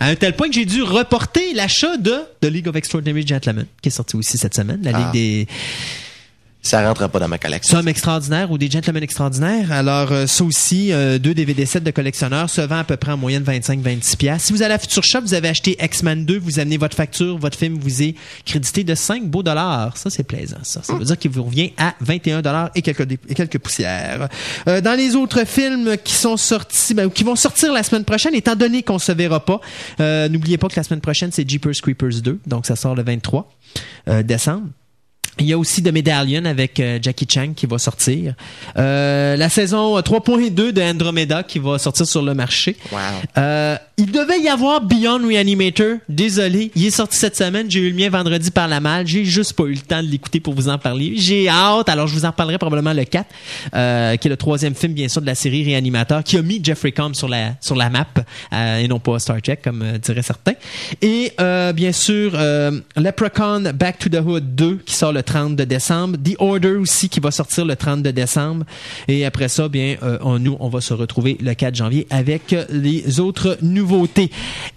À un tel point que j'ai dû reporter l'achat de The League of Extraordinary Gentlemen qui est sorti aussi cette semaine, la Ah. Ligue des Ça rentre pas dans ma collection. Sommes extraordinaires ou des gentlemen extraordinaires? Alors, euh, ça aussi, euh, deux DVD sets de collectionneurs se vend à peu près en moyenne 25-26 piastres. Si vous allez à Future Shop, vous avez acheté X-Men 2, vous amenez votre facture, votre film vous est crédité de 5 beaux dollars. Ça, c'est plaisant, ça. Ça veut dire qu'il vous revient à 21 dollars et quelques, et quelques poussières. Euh, dans les autres films qui sont sortis, ben, qui vont sortir la semaine prochaine, étant donné qu'on se verra pas, euh, n'oubliez pas que la semaine prochaine, c'est Jeepers Creepers 2. Donc, ça sort le 23 euh, décembre. Il y a aussi The Medallion avec euh, Jackie Chan qui va sortir. Euh, la saison 3.2 de Andromeda qui va sortir sur le marché. Wow. Euh, il devait y avoir Beyond Reanimator. Désolé, il est sorti cette semaine. J'ai eu le mien vendredi par la malle. J'ai juste pas eu le temps de l'écouter pour vous en parler. J'ai hâte. Alors, je vous en parlerai probablement le 4, euh, qui est le troisième film, bien sûr, de la série Réanimateur, qui a mis Jeffrey Combs sur la, sur la map, euh, et non pas Star Trek, comme euh, diraient certains. Et, euh, bien sûr, Leprechaun Back to the Hood 2, qui sort le 30 de décembre. The Order aussi, qui va sortir le 30 de décembre. Et après ça, bien, on, nous, on va se retrouver le 4 janvier avec les autres nouveautés.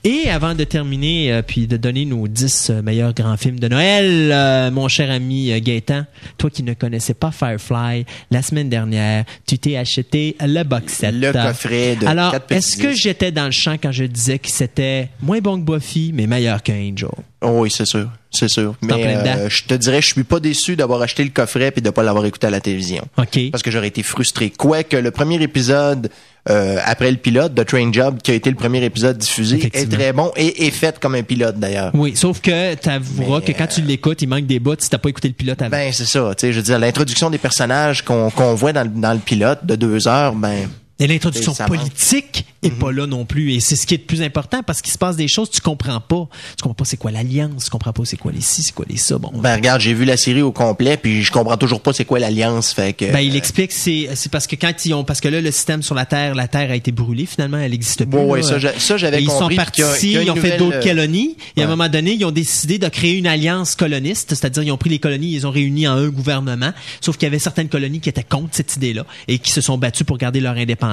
Et avant de terminer, euh, puis de donner nos 10 euh, meilleurs grands films de Noël, euh, mon cher ami Gaëtan, toi qui ne connaissais pas Firefly, la semaine dernière, tu t'es acheté le box set. Le coffret de Alors, est-ce que j'étais dans le champ quand je disais que c'était moins bon que Buffy, mais meilleur qu'Angel? Oh oui, c'est sûr. c'est sûr. Mais euh, je te dirais, je suis pas déçu d'avoir acheté le coffret puis de pas l'avoir écouté à la télévision. OK. Parce que j'aurais été frustré. Quoique le premier épisode, euh, après le pilote, de Train Job, qui a été le premier épisode diffusé, est très bon et est fait comme un pilote d'ailleurs. Oui, sauf que t'avoueras que quand tu l'écoutes, il manque des bouts si t'as pas écouté le pilote avant. Ben, c'est ça. Tu sais, je veux dire, l'introduction des personnages qu'on qu'on voit dans, le- dans le pilote de deux heures, ben, Et l'introduction politique est pas là non plus. Et c'est ce qui est le plus important parce qu'il se passe des choses, tu comprends pas. Tu comprends pas c'est quoi l'alliance, tu comprends pas c'est quoi les ci, c'est quoi les ça. Bon. ben regarde, j'ai vu la série au complet, puis je comprends toujours pas c'est quoi l'alliance. Fait que. Ben, il euh, explique, c'est, c'est parce que quand ils ont, parce que là, le système sur la Terre, la Terre a été brûlée, finalement, elle existe plus. Bon, ouais, ça, j'a- ça, j'avais Et ils sont compris, partis, puis qu'il y a- qu'il y a ils ont fait d'autres euh, colonies, et à un moment donné, ils ont décidé de créer une alliance coloniste, c'est-à-dire ils ont pris les colonies, ils ont réunies en un gouvernement, sauf qu'il y avait certaines colonies qui étaient contre cette idée-là et qui se sont battues pour garder leur indépendance.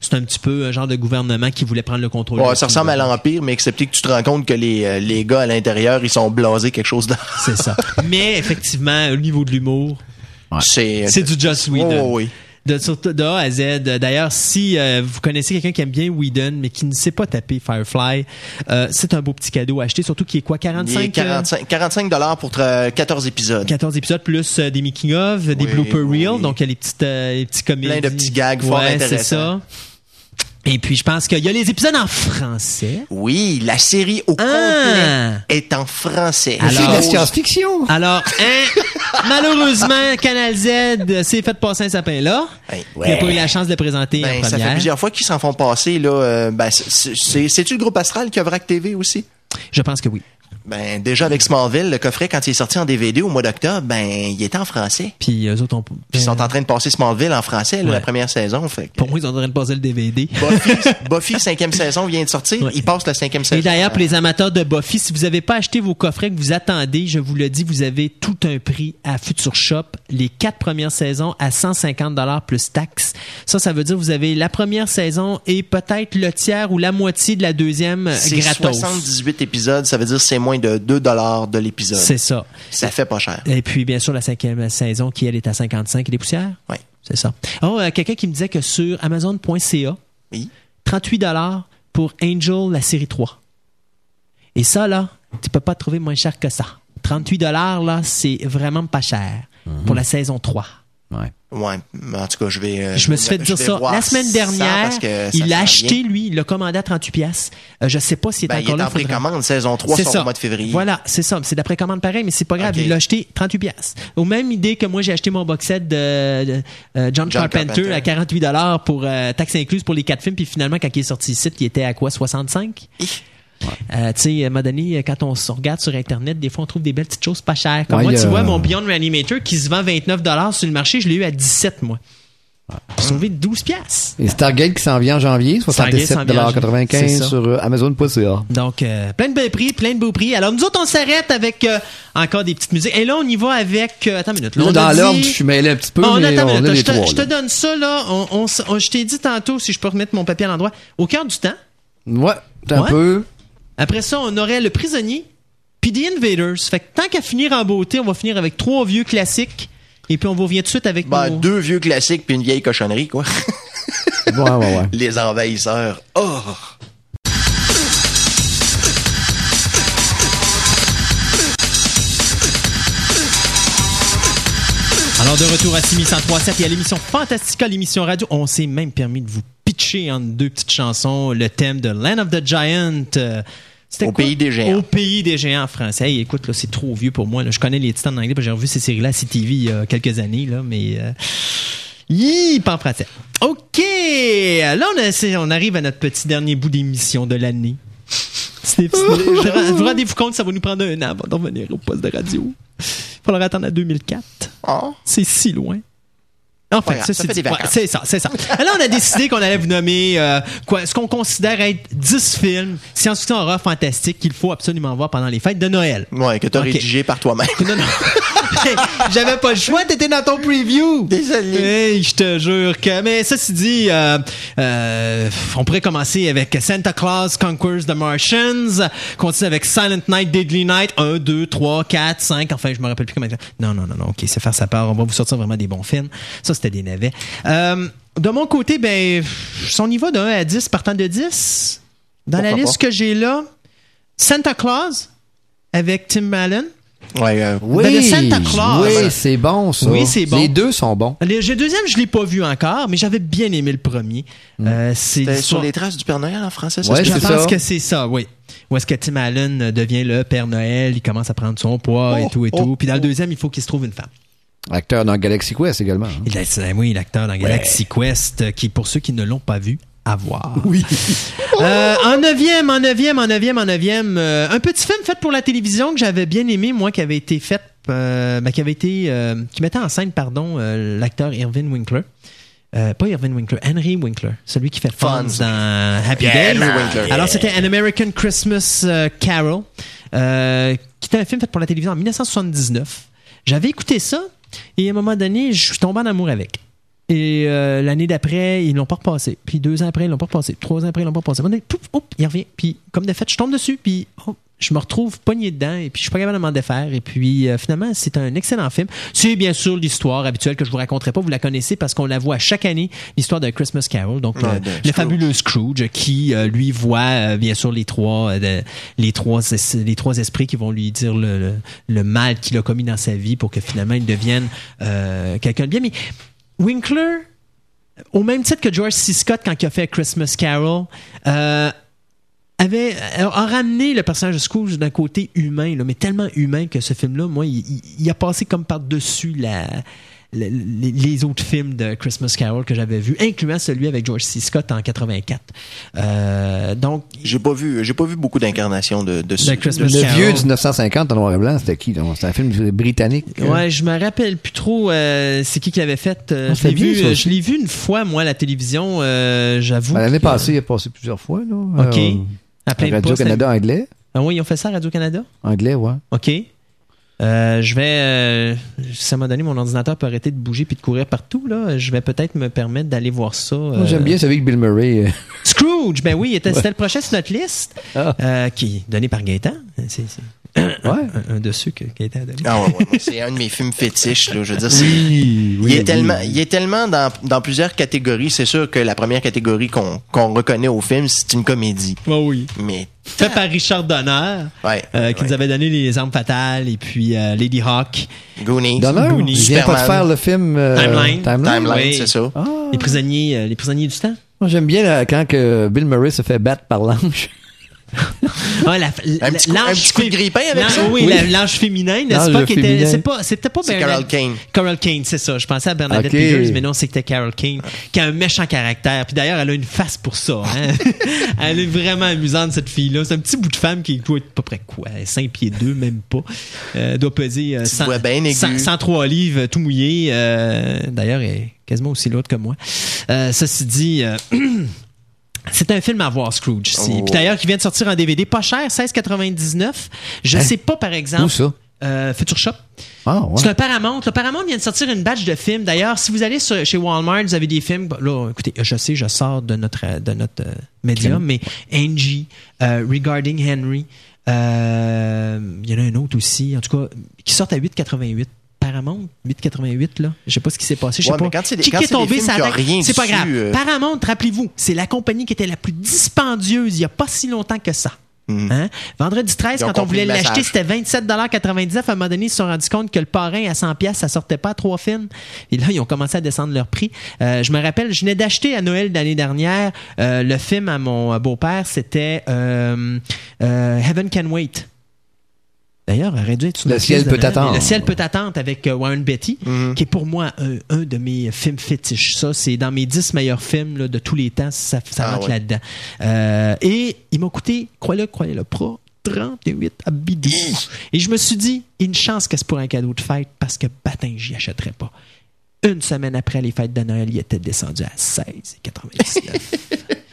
C'est un petit peu un genre de gouvernement qui voulait prendre le contrôle. Ouais, ça ressemble à l'Empire, mais excepté que tu te rends compte que les, euh, les gars à l'intérieur, ils sont blasés quelque chose de. C'est ça. Mais effectivement, au niveau de l'humour, C'est c'est du Joss Ouais, Whedon. ouais. De, surtout de A à Z. D'ailleurs, si euh, vous connaissez quelqu'un qui aime bien Whedon, mais qui ne sait pas taper Firefly, euh, c'est un beau petit cadeau à acheter, surtout qu'il est quoi, Il 45? est 45, 45 dollars pour tra- 14 épisodes. 14 épisodes plus euh, des making of, des Oui, blooper oui. reels, donc il y a les petites euh, les petits comédies. Plein de petits gags fort ouais, c'est intéressants. ça. Et puis je pense qu'il y a les épisodes en français. Oui, la série au Ah! complet est en français. C'est de la Alors- science-fiction. Alors, hein, malheureusement, Canal Z s'est fait passer un sapin là. Hey, Il n'a pas eu la chance de le présenter en Ben, ça fait première. plusieurs fois qu'ils s'en font passer là. euh, ben, c'est- c'est c'est-tu le groupe Astral qui a Vrac TV aussi? Je pense que oui. Ben déjà avec Smallville, le coffret quand il est sorti en DVD au mois d'octobre, ben il était en français. Puis eux autres ont... Puis ils sont en train de passer Smallville en français là, Ouais. la première saison. Fait que- Pour moi, ils ont en train de passer le DVD. Buffy, Buffy cinquième saison vient de sortir. Ouais. Il passe la cinquième saison. Et d'ailleurs, pour les amateurs de Buffy, si vous n'avez pas acheté vos coffrets que vous attendez, je vous le dis, vous avez tout un prix à Future Shop. Les quatre premières saisons à 150 dollars plus taxes. Ça, ça veut dire que vous avez la première saison et peut-être le tiers ou la moitié de la deuxième gratos. 78 épisodes, ça veut dire c'est moins de 2 dollars de l'épisode. C'est ça. Ça fait pas cher. Et puis, bien sûr, la cinquième saison qui, elle, est à 55 et des poussières. Ouais. C'est ça. Oh, euh, quelqu'un qui me disait que sur Amazon.ca, Oui. 38 dollars pour Angel, la série 3. Et ça, là, tu peux pas trouver moins cher que ça. 38 dollars, là, c'est vraiment pas cher pour la saison 3. Ouais. Ouais, mais en tout cas, je vais. euh, Je me suis fait dire ça la semaine dernière. parce que ça il l'a acheté, lui, il l'a commandé à 38 pièces. Euh, je sais pas s'il est Ben, il encore est là. en précommande, saison 3 C'est sort ça. au mois de février. Voilà, c'est ça. C'est d'après commande pareil, mais c'est pas grave. Il l'a acheté 38 pièces. Au même idée que moi, j'ai acheté mon box set de, de, euh, John, John Carpenter, Carpenter. à 48 dollars pour euh, taxe incluse pour les quatre films. Puis finalement, quand il est sorti ici, il était à quoi 65 Hi. Euh, tu sais, à un moment donné, quand on se regarde sur Internet, des fois, on trouve des belles petites choses pas chères. Comme Ouais, moi, tu vois, mon Beyond Reanimator qui se vend 29 sur le marché, je l'ai eu à 17, moi. J'ai sauvé 12 piastres. Et Stargate qui s'en vient en janvier, Stargate s'en vient en janvier, c'est 77,95 ça. sur euh, Amazon.ca. Donc, euh, plein de belles prix, plein de beaux prix. Alors, nous autres, on s'arrête avec euh, encore des petites musiques. Et là, on y va avec... euh, attends une minute. Là, dans l'ordre, je suis mêlé un petit peu, Oh, mais on a je, te, je donne ça, là. On, on s- on- je t'ai dit tantôt, si je peux remettre mon papier à l'endroit, au cœur du temps. Ouais, un Ouais. peu. Après ça, on aurait Le Prisonnier, puis The Invaders. Fait que tant qu'à finir en beauté, on va finir avec trois vieux classiques. Et puis, on va revenir tout de suite avec Ben, nos- deux vieux classiques puis une vieille cochonnerie, quoi. Ouais, ouais, ouais. Les envahisseurs. Oh! Alors, de retour à 6137 et à l'émission Fantastica, l'émission radio, on s'est même permis de vous pitcher en deux petites chansons le thème de Land of the Giant. euh, c'était Au quoi? pays des géants. Au pays des géants en français. Hey, écoute, là, c'est trop vieux pour moi. là. Je connais les titans en anglais, parce que j'ai revu ces séries-là à CTV il y a quelques années, là, mais. Euh... Hi, pas en français. OK! Là, on, a- c'est- on arrive à notre petit dernier bout d'émission de l'année. Je- vous rendez-vous compte, ça va nous prendre un an avant de revenir au poste de radio. Il faudra attendre à 2004. Oh. C'est si loin. Enfin, grave, ça, ça c'est ouais, ça, c'est ça. Alors, on a décidé qu'on allait vous nommer euh, quoi, ce qu'on considère être 10 films science-fiction horreur fantastique qu'il faut absolument voir pendant les fêtes de Noël. Ouais, que t'as Ok. rédigé par toi-même. Non, non. J'avais pas le choix, t'étais dans ton preview. Désolé. Hey, je te jure que. Mais ça, c'est dit, euh, euh, on pourrait commencer avec Santa Claus Conquers the Martians, continuer avec Silent Night, Deadly Night, 1, 2, 3, 4, 5, enfin, je me rappelle plus comment. Non, non, non, non, ok, c'est faire sa part, on va vous sortir vraiment des bons films. Ça, c'était des navets. Euh, de mon côté, ben, son niveau de 1 à 10, partant de 10, dans la Pourquoi liste que j'ai là, Santa Claus, avec Tim Allen. Ouais, euh, Oui, Ben, le Santa Claus. oui, c'est bon ça. Oui, c'est bon. Les deux sont bons. Le, le deuxième, je l'ai pas vu encore, mais j'avais bien aimé le premier. Euh, c'est sur les traces du Père Noël en français, ça Ouais, se Je c'est pense ça. que c'est ça, oui. Où est-ce que Tim Allen devient le Père Noël, il commence à prendre son poids et Oh, tout et oh, tout. Puis dans le deuxième, il faut qu'il se trouve une femme. Acteur dans Galaxy Quest également. hein. Il euh, oui, l'acteur dans Galaxy Quest, euh, qui, pour ceux qui ne l'ont pas vu, à voir. Oui. en neuvième, en neuvième, en neuvième, en neuvième, euh, un petit film fait pour la télévision que j'avais bien aimé, moi, qui avait été fait, euh, ben, qui avait été, euh, qui mettait en scène, pardon, euh, l'acteur Irvin Winkler. Euh, pas Irvin Winkler, Henry Winkler, celui qui fait Fonz dans Happy Yeah, Days. Alors c'était An American Christmas euh, Carol, euh, qui était un film fait pour la télévision en 1979. J'avais écouté ça et à un moment donné, je suis tombé en amour avec. Et euh, l'année d'après, ils l'ont pas repassé. Puis deux ans après, ils l'ont pas repassé. Trois ans après, ils l'ont pas repassé. Donné, pouf, il revient. Puis comme de fait, je tombe dessus. Puis hop, je me retrouve pogné dedans. Et puis je suis pas capable de m'en défaire. Et puis euh, finalement, c'est un excellent film. C'est bien sûr l'histoire habituelle que je vous raconterai pas. Vous la connaissez parce qu'on la voit chaque année, l'histoire de Christmas Carol. Donc Ouais, le, de le Scrooge. fabuleux Scrooge qui euh, lui voit euh, bien sûr les trois euh, les trois es- les trois esprits qui vont lui dire le, le, le mal qu'il a commis dans sa vie pour que finalement il devienne euh, quelqu'un de bien. Mais Winkler, au même titre que George C. Scott quand il a fait Christmas Carol, euh, avait a a ramené le personnage de Scrooge d'un côté humain, mais tellement humain que ce film-là, moi, il a passé comme par-dessus la, les, les autres films de Christmas Carol que j'avais vus, incluant celui avec George C. Scott en 84. Euh, donc, J'ai pas vu, j'ai pas vu beaucoup d'incarnations de, de, ce- de Christmas Le Carol. vieux 1950 en noir et blanc, c'était qui? donc? C'est un film britannique. Ouais, je me rappelle plus trop euh, c'est qui qui l'avait fait. Euh, Ah, je l'ai vu, euh, je l'ai vu une fois moi à la télévision. euh, J'avoue. Ben, L'année que- passée, il a passé plusieurs fois. Là, Ok. Euh, à plein de postes. Radio-Canada anglais. Ah oui, ils ont fait ça à Radio Canada? Anglais, ouais. OK. Euh, je vais. euh, un moment donné, mon ordinateur peut arrêter de bouger puis de courir partout. Là, je vais peut-être me permettre d'aller voir ça. Moi, euh, J'aime bien celui avec Bill Murray. euh. Scrooge, ben oui, c'était le prochain sur notre liste, Ah. euh, qui est donné par Gaëtan. C'est Ouais. un, un de ceux que Gaëtan a donné. Ah ouais, ouais, moi, c'est un de mes films fétiches. Là, je veux dire, c'est- Oui, il, est tellement, il est tellement dans, dans plusieurs catégories. C'est sûr que la première catégorie qu'on qu'on reconnaît au film, c'est une comédie. Oh oui. Mais Fait par Richard Donner, ouais, euh, qui ouais. nous avait donné Les Armes Fatales et puis euh, Lady Hawk, Goonies, Donner, Goonies, il vient pas de faire le film euh, Timeline. Timeline, Oui. c'est ça. Ah. Les prisonniers, euh, les prisonniers du temps. Moi, j'aime bien là, quand que Bill Murray se fait battre par l'ange. Ah, la, la- Un petit coup- un l'ange petit coup de grille-pain avec ça? Oui, Oui. la- l'ange féminin, n'est-ce pas? Qui était, féminin. c'est pas, c'était pas Carol Kane. Carol Kane, c'est ça. Je pensais à Bernadette Ok. Peters, mais non, c'était Carol Kane, qui a un méchant caractère. Puis d'ailleurs, elle a une face pour ça. hein. elle est vraiment amusante, cette fille-là. C'est un petit bout de femme qui doit être à peu près quoi? 5 pieds 2, même pas. Euh, elle doit peser euh, Petite 100 voix bien aiguë. 100 103 livres, tout mouillé. Euh, d'ailleurs, elle est quasiment aussi lourde que moi. Euh, ceci dit... C'est un film à voir, Scrooge. Oh. Puis d'ailleurs, qui vient de sortir en DVD, pas cher, 16,99. Je Hein? sais pas, par exemple. Où ça? Euh, Future Shop. Ah, ouais. C'est un Paramount. Le Paramount vient de sortir une batch de films. D'ailleurs, si vous allez sur- chez Walmart, vous avez des films. Là, écoutez, je sais, je sors de notre de notre euh, média, mais Angie, euh, Regarding Henry, il y en a un autre aussi, en tout cas, qui sortent à 8,88. Paramount, 8,88 là. Je sais pas ce qui s'est passé. Je sais Ouais, pas. quand des- qui quand est tombé ça C'est pas grave. euh. Paramount, rappelez-vous, c'est la compagnie qui était la plus dispendieuse il y a pas si longtemps que ça. Hein? Vendredi 13, Ils ont quand on voulait l'acheter, c'était 27,99 À un moment donné, ils se sont rendus compte que le parrain à 100 pièces, ça sortait pas à trois films. Et là, ils ont commencé à descendre leur prix. Euh, je me rappelle, je venais d'acheter à Noël d'année dernière euh, le film à mon beau-père, c'était euh, Heaven Can Wait. D'ailleurs, aurait dû être Le ciel peut attendre. Le ciel peut attendre avec euh, Warren Beatty, Mhm. qui est pour moi un, un de mes films fétiches. Ça, c'est dans mes 10 meilleurs films là, de tous les temps. Ça, ça Ah rentre ouais. là-dedans. Euh, et il m'a coûté, croyez-le, croyez-le, pas 38 à bidou. Et je me suis dit, une chance que c'est pour un cadeau de fête parce que patin, j'y achèterais pas. Une semaine après les fêtes de Noël, il était descendu à 16,99.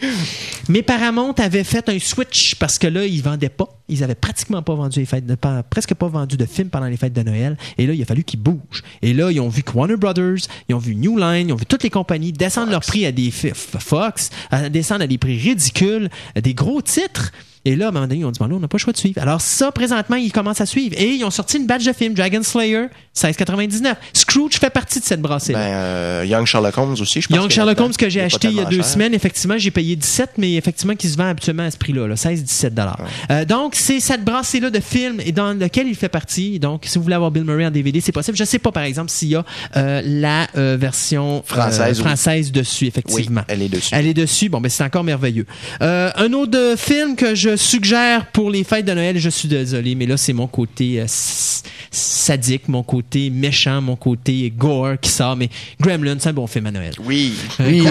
Mais Paramount avait fait un switch parce que là, ils vendaient pas. Ils avaient pratiquement pas vendu les fêtes de, pas- presque pas vendu de films pendant les fêtes de Noël. Et là, il a fallu qu'ils bougent. Et là, ils ont vu que Warner Brothers, ils ont vu New Line, ils ont vu toutes les compagnies descendre leur prix à des Fox, à descendre à des prix ridicules, à des gros titres. Et là, à un moment donné, ils ont dit, bon, là, on n'a pas le choix de suivre. Alors ça, présentement, ils commencent à suivre. Et ils ont sorti une badge de film, Dragon Slayer, 16,99. Scrooge fait partie de cette brassée Ben, euh, Young Sherlock Holmes aussi, je pense. Young Sherlock. Holmes que j'ai acheté il y a deux cher. semaines, effectivement, j'ai payé 17, mais effectivement, qui se vend habituellement à ce prix-là, là, 16-17 dollars. Euh, donc, c'est cette brassée-là de films et dans lequel il fait partie. Donc, si vous voulez avoir Bill Murray en DVD, c'est possible. Je sais pas, par exemple, s'il y a euh, la euh, version euh, Française, oui. française dessus, Oui, effectivement. elle est dessus. Elle est dessus. Bon, ben c'est encore merveilleux. Euh, un autre film que je suggère pour les fêtes de Noël, je suis désolé, mais là, c'est mon côté euh, sadique, mon côté méchant, mon côté gore qui sort. Mais Gremlins, c'est un bon film à Noël. Oui. Oui.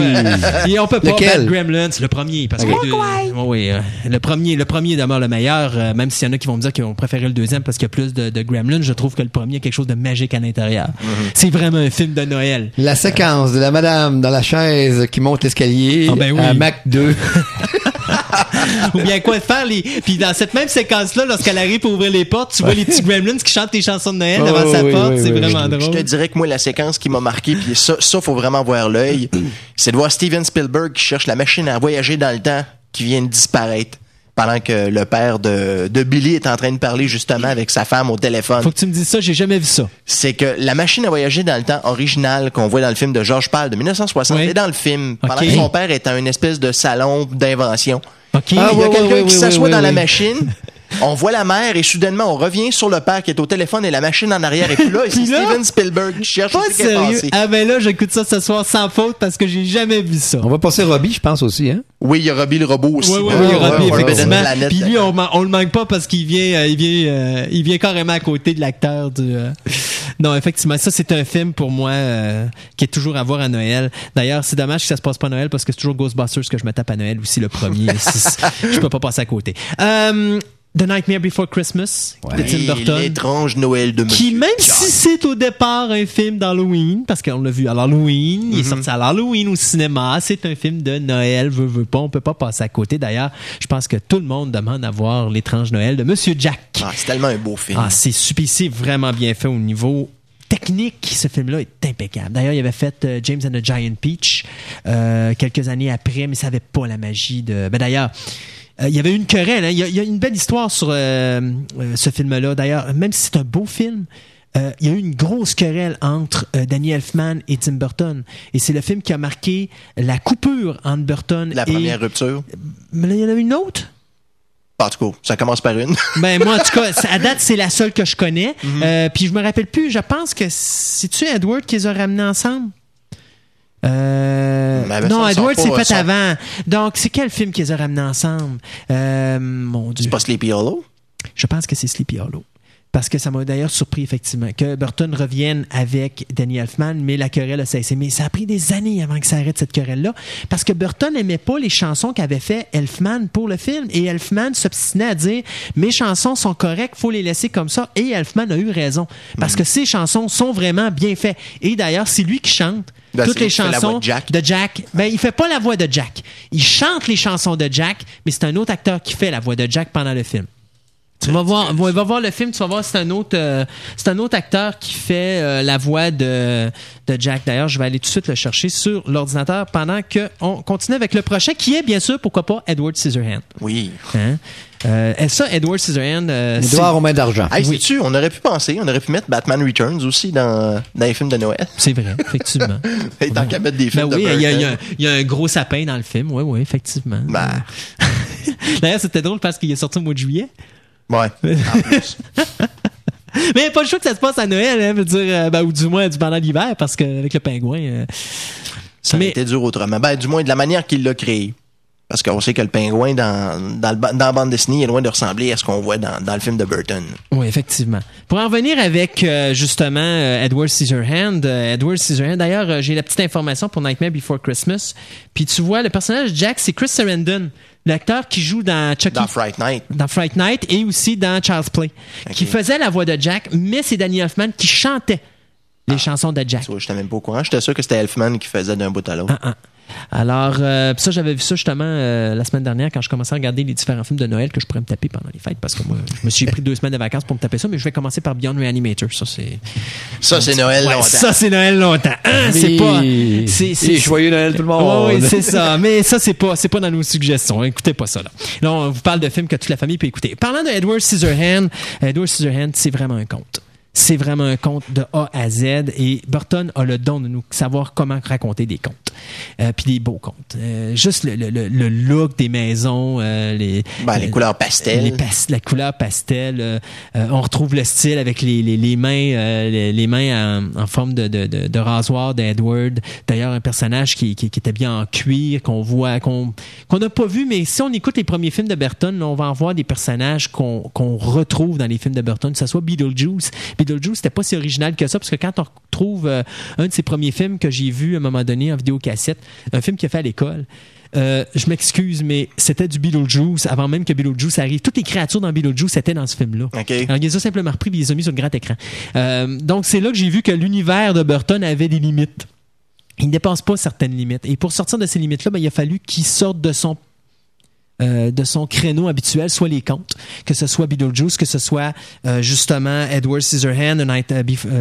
Et on peut pas Lequel? battre Gremlins, le premier, parce que deux- Ouais, oui, euh, le premier, le premier demeure le meilleur, euh, même s'il y en a qui vont me dire qu'ils vont préférer le deuxième parce qu'il y a plus de, de Gremlins, je trouve que le premier a quelque chose de magique à l'intérieur. C'est vraiment un film de Noël. La séquence de la madame dans la chaise qui monte l'escalier Ah ben oui. à Mac 2. Ou bien quoi faire les. Puis dans cette même séquence-là, lorsqu'elle arrive pour ouvrir les portes, tu vois les petits Gremlins qui chantent tes chansons de Noël Oh, devant sa oui, porte. oui, c'est oui, vraiment Je drôle. te dirais que moi, la séquence qui m'a marqué, puis ça, ça, faut vraiment voir l'œil, c'est de voir Steven Spielberg qui cherche la machine à voyager dans le temps qui vient de disparaître pendant que le père de, de Billy est en train de parler justement avec sa femme au téléphone. Faut que tu me dises ça, j'ai jamais vu ça. C'est que la machine à voyager dans le temps originale qu'on voit dans le film de George Pal de 1960 Oui. est dans le film pendant que son père est à une espèce de salon d'invention. Ah, Il y a ouais, quelqu'un qui s'assoit dans la machine. On voit la mère et soudainement on revient sur le père qui est au téléphone et la machine en arrière est plus là et c'est Steven Spielberg qui cherche Pas sérieux. Ah ben là, j'écoute ça ce soir sans faute parce que j'ai jamais vu ça. On va passer Robbie, je pense aussi, hein? Oui, il y a Robbie le robot aussi. Oui, oui, oui, ouais, Robbie, ouais, effectivement. Planète. Puis lui, on, on le manque pas parce qu'il vient, euh, il vient, euh, il vient carrément à côté de l'acteur du. euh, Non, effectivement, ça c'est un film pour moi euh, qui est toujours à voir à Noël. D'ailleurs, c'est dommage que ça se passe pas à Noël parce que c'est toujours Ghostbusters que je me tape à Noël aussi le premier. Je peux pas passer à côté. Euh, The Nightmare Before Christmas de Tim Burton. L'étrange Noël de Qui, Monsieur même John. si c'est au départ un film d'Halloween, parce qu'on l'a vu à l'Halloween, il est sorti à l'Halloween au cinéma, c'est un film de Noël, veut, veut pas, on peut pas passer à côté. D'ailleurs, je pense que tout le monde demande à voir l'étrange Noël de Monsieur Jack. Ah, c'est tellement un beau film. Ah, c'est super, c'est vraiment bien fait au niveau technique. Ce film-là est impeccable. D'ailleurs, il avait fait euh, James and the Giant Peach euh, quelques années après, mais ça avait pas la magie de. Ben d'ailleurs. Euh, il y avait une querelle. hein. Il, y a, il y a une belle histoire sur euh, euh, ce film-là. D'ailleurs, même si c'est un beau film, euh, il y a eu une grosse querelle entre euh, Danny Elfman et Tim Burton. Et c'est le film qui a marqué la coupure entre Burton la et... première rupture? Mais là, il y en a une autre? En tout cas, ça commence par une. Ben moi en tout cas, à date c'est la seule que je connais. Mhm. Euh, puis je me rappelle plus. Je pense que c'est tu Edward qui les a ramenés ensemble? Euh, ben, non, Edward c'est fait sont- avant. Donc c'est quel film qui les a ramenés ensemble? Euh, Mon Dieu. C'est pas Sleepy Hollow? Je pense que c'est Sleepy Hollow. Parce que ça m'a d'ailleurs surpris, effectivement, que Burton revienne avec Danny Elfman, mais la querelle a cessé. Mais ça a pris des années avant que ça arrête cette querelle-là. Parce que Burton n'aimait pas les chansons qu'avait fait Elfman pour le film. Et Elfman s'obstinait à dire Mes chansons sont correctes, faut les laisser comme ça. Et Elfman a eu raison. Parce que ses chansons sont vraiment bien faites. Et d'ailleurs, c'est lui qui chante. Ben, toutes les chansons de Jack. de Jack. Ben, il fait pas la voix de Jack. Il chante les chansons de Jack, mais c'est un autre acteur qui fait la voix de Jack pendant le film. Tu vas voir, va, va voir le film, tu vas voir, c'est un autre, euh, c'est un autre acteur qui fait euh, la voix de, de Jack. D'ailleurs, je vais aller tout de suite le chercher sur l'ordinateur pendant que on continue avec le prochain, qui est bien sûr, pourquoi pas, Edward Scissorhands. Oui. Hein? Euh, et ça, Edward Scissorhands, euh, c'est- Edouard aux mains d'argent. Hey, Oui. sais-tu, on aurait pu penser, on aurait pu mettre Batman Returns aussi dans, dans les films de Noël. c'est vrai, effectivement. Et tant qu'à mettre des Ben films oui, de il y, a- il y a- y a un gros sapin dans le film, oui, oui, effectivement. Ben, D'ailleurs, c'était drôle parce qu'il est sorti au mois de juillet. ouais. En plus. Mais a pas le choix que ça se passe à Noël, hein, veux dire, euh, ben, ou du moins du pendant l'hiver, parce qu'avec le pingouin. euh, Ça Mais- aurait été dur autrement. Ben, du moins de la manière qu'il l'a créé. Parce qu'on sait que le pingouin dans, dans, le dans la bande dessinée est loin de ressembler à ce qu'on voit dans, dans le film de Burton. Oui, effectivement. Pour en revenir avec euh, justement euh, Edward Scissorhand, euh, Edward Scissorhand, d'ailleurs, euh, j'ai la petite information pour Nightmare Before Christmas. Puis tu vois, le personnage de Jack, c'est Chris Sarandon, l'acteur qui joue dans Chucky. Dans Fright Night. dans Fright Night et aussi dans Child's Play, qui faisait la voix de Jack, mais c'est Danny Elfman qui chantait les chansons de Jack. Vois, j'étais même pas au courant. J'étais sûr que c'était Elfman qui faisait d'un bout à l'autre. Ah, ah. Alors, euh, ça, j'avais vu ça justement euh, la semaine dernière quand je commençais à regarder les différents films de Noël que je pourrais me taper pendant les fêtes parce que moi, je me suis pris deux semaines de vacances pour me taper ça, mais je vais commencer par Beyond Reanimator. Ça, c'est. Ça, c'est Noël Ouais, longtemps. ça, c'est Noël longtemps. Hein, c'est pas. C'est, joyeux Noël tout le monde. Ouais, c'est ça. Mais ça, c'est pas, c'est pas dans nos suggestions. Écoutez pas ça, là. Là, on vous parle de films que toute la famille peut écouter. Parlant de Edward Scissorhands, Edward Scissorhands, c'est vraiment un conte. C'est vraiment un conte de A à Z et Burton a le don de nous savoir comment raconter des contes. Euh, puis des beaux contes. Euh, juste le, le, le- look des maisons, euh, les, Ben, les couleurs pastel. les pas- la couleur pastel. on retrouve le style avec les, les, les mains, les, mains en, en forme de, de, de, de rasoir d'Edward. D'ailleurs, un personnage qui, qui, qui était bien en cuir, qu'on voit, qu'on qu'on n'a pas vu, mais si on écoute les premiers films de Burton, là, on va en voir des personnages qu'on qu'on retrouve dans les films de Burton, que ce soit Beetlejuice. Beetlejuice, c'était pas si original que ça, parce que quand on retrouve euh, un de ses premiers films que j'ai vu à un moment donné en vidéocassette, un film qu'il a fait à l'école, euh, je m'excuse, mais c'était du Beetlejuice avant même que Beetlejuice arrive. Toutes les créatures dans Beetlejuice étaient dans ce film-là. OK. Alors, il les a simplement repris et il les a mis sur le grand écran. Euh, donc, c'est là que j'ai vu que l'univers de Burton avait des limites. Il ne dépasse pas certaines limites. Et pour sortir de ces limites-là, ben, il a fallu qu'il sorte de son euh, de son créneau habituel, soit les contes, que ce soit Beetlejuice, que ce soit euh, justement Edward Scissorhands, A, Night-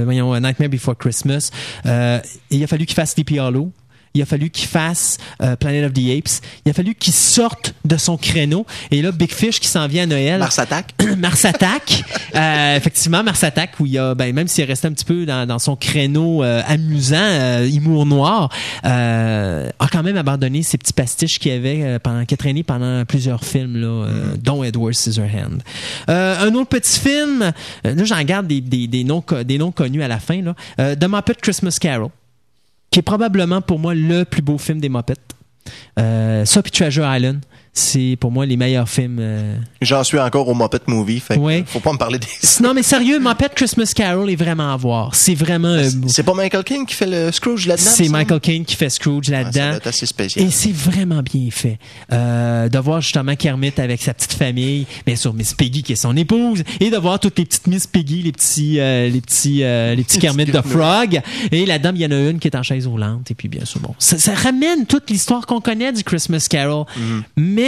voyons, A Nightmare Before Christmas. Euh, il a fallu qu'il fasse Sleepy. Il a fallu qu'il fasse euh, Planet of the Apes. Il a fallu qu'il sorte de son créneau. Et là, Big Fish qui s'en vient à Noël. Mars attaque. Mars Attack. Euh, effectivement, Mars Attack, où il a, ben, même s'il est resté un petit peu dans, dans son créneau euh, amusant, euh, humour noir, euh, a quand même abandonné ses petits pastiches qu'il avait euh, pendant, qui a traîné pendant plusieurs films, là, euh, dont Edward Scissorhands. Euh, un autre petit film, euh, là j'en garde des, des, des, noms, co- des noms connus à la fin, là. Euh, The Muppet Christmas Carol, qui est probablement pour moi le plus beau film des Muppets. Euh, ça puis Treasure Island, c'est pour moi les meilleurs films. euh, J'en suis encore au Muppet Movie. Fait Ouais. faut pas me parler des. non, mais sérieux, Muppet Christmas Carol est vraiment à voir. C'est vraiment. un- C'est pas Michael King qui fait le Scrooge là-dedans? c'est? Michael Caine qui fait Scrooge ça là-dedans. doit être assez spécial. Et c'est vraiment bien fait. Euh, de voir justement Kermit avec sa petite famille, bien sûr Miss Piggy qui est son épouse, et de voir toutes les petites Miss Piggy, les petits, euh, les petits, euh, les petits Kermit de Frog. Et la dame, il y en a une qui est en chaise roulante. Et puis bien sûr, bon, ça, ça ramène toute l'histoire qu'on connaît du Christmas Carol, mais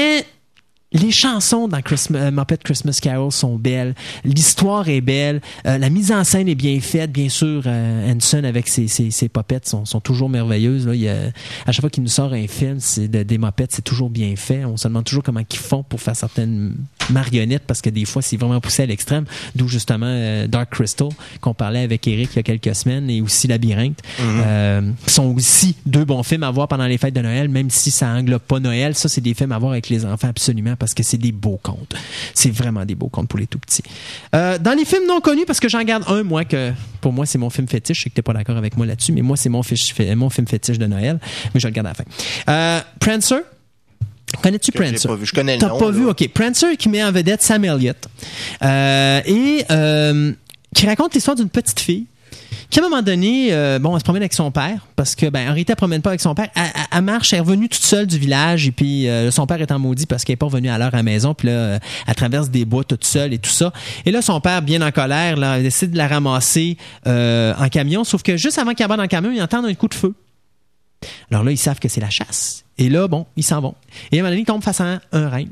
les chansons dans Christmas, euh, Muppet Christmas Carol sont belles. L'histoire est belle. Euh, la mise en scène est bien faite. Bien sûr, euh, Henson avec ses, ses, ses puppets sont, toujours merveilleuses. Là. À chaque fois qu'il nous sort un film c'est de- des Muppets, c'est toujours bien fait. On se demande toujours comment ils font pour faire certaines marionnettes parce que des fois, c'est vraiment poussé à l'extrême. D'où justement euh, Dark Crystal qu'on parlait avec Eric il y a quelques semaines et aussi Labyrinthe. Euh, sont aussi deux bons films à voir pendant les fêtes de Noël, même si ça englobe pas Noël. Ça, c'est des films à voir avec les enfants absolument parce que c'est des beaux contes. C'est vraiment des beaux contes pour les tout petits. Euh, dans les films non connus, parce que j'en garde un, moi, que pour moi, c'est mon film fétiche. Je sais que t'es pas d'accord avec moi là-dessus, mais moi, c'est mon film fétiche de Noël. Mais je le garde à la fin. Euh, Prancer. Connais-tu Prancer? pas vu. Je connais le T'as nom, pas là. vu? OK. Prancer qui met en vedette Sam Elliott. Euh, et euh, qui raconte l'histoire d'une petite fille qui, à un moment donné, euh, bon, elle se promène avec son père, parce que, ben, en réalité, elle promène pas avec son père. Elle, elle- elle marche, elle est revenue toute seule du village, et puis euh, son père est en maudit parce qu'elle est pas revenue à l'heure à la maison, puis là, euh, elle traverse des bois toute seule et tout ça. Et là, son père, bien en colère, là, décide de la ramasser euh, en camion, sauf que juste avant qu'il aborde en camion, il entend un coup de feu. Alors là, ils savent que c'est la chasse. Et là, bon, ils s'en vont. Et à un moment donné, ils tombent face à un, un reine.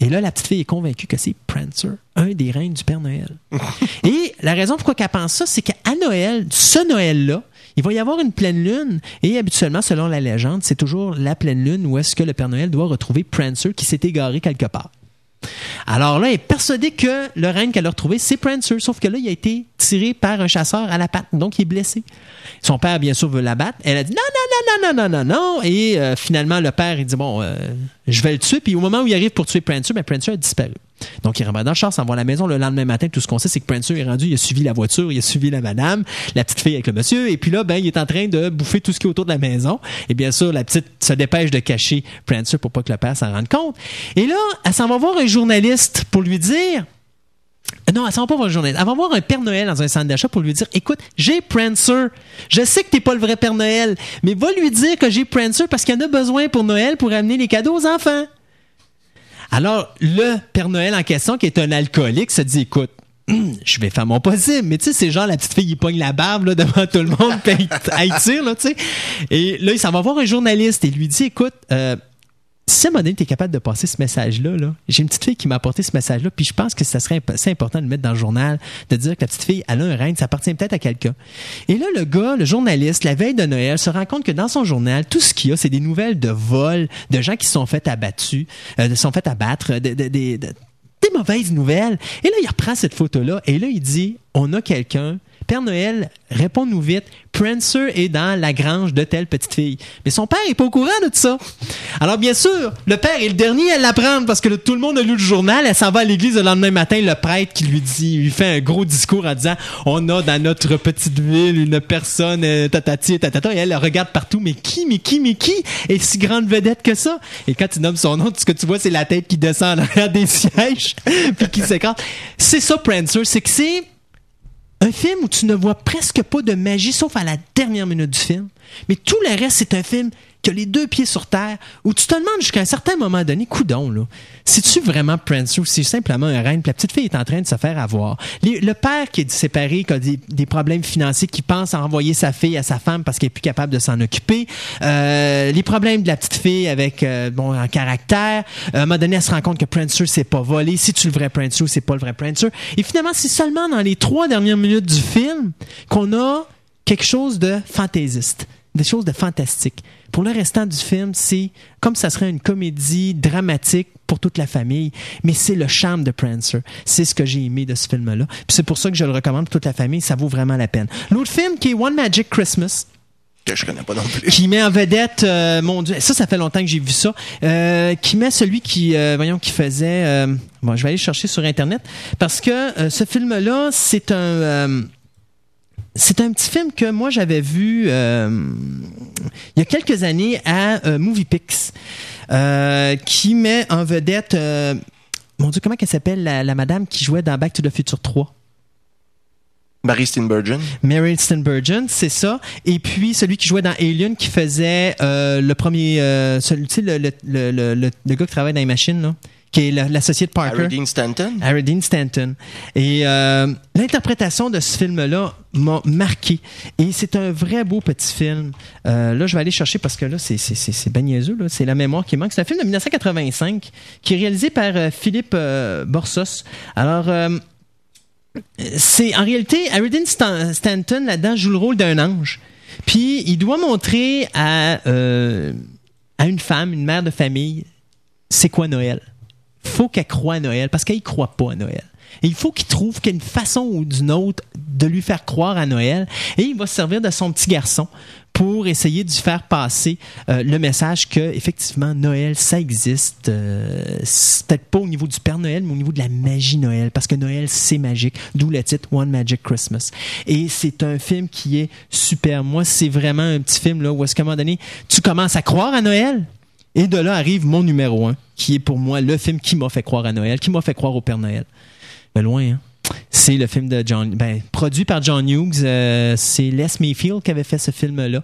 Et là, la petite fille est convaincue que c'est Prancer, un des reines du Père Noël. et la raison pourquoi elle pense ça, c'est qu'à Noël, ce Noël-là, il va y avoir une pleine lune. Et habituellement, selon la légende, c'est toujours la pleine lune où est-ce que le Père Noël doit retrouver Prancer qui s'est égaré quelque part. Alors là, elle est persuadée que le reine qu'elle a retrouvé, c'est Prancer. Sauf que là, il a été tiré par un chasseur à la patte. Donc, il est blessé. Son père, bien sûr, veut l'abattre. Elle a dit non, non, non, non, non, non, non. Et euh, finalement, le père, il dit bon, euh, je vais le tuer. Puis au moment où il arrive pour tuer Prancer, ben, Prancer a disparu. Donc, il rentre dans le char, s'en va à la maison. Le lendemain matin, tout ce qu'on sait, c'est que Prancer est rendu, il a suivi la voiture, il a suivi la madame, la petite fille avec le monsieur. Et puis là, ben, il est en train de bouffer tout ce qui est autour de la maison. Et bien sûr, la petite se dépêche de cacher Prancer pour pas que le père s'en rende compte. Et là, elle s'en va voir un journaliste pour lui dire non, elle s'en va pas voir un journaliste. Elle va voir un Père Noël dans un centre d'achat pour lui dire Écoute, j'ai Prancer. Je sais que t'es pas le vrai Père Noël, mais va lui dire que j'ai Prancer parce qu'il en a besoin pour Noël pour amener les cadeaux aux enfants. Alors, le Père Noël en question, qui est un alcoolique, se dit Écoute, je vais faire mon possible. Mais tu sais, c'est genre la petite fille, il pogne la barbe là, devant tout le monde, puis elle tire, là, tu sais. Et là, il s'en va voir un journaliste et lui dit, écoute, euh, si à un moment capable de passer ce message-là, là, j'ai une petite fille qui m'a apporté ce message-là, puis je pense que ça serait important de le mettre dans le journal, de dire que la petite fille, elle a un règne, ça appartient peut-être à quelqu'un. Et là, le gars, le journaliste, la veille de Noël, se rend compte que dans son journal, tout ce qu'il y a, c'est des nouvelles de vols, de gens qui sont fait abattus, euh, sont fait abattre, de- des mauvaises nouvelles. Et là, il reprend cette photo-là, et là, il dit, on a quelqu'un, Père Noël, réponds-nous vite. Prancer est dans la grange de telle petite fille. Mais son père est pas au courant de tout ça. Alors, bien sûr, le père est le dernier à l'apprendre parce que tout le monde a lu le journal. Elle s'en va à l'église le lendemain matin. Le prêtre qui lui dit, lui fait un gros discours en disant, on a dans notre petite ville une personne, euh, tatati, tatata. Et elle, regarde partout. Mais qui, mais qui, mais qui est si grande vedette que ça? Et quand tu nommes son nom, ce que tu vois, c'est la tête qui descend en arrière des sièges puis qui s'écarte. C'est ça, Prancer. C'est que c'est un film où tu ne vois presque pas de magie, sauf à la dernière minute du film. Mais tout le reste, c'est un film qui a les deux pieds sur terre, où tu te demandes jusqu'à un certain moment donné, coudon, là, c'est-tu vraiment Prancer ou c'est simplement un reine, puis la petite fille est en train de se faire avoir. Le père qui est séparé, qui a des, problèmes financiers, qui pense à envoyer sa fille à sa femme parce qu'elle est plus capable de s'en occuper, euh, les problèmes de la petite fille avec, euh, bon, en caractère, à un moment donné, elle se rend compte que Prancer, c'est pas volé, si tu le vrai Prancer ou c'est pas le vrai Prancer. Et finalement, c'est seulement dans les trois dernières minutes du film qu'on a quelque chose de fantaisiste, des choses de fantastique. Pour le restant du film, c'est comme ça serait une comédie dramatique pour toute la famille, mais c'est le charme de Prancer. C'est ce que j'ai aimé de ce film-là. Puis c'est pour ça que je le recommande pour toute la famille, ça vaut vraiment la peine. L'autre film qui est One Magic Christmas, Que je connais pas non plus. qui met en vedette, euh, mon Dieu, ça, ça fait longtemps que j'ai vu ça, euh, qui met celui qui, euh, voyons, qui faisait, euh, bon, je vais aller chercher sur Internet, parce que euh, ce film-là, c'est un... c'est un petit film que moi j'avais vu euh, il y a quelques années à euh, MoviePix, euh, qui met en vedette, euh, mon Dieu, comment elle s'appelle la, la madame qui jouait dans Back to the Future 3? Barry Steenburgen. Mary Steenburgen, c'est ça. Et puis celui qui jouait dans Alien, qui faisait euh, le premier, euh, celui, tu sais, le, le, le- le gars qui travaille dans les machines, là, qui est la- l'associé de Parker. Harry Dean Stanton? Harry Dean Stanton. Et euh, l'interprétation de ce film-là m'a marqué. Et c'est un vrai beau petit film. Euh, là, je vais aller chercher parce que là, c'est, c'est, c'est, c'est ben niaiseux, là. C'est la mémoire qui manque. C'est un film de 1985 qui est réalisé par euh, Philippe Borsos. Alors, c'est en réalité, Harry Dean Stan- Stanton, là-dedans, joue le rôle d'un ange. Puis, il doit montrer à, euh, à une femme, une mère de famille, c'est quoi Noël? Faut qu'elle croie à Noël parce qu'elle ne croit pas à Noël. Et il faut qu'il trouve qu'il y a une façon ou d'une autre de lui faire croire à Noël. Et il va se servir de son petit garçon pour essayer de lui faire passer euh, le message que effectivement Noël ça existe euh, peut-être pas au niveau du Père Noël mais au niveau de la magie Noël parce que Noël c'est magique d'où le titre One Magic Christmas et c'est un film qui est super moi c'est vraiment un petit film là où est-ce qu'à un moment donné tu commences à croire à Noël? Et de là arrive mon numéro un, qui est pour moi le film qui m'a fait croire à Noël, qui m'a fait croire au Père Noël. Mais loin, hein? C'est le film de John, ben, produit par John Hughes. euh, c'est Les Mayfield qui avait fait ce film-là,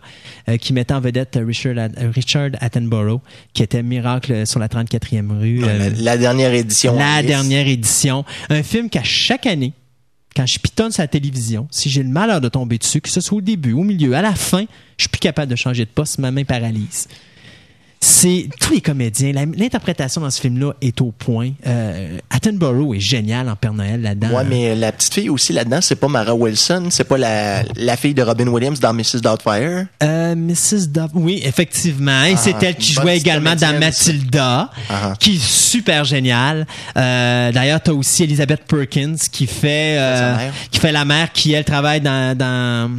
euh, qui mettait en vedette Richard, At- Richard Attenborough, qui était Miracle sur la 34e rue. euh, La, dernière édition. la dernière édition. Un film qu'à chaque année, quand je pitonne sur la télévision, si j'ai le malheur de tomber dessus, que ce soit au début, au milieu, à la fin, je suis plus capable de changer de poste, ma main paralyse. C'est tous les comédiens. L'interprétation dans ce film-là est au point. Euh, Attenborough est génial en Père Noël là-dedans. Ouais, mais la petite fille aussi là-dedans, c'est pas Mara Wilson, c'est pas la, la fille de Robin Williams dans Mrs. Doubtfire. Euh, Mrs. Dove. Oui, effectivement. Et c'est Ah, elle qui jouait également dans. Matilda, Ah. qui est super géniale. Euh, D'ailleurs, t'as aussi Elizabeth Perkins qui fait euh, qui fait la mère qui elle travaille dans dans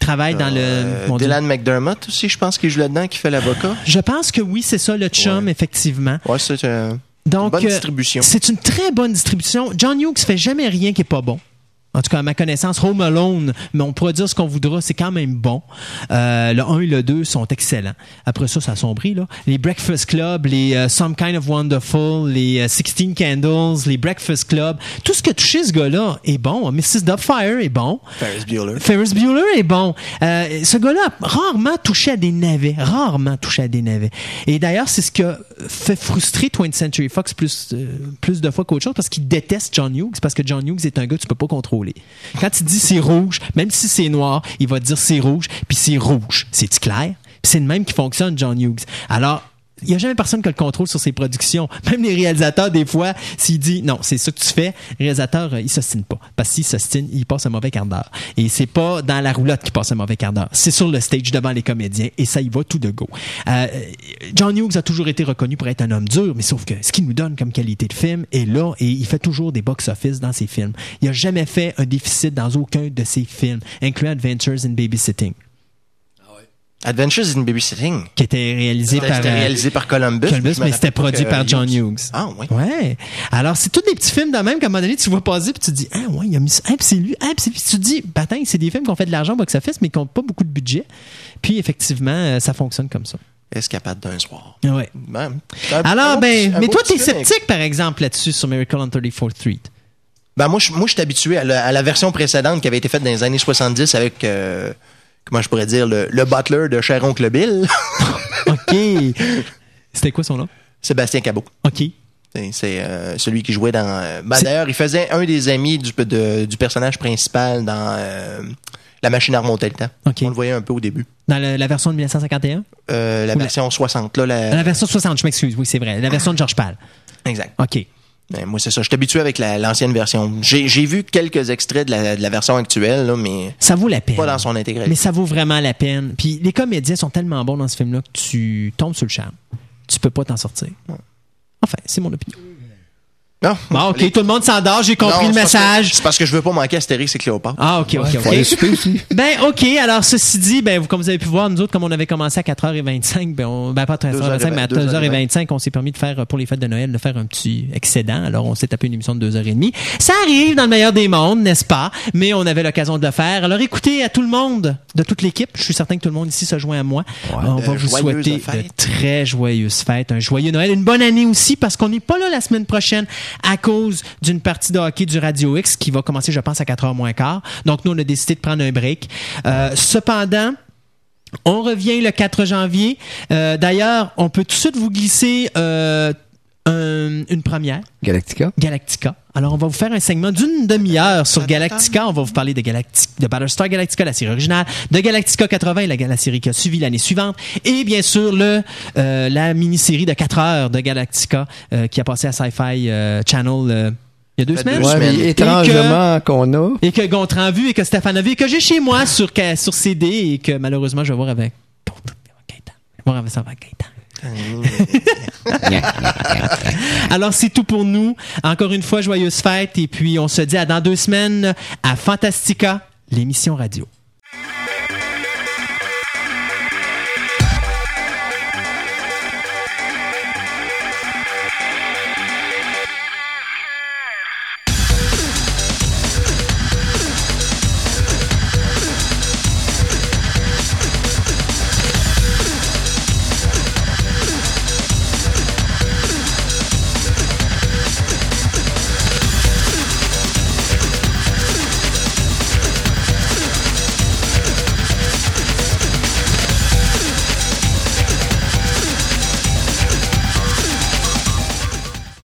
travaille dans Euh, le Dieu. Dylan McDermott aussi, je pense qu'il joue là-dedans, qui fait l'avocat. Je pense que oui, c'est ça le chum Ouais. effectivement. Ouais, c'est euh, bonne euh, distribution. C'est une très bonne distribution. John Hughes fait jamais rien qui est pas bon. En tout cas, à ma connaissance, Home Alone, mais on pourrait dire ce qu'on voudra, c'est quand même bon. Euh, le 1 et le 2 sont excellents. Après ça, ça assombrit, là. Les Breakfast Club, les euh, Some Kind of Wonderful, les euh, 16 Candles, les Breakfast Club, tout ce que touché ce gars-là est bon. Mrs. Doubtfire est bon. Ferris Bueller. Ferris Bueller est bon. Euh, ce gars-là rarement touché à des navets. Rarement touché à des navets. Et d'ailleurs, c'est ce qui a fait frustrer 20th Century Fox plus, euh, plus de fois qu'autre chose parce qu'il déteste John Hughes parce que John Hughes est un gars que tu peux pas contrôler. Quand il dit c'est rouge, même si c'est noir, il va dire c'est rouge, puis c'est rouge. C'est-tu clair? C'est le même qui fonctionne, John Hughes. Alors, il n'y a jamais personne qui a le contrôle sur ses productions. Même les réalisateurs, des fois, s'il dit non, c'est ça que tu fais, le réalisateur, euh, il s'ostine pas. Parce s'il s'ostine, il passe un mauvais quart d'heure. Et c'est pas dans la roulotte qu'il passe un mauvais quart d'heure. C'est sur le stage devant les comédiens et ça y va tout de go. Euh, John Hughes a toujours été reconnu pour être un homme dur, mais sauf que ce qu'il nous donne comme qualité de film est là et il fait toujours des box-office dans ses films. Il a jamais fait un déficit dans aucun de ses films, incluant Adventures in Babysitting, Adventures in Babysitting. qui était réalisé C'était par... c'était euh, réalisé par Columbus. Columbus, mais c'était produit par John Hughes. Ah, oui. Ouais. Alors, c'est tous des petits films de même qu'à un moment donné, tu vois passer puis tu te dis, ah ouais, il a mis ça. Ah, puis c'est lui. Ah, puis c'est lui. Tu te dis, bataille, c'est des films qui ont fait de l'argent au box-office, mais qui n'ont pas beaucoup de budget. Puis, effectivement, euh, ça fonctionne comme ça. Escapade d'un soir. Ouais. Ben, c'est un- un Alors, beau ben, mais toi, t'es sceptique, par exemple, là-dessus, sur Miracle on 34th Street. Ben, moi, je, moi, je suis habitué à la, à la version précédente qui avait été faite dans les années 70 avec, euh, comment je pourrais dire, le, le butler de Cher Oncle Bill, OK. C'était quoi son nom? Sébastien Cabot. OK. C'est euh, celui qui jouait dans. euh, C'est- D'ailleurs, il faisait un des amis du, de- du personnage principal dans euh, La machine à remonter le temps. OK. On le voyait un peu au début. Dans la version de 1951? Euh, la Ou la- version 60, là. La... La version 60, je m'excuse. Oui, c'est vrai. La version de George Pal. Exact. OK. Ben, moi, c'est ça. Je suis habitué avec la- l'ancienne version. J'ai vu quelques extraits de la, de la version actuelle, là, mais Ça vaut la peine. pas dans son intégralité. Mais ça vaut vraiment la peine. Puis les comédiens sont tellement bons dans ce film-là que tu tombes sur le charme. Tu peux pas t'en sortir. Enfin, c'est mon opinion. Non. Bon, OK, Les- tout le monde s'endort, j'ai compris Non, le message. C'est parce que je veux pas manquer Astérix et Cléopâtre. Ah, OK, OK, Faut aller OK. aussi. Ben, OK. Alors, ceci dit, ben, vous- comme vous avez pu voir, nous autres, comme on avait commencé à 4h25, ben, on, ben pas 13h25, mais à 2h25, on s'est permis de faire, euh, pour les fêtes de Noël, de faire un petit excédent. Alors, on s'est tapé une émission de 2h30. Ça arrive dans le meilleur des mondes, n'est-ce pas? Mais on avait l'occasion de le faire. Alors, écoutez, à tout le monde, de toute l'équipe, je suis certain que tout le monde ici se joint à moi. on va vous joyeuses souhaiter de très joyeuses fêtes, un joyeux Noël, une bonne année aussi, parce qu'on n'est pas là la semaine prochaine à cause d'une partie de hockey du Radio X qui va commencer, je pense, à 4h moins quart. Donc, nous, on a décidé de prendre un break. Euh, cependant, on revient le 4 janvier. Euh, D'ailleurs, on peut tout de suite vous glisser euh, un- une première. Galactica. Galactica. Alors, on va vous faire un segment d'une demi-heure sur Galactica. On va vous parler de, Galactic, de Battlestar Galactica, la série originale, de Galactica 80, la, la série qui a suivi l'année suivante, et bien sûr le euh, la mini-série de 4 heures de Galactica euh, qui a passé à Sci-Fi euh, Channel euh, il y a deux semaines. Ouais, mais étrangement qu'on a. Et que Gontran a vu et que Stéphane a vu et que j'ai chez moi sur, sur CD et que malheureusement je vais voir avec Gaëtan. Je vais voir avec ça avec Gaëtan. Alors, c'est tout pour nous. Encore une fois, joyeuse fête. Et puis, on se dit à dans deux semaines à Fantastica, l'émission radio.